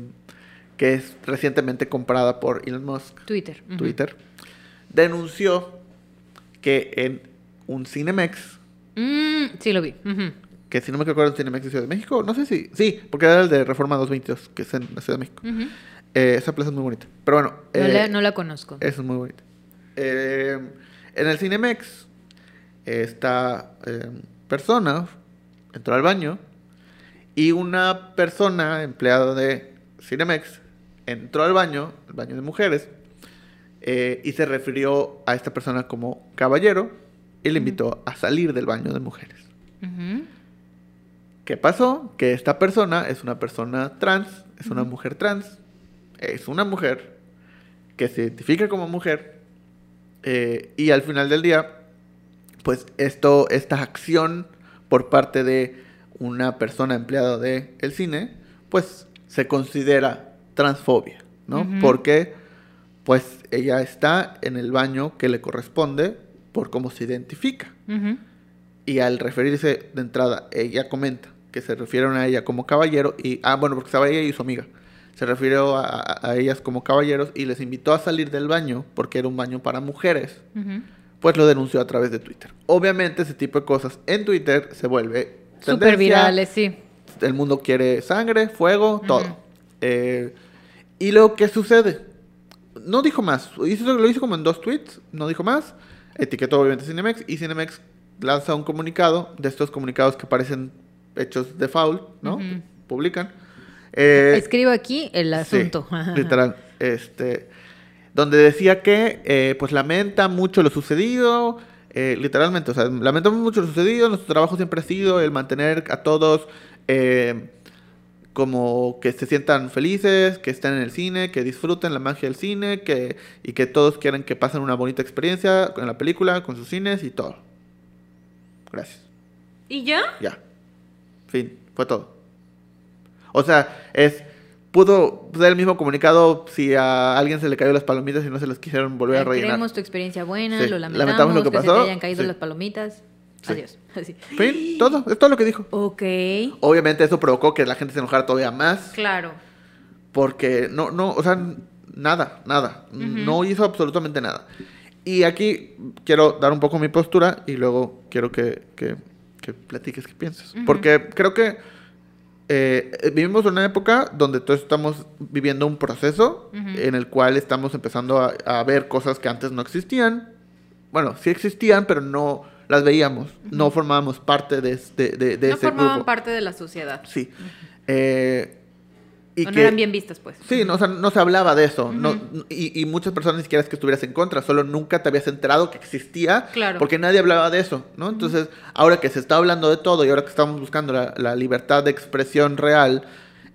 [SPEAKER 1] que es recientemente comprada por Elon Musk,
[SPEAKER 2] Twitter.
[SPEAKER 1] Twitter, denunció que en un Cinemex,
[SPEAKER 2] Mm, sí, lo vi.
[SPEAKER 1] Que si no me acuerdo, un Cinemex de Ciudad de México, no sé si, sí, porque era el de Reforma 222, que es en la Ciudad de México. Eh, esa plaza es muy bonita. Pero bueno,
[SPEAKER 2] No,
[SPEAKER 1] eh,
[SPEAKER 2] la, no la conozco.
[SPEAKER 1] Es muy bonito. Eh, en el Cinemex, esta eh, persona entró al baño y una persona, empleado de Cinemex, entró al baño, el baño de mujeres, eh, y se refirió a esta persona como caballero y le invitó a salir del baño de mujeres.
[SPEAKER 2] Ujú.
[SPEAKER 1] ¿Qué pasó? Que esta persona es una persona trans, es una mujer trans, es una mujer que se identifica como mujer eh, y al final del día, pues esto, esta acción por parte de una persona empleada del el cine, pues se considera transfobia, ¿no? Porque pues ella está en el baño que le corresponde por cómo se identifica. Y al referirse de entrada, ella comenta que se refirieron a ella como caballero y... Ah, bueno, porque estaba ella y su amiga. Se refirió a, ellas como caballeros y les invitó a salir del baño porque era un baño para mujeres. Pues lo denunció a través de Twitter. Obviamente ese tipo de cosas en Twitter se vuelve...
[SPEAKER 2] Súper
[SPEAKER 1] tendencia,
[SPEAKER 2] virales, sí.
[SPEAKER 1] El mundo quiere sangre, fuego, todo. Eh, y luego, ¿qué sucede? No dijo más. Hizo, lo hizo como en dos tweets, no dijo más. Etiquetó obviamente Cinemex y Cinemex lanza un comunicado de estos comunicados que parecen hechos de foul, ¿no? Publican. Eh,
[SPEAKER 2] Escribo aquí el
[SPEAKER 1] sí,
[SPEAKER 2] asunto.
[SPEAKER 1] literal. Este, donde decía que eh, pues lamenta mucho lo sucedido, eh, literalmente, o sea, lamentamos mucho lo sucedido, nuestro trabajo siempre ha sido el mantener a todos eh, como que se sientan felices, que estén en el cine, que disfruten la magia del cine, que, y que todos quieren que pasen una bonita experiencia con la película, con sus cines y todo. Gracias.
[SPEAKER 2] ¿Y ya?
[SPEAKER 1] Ya. Fin. Fue todo. O sea, es. Pudo ser el mismo comunicado si a alguien se le cayó las palomitas y no se las quisieron volver a rellenar.
[SPEAKER 2] Queremos tu experiencia buena,
[SPEAKER 1] Sí,
[SPEAKER 2] lo lamentamos,
[SPEAKER 1] lamentamos lo que
[SPEAKER 2] que, se
[SPEAKER 1] pasó,
[SPEAKER 2] te hayan caído
[SPEAKER 1] sí.
[SPEAKER 2] las palomitas.
[SPEAKER 1] Sí.
[SPEAKER 2] Adiós. Así.
[SPEAKER 1] Fin. Todo. Es todo lo que dijo.
[SPEAKER 2] Ok.
[SPEAKER 1] Obviamente eso provocó que la gente se enojara todavía más.
[SPEAKER 2] Claro.
[SPEAKER 1] Porque no, no, o sea, nada, nada. No hizo absolutamente nada. Y aquí quiero dar un poco mi postura y luego quiero que, que, que platiques qué piensas.
[SPEAKER 2] Ujú.
[SPEAKER 1] Porque creo que eh, vivimos en una época donde todos estamos viviendo un proceso en el cual estamos empezando a, a ver cosas que antes no existían. Bueno, sí existían, pero no las veíamos. No formábamos parte de, de, de, de
[SPEAKER 2] no
[SPEAKER 1] ese
[SPEAKER 2] formaban parte de la sociedad.
[SPEAKER 1] Sí. Eh, y
[SPEAKER 2] no
[SPEAKER 1] que-
[SPEAKER 2] eran bien vistas, pues.
[SPEAKER 1] Sí, no, o sea, no se hablaba de eso.
[SPEAKER 2] Ujú.
[SPEAKER 1] no, y, y muchas personas ni siquiera es que estuvieras en contra, solo nunca te habías enterado que existía.
[SPEAKER 2] Claro.
[SPEAKER 1] Porque nadie hablaba de eso, ¿no? Entonces, ahora que se está hablando de todo y ahora que estamos buscando la, la libertad de expresión real,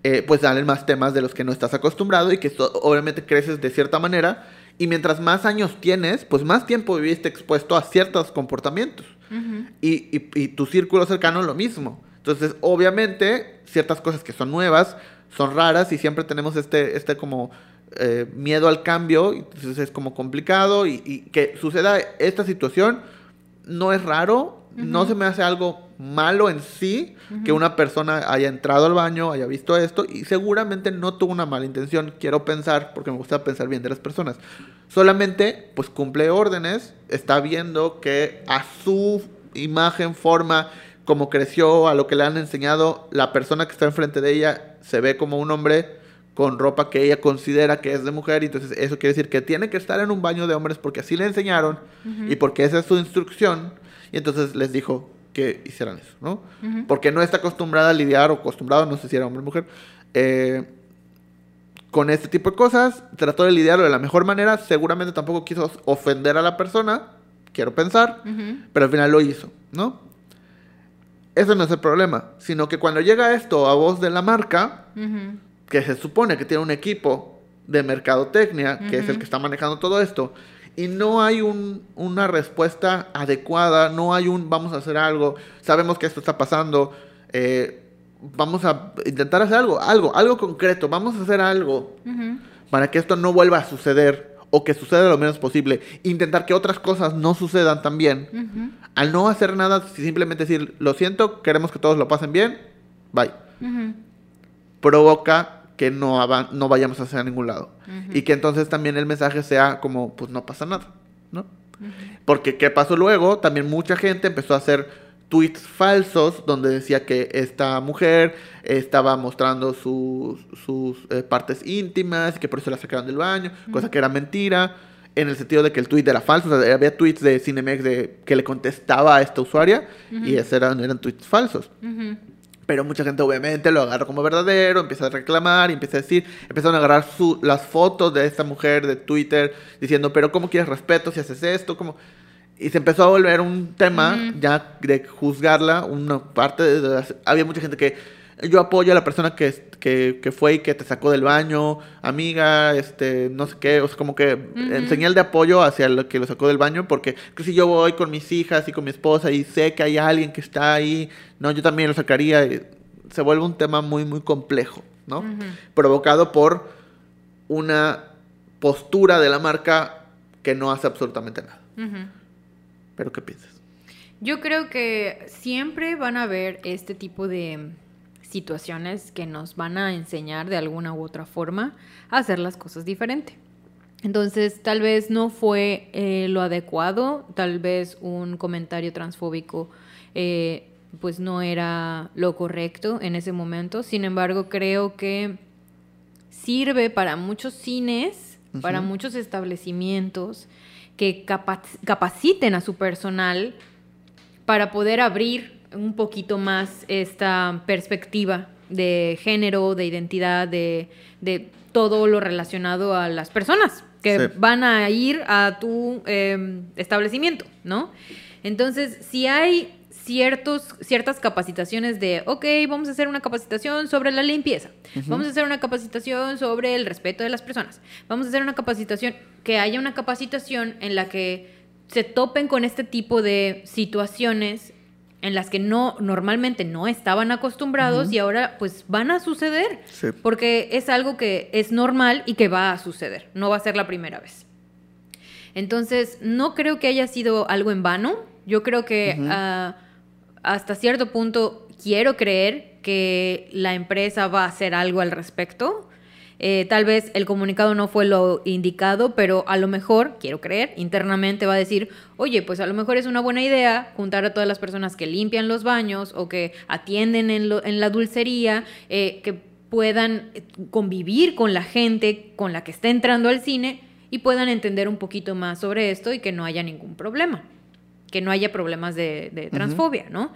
[SPEAKER 1] eh, pues salen más temas de los que no estás acostumbrado y que so- obviamente creces de cierta manera. Y mientras más años tienes, pues más tiempo viviste expuesto a ciertos comportamientos.
[SPEAKER 2] Ujú.
[SPEAKER 1] Y, y- y tu círculo cercano lo mismo. Entonces, obviamente, ciertas cosas que son nuevas son raras y siempre tenemos este, este como eh, miedo al cambio. Entonces es como complicado y, y que suceda esta situación no es raro, no se me hace algo malo en sí que una persona haya entrado al baño, haya visto esto y seguramente no tuvo una mala intención, quiero pensar, porque me gusta pensar bien de las personas. Solamente, pues cumple órdenes, está viendo que a su imagen, forma, como creció, a lo que le han enseñado, la persona que está enfrente de ella se ve como un hombre con ropa que ella considera que es de mujer, y entonces eso quiere decir que tiene que estar en un baño de hombres porque así le enseñaron y porque esa es su instrucción, y entonces les dijo que hicieran eso, ¿no? Porque no está acostumbrada a lidiar o acostumbrado, no sé si era hombre o mujer, eh, con este tipo de cosas, trató de lidiarlo de la mejor manera, seguramente tampoco quiso ofender a la persona, quiero pensar, pero al final lo hizo, ¿no? Eso no es el problema, sino que cuando llega esto a voz de la marca, que se supone que tiene un equipo de mercadotecnia, que es el que está manejando todo esto, y no hay una respuesta adecuada, no hay un vamos a hacer algo, sabemos que esto está pasando, eh, vamos a intentar hacer algo, algo, algo concreto, vamos a hacer algo para que esto no vuelva a suceder o que suceda lo menos posible, intentar que otras cosas no sucedan también. Al no hacer nada, simplemente decir, lo siento, queremos que todos lo pasen bien, bye provoca que no, no vayamos hacia ningún lado. Y que entonces también el mensaje sea como, pues no pasa nada, ¿no? Porque ¿qué pasó luego? También mucha gente empezó a hacer tweets falsos donde decía que esta mujer estaba mostrando sus, sus eh, partes íntimas y que por eso la sacaron del baño, cosa que era mentira, en el sentido de que el tweet era falso. O sea, había tweets de Cinemex de, que le contestaba a esta usuaria y esos eran, eran tweets falsos. Pero mucha gente obviamente lo agarra como verdadero, empieza a reclamar y empieza a decir, empezaron a agarrar su, las fotos de esta mujer de Twitter diciendo, pero ¿cómo quieres respeto si haces esto? ¿Cómo? Y se empezó a volver un tema ya de juzgarla, una parte de... había mucha gente que yo apoyo a la persona que, que, fue y que te sacó del baño, amiga, este, no sé qué, o sea, como que en señal de apoyo hacia el que lo sacó del baño, porque si yo voy con mis hijas y con mi esposa y sé que hay alguien que está ahí, no, yo también lo sacaría, se vuelve un tema muy, muy complejo, ¿no? Provocado por una postura de la marca que no hace absolutamente nada. ¿Pero qué piensas?
[SPEAKER 2] Yo creo que siempre van a haber este tipo de situaciones que nos van a enseñar de alguna u otra forma a hacer las cosas diferente. Entonces, tal vez no fue eh, lo adecuado, tal vez un comentario transfóbico eh, pues no era lo correcto en ese momento. Sin embargo, creo que sirve para muchos cines, para muchos establecimientos que capaciten a su personal para poder abrir un poquito más esta perspectiva de género, de identidad, de, todo lo relacionado a las personas que van a ir a tu em, establecimiento, ¿no? Entonces, si hay ciertos, ciertas capacitaciones de, ok, vamos a hacer una capacitación sobre la limpieza, vamos a hacer una capacitación sobre el respeto de las personas, vamos a hacer una capacitación, que haya una capacitación en la que se topen con este tipo de situaciones en las que no normalmente no estaban acostumbrados y ahora pues van a suceder porque es algo que es normal y que va a suceder, no va a ser la primera vez. Entonces, no creo que haya sido algo en vano. Yo creo que ah, hasta cierto punto quiero creer que la empresa va a hacer algo al respecto. Eh, tal vez el comunicado no fue lo indicado, pero a lo mejor, quiero creer, internamente va a decir, oye, pues a lo mejor es una buena idea juntar a todas las personas que limpian los baños o que atienden en, la dulcería, eh, que puedan convivir con la gente con la que está entrando al cine y puedan entender un poquito más sobre esto y que no haya ningún problema, que no haya problemas de, transfobia, ¿no?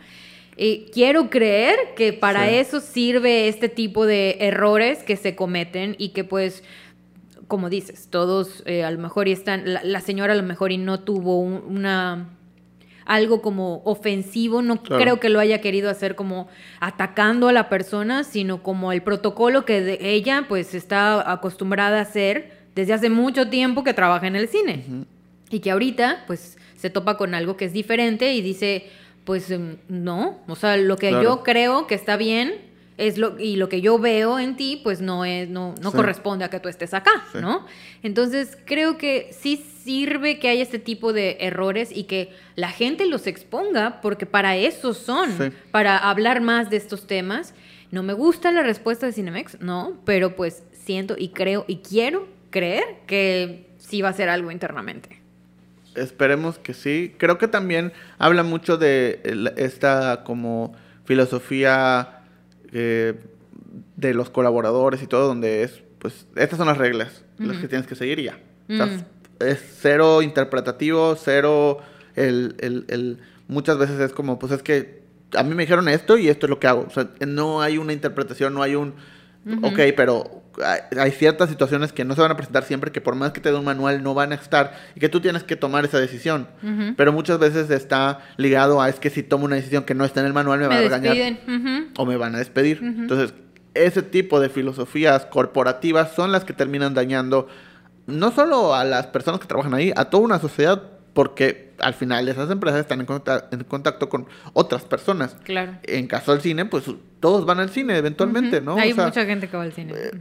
[SPEAKER 2] quiero creer que para eso sirve este tipo de errores que se cometen y que pues como dices, todos eh, a lo mejor y están, la, señora a lo mejor y no tuvo una algo como ofensivo, no creo que lo haya querido hacer como atacando a la persona, sino como el protocolo que de ella pues está acostumbrada a hacer desde hace mucho tiempo que trabaja en el cine. Y que ahorita pues se topa con algo que es diferente y dice, pues em, no, o sea, lo que yo creo que está bien es lo, y lo que yo veo en ti, pues no es, no, no
[SPEAKER 1] Sí.
[SPEAKER 2] corresponde a que tú estés acá,
[SPEAKER 1] Sí.
[SPEAKER 2] ¿no? Entonces, creo que sí sirve que haya este tipo de errores y que la gente los exponga, porque para eso son,
[SPEAKER 1] Sí.
[SPEAKER 2] para hablar más de estos temas. No me gusta la respuesta de Cinemex, no, pero pues siento y creo y quiero creer que sí va a ser algo internamente.
[SPEAKER 1] Esperemos que sí. Creo que también habla mucho de esta como filosofía eh, de los colaboradores y todo, donde es, pues, estas son las reglas, las que tienes que seguir y ya. O sea, es cero interpretativo, cero el, el- el- Muchas veces es como, pues es que a mí me dijeron esto y esto es lo que hago. O sea, no hay una interpretación, no hay un...
[SPEAKER 2] Ujú.
[SPEAKER 1] Ok, pero hay, ciertas situaciones que no se van a presentar siempre, que por más que te dé un manual no van a estar y que tú tienes que tomar esa decisión. Pero muchas veces está ligado a es que si tomo una decisión que no está en el manual me, van a
[SPEAKER 2] Me
[SPEAKER 1] regañar
[SPEAKER 2] despiden. ujú.
[SPEAKER 1] o me van a despedir. Entonces, ese tipo de filosofías corporativas son las que terminan dañando no solo a las personas que trabajan ahí, a toda una sociedad, porque al final esas empresas están en, conta- en contacto con otras personas.
[SPEAKER 2] Claro.
[SPEAKER 1] En caso del cine, pues todos van al cine eventualmente. ¿no?
[SPEAKER 2] Hay
[SPEAKER 1] O sea,
[SPEAKER 2] mucha gente que va al cine.
[SPEAKER 1] eh,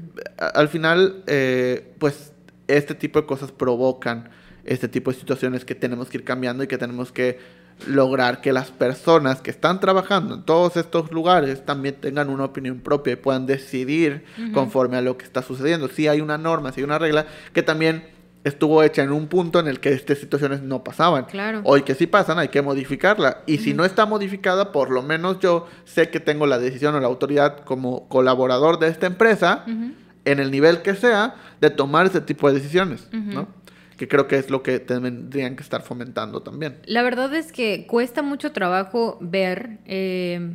[SPEAKER 1] al final, eh, pues este tipo de cosas provocan este tipo de situaciones que tenemos que ir cambiando y que tenemos que lograr que las personas que están trabajando en todos estos lugares también tengan una opinión propia y puedan decidir conforme a lo que está sucediendo. Si hay una norma, si hay una regla que también estuvo hecha en un punto en el que estas situaciones no pasaban.
[SPEAKER 2] Claro.
[SPEAKER 1] Hoy que sí pasan, hay que modificarla. Y si no está modificada, por lo menos yo sé que tengo la decisión o la autoridad como colaborador de esta empresa, en el nivel que sea, de tomar ese tipo de decisiones. ¿no? Que creo que es lo que tendrían que estar fomentando también.
[SPEAKER 2] La verdad es que cuesta mucho trabajo ver eh,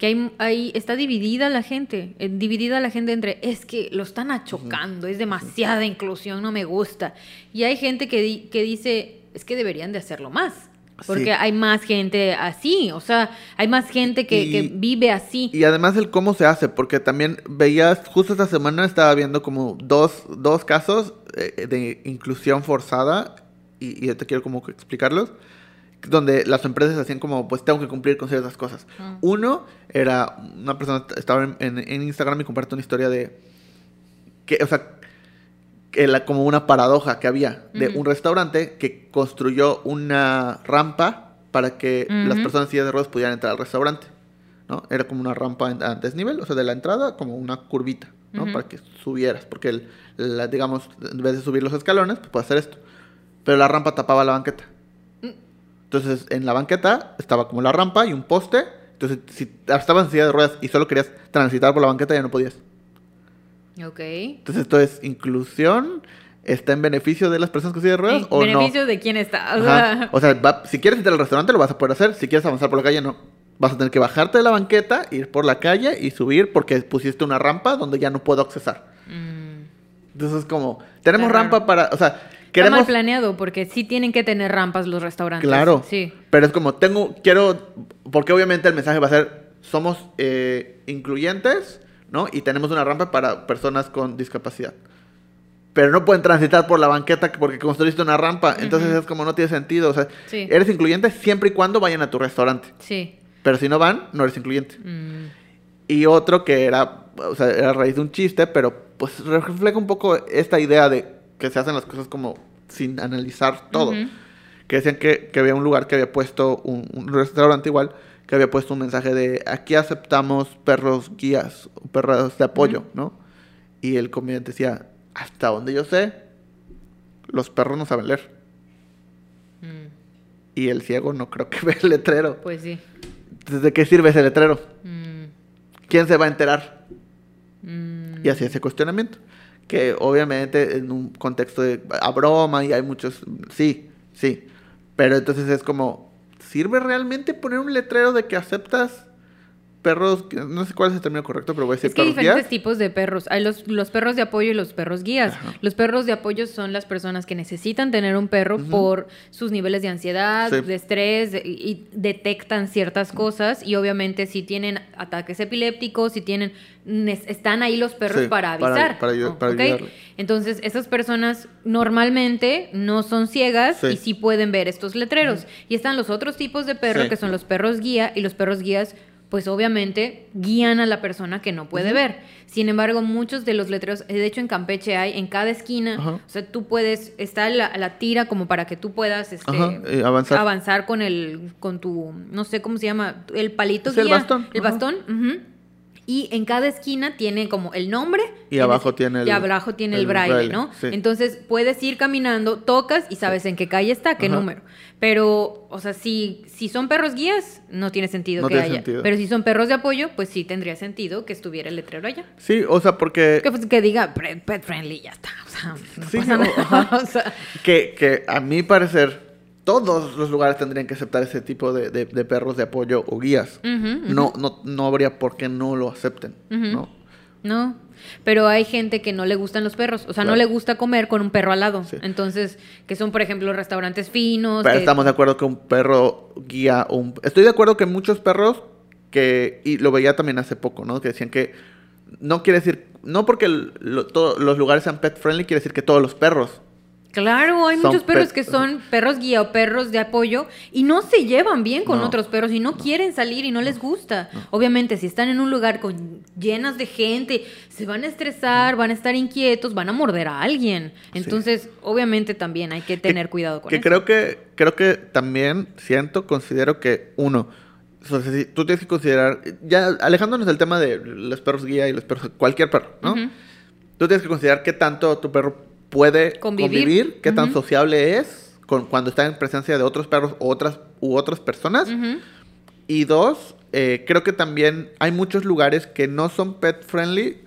[SPEAKER 2] que hay, hay- está dividida la gente, eh, dividida la gente entre es que lo están achocando, es demasiada inclusión, no me gusta. Y hay gente que, di- que dice es que deberían de hacerlo más. Porque
[SPEAKER 1] Sí.
[SPEAKER 2] hay más gente así, o sea, hay más gente que,
[SPEAKER 1] Y-
[SPEAKER 2] que vive así.
[SPEAKER 1] Y además el cómo se hace, porque también veías, justo esta semana estaba viendo como dos, dos casos eh, de inclusión forzada, y, y yo te quiero como explicarlos, donde las empresas hacían como, pues tengo que cumplir con ciertas cosas.
[SPEAKER 2] Mm.
[SPEAKER 1] Uno era, una persona estaba en, en- en Instagram y compartió una historia de, que, o sea, que la- como una paradoja que había de un restaurante que construyó una rampa para que las personas en silla de ruedas pudieran entrar al restaurante. ¿no? Era como una rampa a desnivel, o sea, de la entrada como una curvita, ¿no? Para que subieras, porque, el, la- digamos, en vez de subir los escalones, pues puede hacer esto. Pero la rampa tapaba la banqueta. Entonces, en la banqueta estaba como la rampa y un poste. Entonces, si estabas en silla de ruedas y solo querías transitar por la banqueta, ya no podías.
[SPEAKER 2] Ok.
[SPEAKER 1] Entonces, esto es inclusión. ¿Está en beneficio de las personas con silla de ruedas
[SPEAKER 2] ¿En
[SPEAKER 1] o
[SPEAKER 2] beneficio de quién está? O
[SPEAKER 1] no?
[SPEAKER 2] Sea,
[SPEAKER 1] O sea, va- si quieres entrar al restaurante, lo vas a poder hacer. Si quieres avanzar por la calle, no. Vas a tener que bajarte de la banqueta, ir por la calle y subir porque pusiste una rampa donde ya no puedo accesar.
[SPEAKER 2] mm,
[SPEAKER 1] Entonces, es como, tenemos
[SPEAKER 2] Está
[SPEAKER 1] rampa
[SPEAKER 2] raro.
[SPEAKER 1] para, o sea,
[SPEAKER 2] Está mal
[SPEAKER 1] queremos...
[SPEAKER 2] planeado porque sí tienen que tener rampas los restaurantes.
[SPEAKER 1] Claro.
[SPEAKER 2] Sí.
[SPEAKER 1] Pero es como, tengo, quiero, porque obviamente el mensaje va a ser, somos eh, incluyentes, ¿no? Y tenemos una rampa para personas con discapacidad. Pero no pueden transitar por la banqueta porque construiste una rampa. Entonces
[SPEAKER 2] Ujú.
[SPEAKER 1] es como, no tiene sentido. O sea,
[SPEAKER 2] Sí.
[SPEAKER 1] eres incluyente siempre y cuando vayan a tu restaurante.
[SPEAKER 2] Sí.
[SPEAKER 1] Pero si no van, no eres incluyente.
[SPEAKER 2] Mm,
[SPEAKER 1] Y otro que era, o sea, era a raíz de un chiste, pero pues refleja un poco esta idea de que se hacen las cosas como sin analizar todo. Que decían que, que había un lugar que había puesto, un, un restaurante igual, que había puesto un mensaje de aquí aceptamos perros guías, perros de apoyo. ¿no? Y el comediante decía, hasta donde yo sé, los perros no saben leer.
[SPEAKER 2] Mm,
[SPEAKER 1] Y el ciego no creo que vea el letrero.
[SPEAKER 2] Pues sí.
[SPEAKER 1] ¿de qué sirve ese letrero?
[SPEAKER 2] Mm,
[SPEAKER 1] ¿Quién se va a enterar?
[SPEAKER 2] mm.
[SPEAKER 1] Y así ese cuestionamiento. Que obviamente en un contexto de a broma y hay muchos, sí, sí. Pero entonces es como, ¿sirve realmente poner un letrero de que aceptas perros? No sé cuál es el término correcto, pero voy a decir
[SPEAKER 2] Es que hay diferentes
[SPEAKER 1] guías?
[SPEAKER 2] tipos de perros. Hay los, los perros de apoyo y los perros guías.
[SPEAKER 1] Ajá.
[SPEAKER 2] Los perros de apoyo son las personas que necesitan tener un perro por sus niveles de ansiedad,
[SPEAKER 1] Sí.
[SPEAKER 2] de estrés, de- y detectan ciertas cosas. Y obviamente si tienen ataques epilépticos, si tienen... Están ahí los perros
[SPEAKER 1] Sí,
[SPEAKER 2] para avisar.
[SPEAKER 1] para.
[SPEAKER 2] Entonces, esas personas normalmente no son ciegas
[SPEAKER 1] Sí.
[SPEAKER 2] y sí pueden ver estos letreros. Y están los otros tipos de perros, que son los perros guía, y los perros guías pues obviamente guían a la persona que no puede ver. Sin embargo, muchos de los letreros, de hecho en Campeche hay en cada esquina, o sea, tú puedes, está la, la tira como para que tú puedas este,
[SPEAKER 1] eh, avanzar.
[SPEAKER 2] avanzar con el, con tu, no sé cómo se llama, el palito
[SPEAKER 1] Sí, el
[SPEAKER 2] guía,
[SPEAKER 1] bastón,
[SPEAKER 2] El bastón. Y en cada esquina tiene como el nombre.
[SPEAKER 1] Y abajo tiene el-
[SPEAKER 2] Y abajo tiene el,
[SPEAKER 1] el
[SPEAKER 2] braille,
[SPEAKER 1] braille,
[SPEAKER 2] ¿no?
[SPEAKER 1] sí.
[SPEAKER 2] Entonces puedes ir caminando, tocas y sabes en qué calle está, qué
[SPEAKER 1] Ajá.
[SPEAKER 2] número. Pero, o sea, si, si son perros guías, no tiene sentido
[SPEAKER 1] No
[SPEAKER 2] que
[SPEAKER 1] tiene
[SPEAKER 2] haya.
[SPEAKER 1] sentido.
[SPEAKER 2] Pero si son perros de apoyo, pues sí tendría sentido que estuviera el letrero allá.
[SPEAKER 1] Sí, o sea, porque...
[SPEAKER 2] Que, pues, que diga pet friendly, ya está. O sea, no
[SPEAKER 1] Sí,
[SPEAKER 2] pasa
[SPEAKER 1] no,
[SPEAKER 2] nada.
[SPEAKER 1] ajá.
[SPEAKER 2] O sea,
[SPEAKER 1] Que, que a mi parecer, todos los lugares tendrían que aceptar ese tipo de, de- de perros de apoyo o guías. No, no, no habría por qué no lo acepten. ¿no?
[SPEAKER 2] No, pero hay gente que no le gustan los perros, o sea, no le gusta comer con un perro al lado.
[SPEAKER 1] Sí.
[SPEAKER 2] Entonces, que son, por ejemplo, restaurantes finos.
[SPEAKER 1] Pero
[SPEAKER 2] que-
[SPEAKER 1] estamos de acuerdo que un perro guía o un... Estoy de acuerdo que muchos perros que... Y lo veía también hace poco, ¿no? Que decían que no quiere decir... No porque lo- los lugares sean pet friendly, quiere decir que todos los perros.
[SPEAKER 2] Claro, hay
[SPEAKER 1] son
[SPEAKER 2] muchos perros que son perros guía o perros de apoyo y no se llevan bien con
[SPEAKER 1] No,
[SPEAKER 2] otros perros y no, quieren salir y no les gusta. Obviamente, si están en un lugar con llenas de gente, se van a estresar, van a estar inquietos, van a morder a alguien. Entonces, obviamente también hay que tener cuidado con
[SPEAKER 1] que
[SPEAKER 2] eso.
[SPEAKER 1] creo que creo que también siento considero que uno o sea, si tú tienes que considerar ya alejándonos del tema de los perros guía y los perros cualquier perro no tú tienes que considerar qué tanto tu perro puede
[SPEAKER 2] Convivir.
[SPEAKER 1] convivir, qué tan
[SPEAKER 2] Ujú.
[SPEAKER 1] sociable es con cuando está en presencia de otros perros u otras u otras personas
[SPEAKER 2] Ujú.
[SPEAKER 1] y dos eh, creo que también hay muchos lugares que no son pet friendly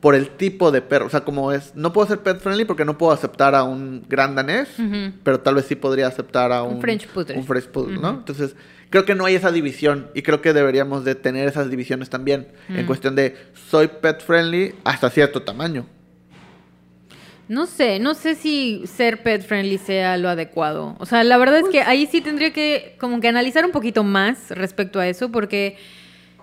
[SPEAKER 1] por el tipo de perro. O sea, como es, no puedo ser pet friendly porque no puedo aceptar a un gran danés,
[SPEAKER 2] Ujú.
[SPEAKER 1] pero tal vez sí podría aceptar a
[SPEAKER 2] Un
[SPEAKER 1] un,
[SPEAKER 2] French Poodle.
[SPEAKER 1] un French Poodle, ¿no?
[SPEAKER 2] Ujú.
[SPEAKER 1] Entonces, creo que no hay esa división y creo que deberíamos de tener esas divisiones también en
[SPEAKER 2] Mm.
[SPEAKER 1] cuestión de soy pet friendly hasta cierto tamaño.
[SPEAKER 2] No sé, no sé si ser pet friendly sea lo adecuado. O sea, la verdad es que ahí sí tendría que como que analizar un poquito más respecto a eso porque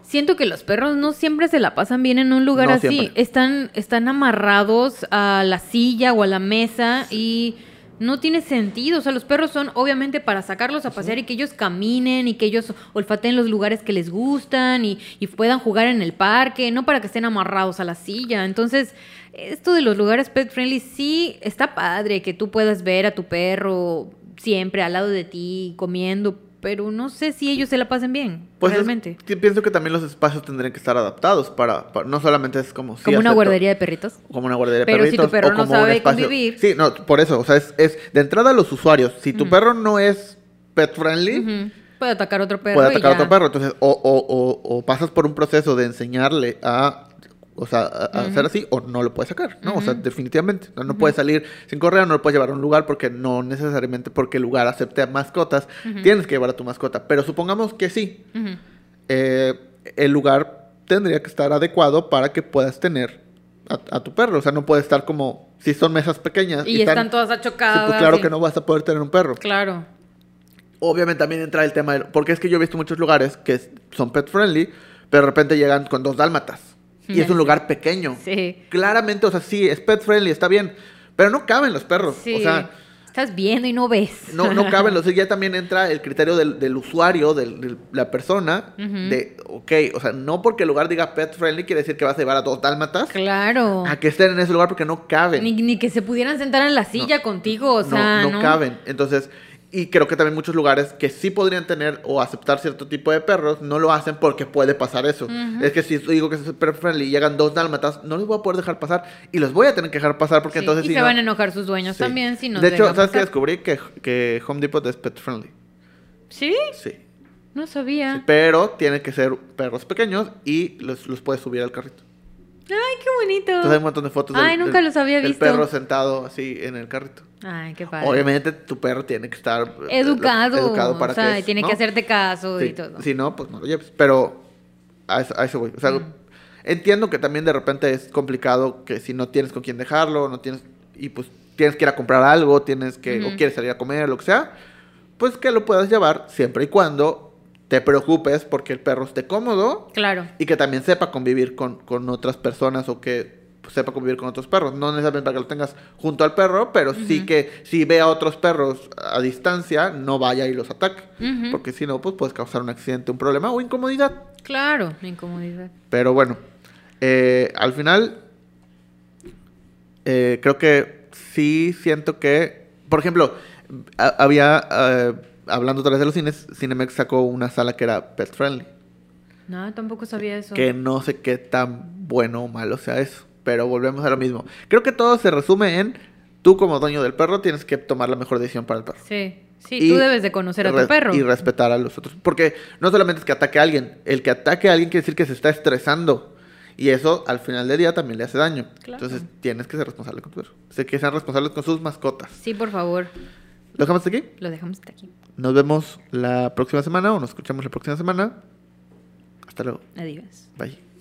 [SPEAKER 2] siento que los perros no siempre se la pasan bien en un lugar
[SPEAKER 1] No
[SPEAKER 2] así.
[SPEAKER 1] siempre.
[SPEAKER 2] Están están amarrados a la silla o a la mesa y no tiene sentido. O sea, los perros son obviamente para sacarlos a pasear y que ellos caminen y que ellos olfateen los lugares que les gustan y, y puedan jugar en el parque, no para que estén amarrados a la silla. Entonces, esto de los lugares pet friendly sí está padre que tú puedas ver a tu perro siempre al lado de ti comiendo, pero no sé si ellos se la pasen bien,
[SPEAKER 1] Pues es-
[SPEAKER 2] realmente.
[SPEAKER 1] pienso que también los espacios tendrían que estar adaptados para, para- no solamente es como sí
[SPEAKER 2] Como una guardería de perritos.
[SPEAKER 1] como una guardería de
[SPEAKER 2] Pero si
[SPEAKER 1] perritos
[SPEAKER 2] tu perro
[SPEAKER 1] o
[SPEAKER 2] no sabe convivir.
[SPEAKER 1] Sí, no, por eso, o sea, es, es de entrada los usuarios. Si tu perro no es pet friendly.
[SPEAKER 2] Puede atacar a otro perro.
[SPEAKER 1] puede atacar a otro perro. Entonces, o, o, o, o pasas por un proceso de enseñarle a, o sea, a, a hacer así, o no lo puedes sacar, ¿no? O sea, definitivamente. No, no puedes salir sin correa, no lo puedes llevar a un lugar porque no necesariamente porque el lugar acepte a mascotas, tienes que llevar a tu mascota. Pero supongamos que sí, eh, el lugar tendría que estar adecuado para que puedas tener a, a tu perro. O sea, no puede estar como si son mesas pequeñas.
[SPEAKER 2] Y están todas
[SPEAKER 1] sí,
[SPEAKER 2] achocadas.
[SPEAKER 1] pues claro que no vas a poder tener un perro.
[SPEAKER 2] Claro.
[SPEAKER 1] Obviamente también entra el tema del... Porque es que yo he visto muchos lugares que son pet friendly, pero de repente llegan con dos dálmatas. Y es un lugar pequeño.
[SPEAKER 2] Sí.
[SPEAKER 1] Claramente, o sea, sí, es pet friendly, está bien. Pero no caben los perros.
[SPEAKER 2] Sí.
[SPEAKER 1] O sea,
[SPEAKER 2] Estás viendo y no ves.
[SPEAKER 1] no, no caben los... Ya también entra el criterio del, del usuario, del- de la persona, de, ok, o sea, no porque el lugar diga pet friendly quiere decir que vas a llevar a dos dálmatas
[SPEAKER 2] Claro.
[SPEAKER 1] a que estén en ese lugar porque no caben.
[SPEAKER 2] Ni, ni que se pudieran sentar en la silla contigo, o sea,
[SPEAKER 1] no,
[SPEAKER 2] no,
[SPEAKER 1] no caben. Entonces, y creo que también muchos lugares que sí podrían tener o aceptar cierto tipo de perros, no lo hacen porque puede pasar eso. Es que si digo que es super friendly y llegan dos dálmatas, no los voy a poder dejar pasar y los voy a tener que dejar pasar porque
[SPEAKER 2] Sí,
[SPEAKER 1] entonces
[SPEAKER 2] y
[SPEAKER 1] si
[SPEAKER 2] se
[SPEAKER 1] no-
[SPEAKER 2] van a enojar sus dueños
[SPEAKER 1] Sí.
[SPEAKER 2] también si no
[SPEAKER 1] De hecho, ¿sabes
[SPEAKER 2] pasar.
[SPEAKER 1] descubrí? Que, que Home Depot es pet friendly.
[SPEAKER 2] ¿Sí?
[SPEAKER 1] Sí.
[SPEAKER 2] No sabía.
[SPEAKER 1] Sí, Pero tiene que ser perros pequeños y los, los puedes subir al carrito.
[SPEAKER 2] Ay, qué bonito.
[SPEAKER 1] Entonces hay un montón de fotos
[SPEAKER 2] Ay, nunca los había
[SPEAKER 1] del
[SPEAKER 2] visto.
[SPEAKER 1] perro sentado así en el carrito.
[SPEAKER 2] Ay, qué padre.
[SPEAKER 1] Obviamente tu perro tiene que estar eh,
[SPEAKER 2] Educado.
[SPEAKER 1] educado para
[SPEAKER 2] o sea,
[SPEAKER 1] que
[SPEAKER 2] tiene
[SPEAKER 1] ¿no?
[SPEAKER 2] que hacerte caso
[SPEAKER 1] Sí,
[SPEAKER 2] y todo.
[SPEAKER 1] Si no, pues no lo lleves. Pero a eso, a eso voy. O sea,
[SPEAKER 2] Mm.
[SPEAKER 1] entiendo que también de repente es complicado que si no tienes con quién dejarlo, no tienes. Y pues tienes que ir a comprar algo, tienes que. O
[SPEAKER 2] Ujú.
[SPEAKER 1] quieres salir a comer, lo que sea. Pues que lo puedas llevar siempre y cuando te preocupes porque el perro esté cómodo
[SPEAKER 2] Claro.
[SPEAKER 1] y que también sepa convivir con, con otras personas o que sepa convivir con otros perros. No necesariamente para que lo tengas junto al perro, pero sí que si ve a otros perros a distancia, no vaya y los ataque. Porque si no, pues puedes causar un accidente, un problema o incomodidad.
[SPEAKER 2] Claro, incomodidad.
[SPEAKER 1] Pero bueno, eh, al final, eh, creo que sí siento que, por ejemplo, había, eh, hablando otra vez de los cines, Cinemex sacó una sala que era pet friendly.
[SPEAKER 2] No, tampoco sabía eso.
[SPEAKER 1] Que no sé qué tan bueno o malo sea eso. Pero volvemos a lo mismo. Creo que todo se resume en tú como dueño del perro tienes que tomar la mejor decisión para el perro.
[SPEAKER 2] Sí, sí,
[SPEAKER 1] Y
[SPEAKER 2] tú debes de conocer a tu perro.
[SPEAKER 1] Y respetar a los otros. Porque no solamente es que ataque a alguien. El que ataque a alguien quiere decir que se está estresando. Y eso al final del día también le hace daño.
[SPEAKER 2] Claro.
[SPEAKER 1] Entonces tienes que ser responsable con tu perro. Sé que sean responsables con sus mascotas.
[SPEAKER 2] Sí, por favor,
[SPEAKER 1] ¿Lo dejamos hasta aquí?
[SPEAKER 2] lo dejamos hasta aquí.
[SPEAKER 1] Nos vemos la próxima semana o nos escuchamos la próxima semana. Hasta luego.
[SPEAKER 2] Adiós.
[SPEAKER 1] Bye.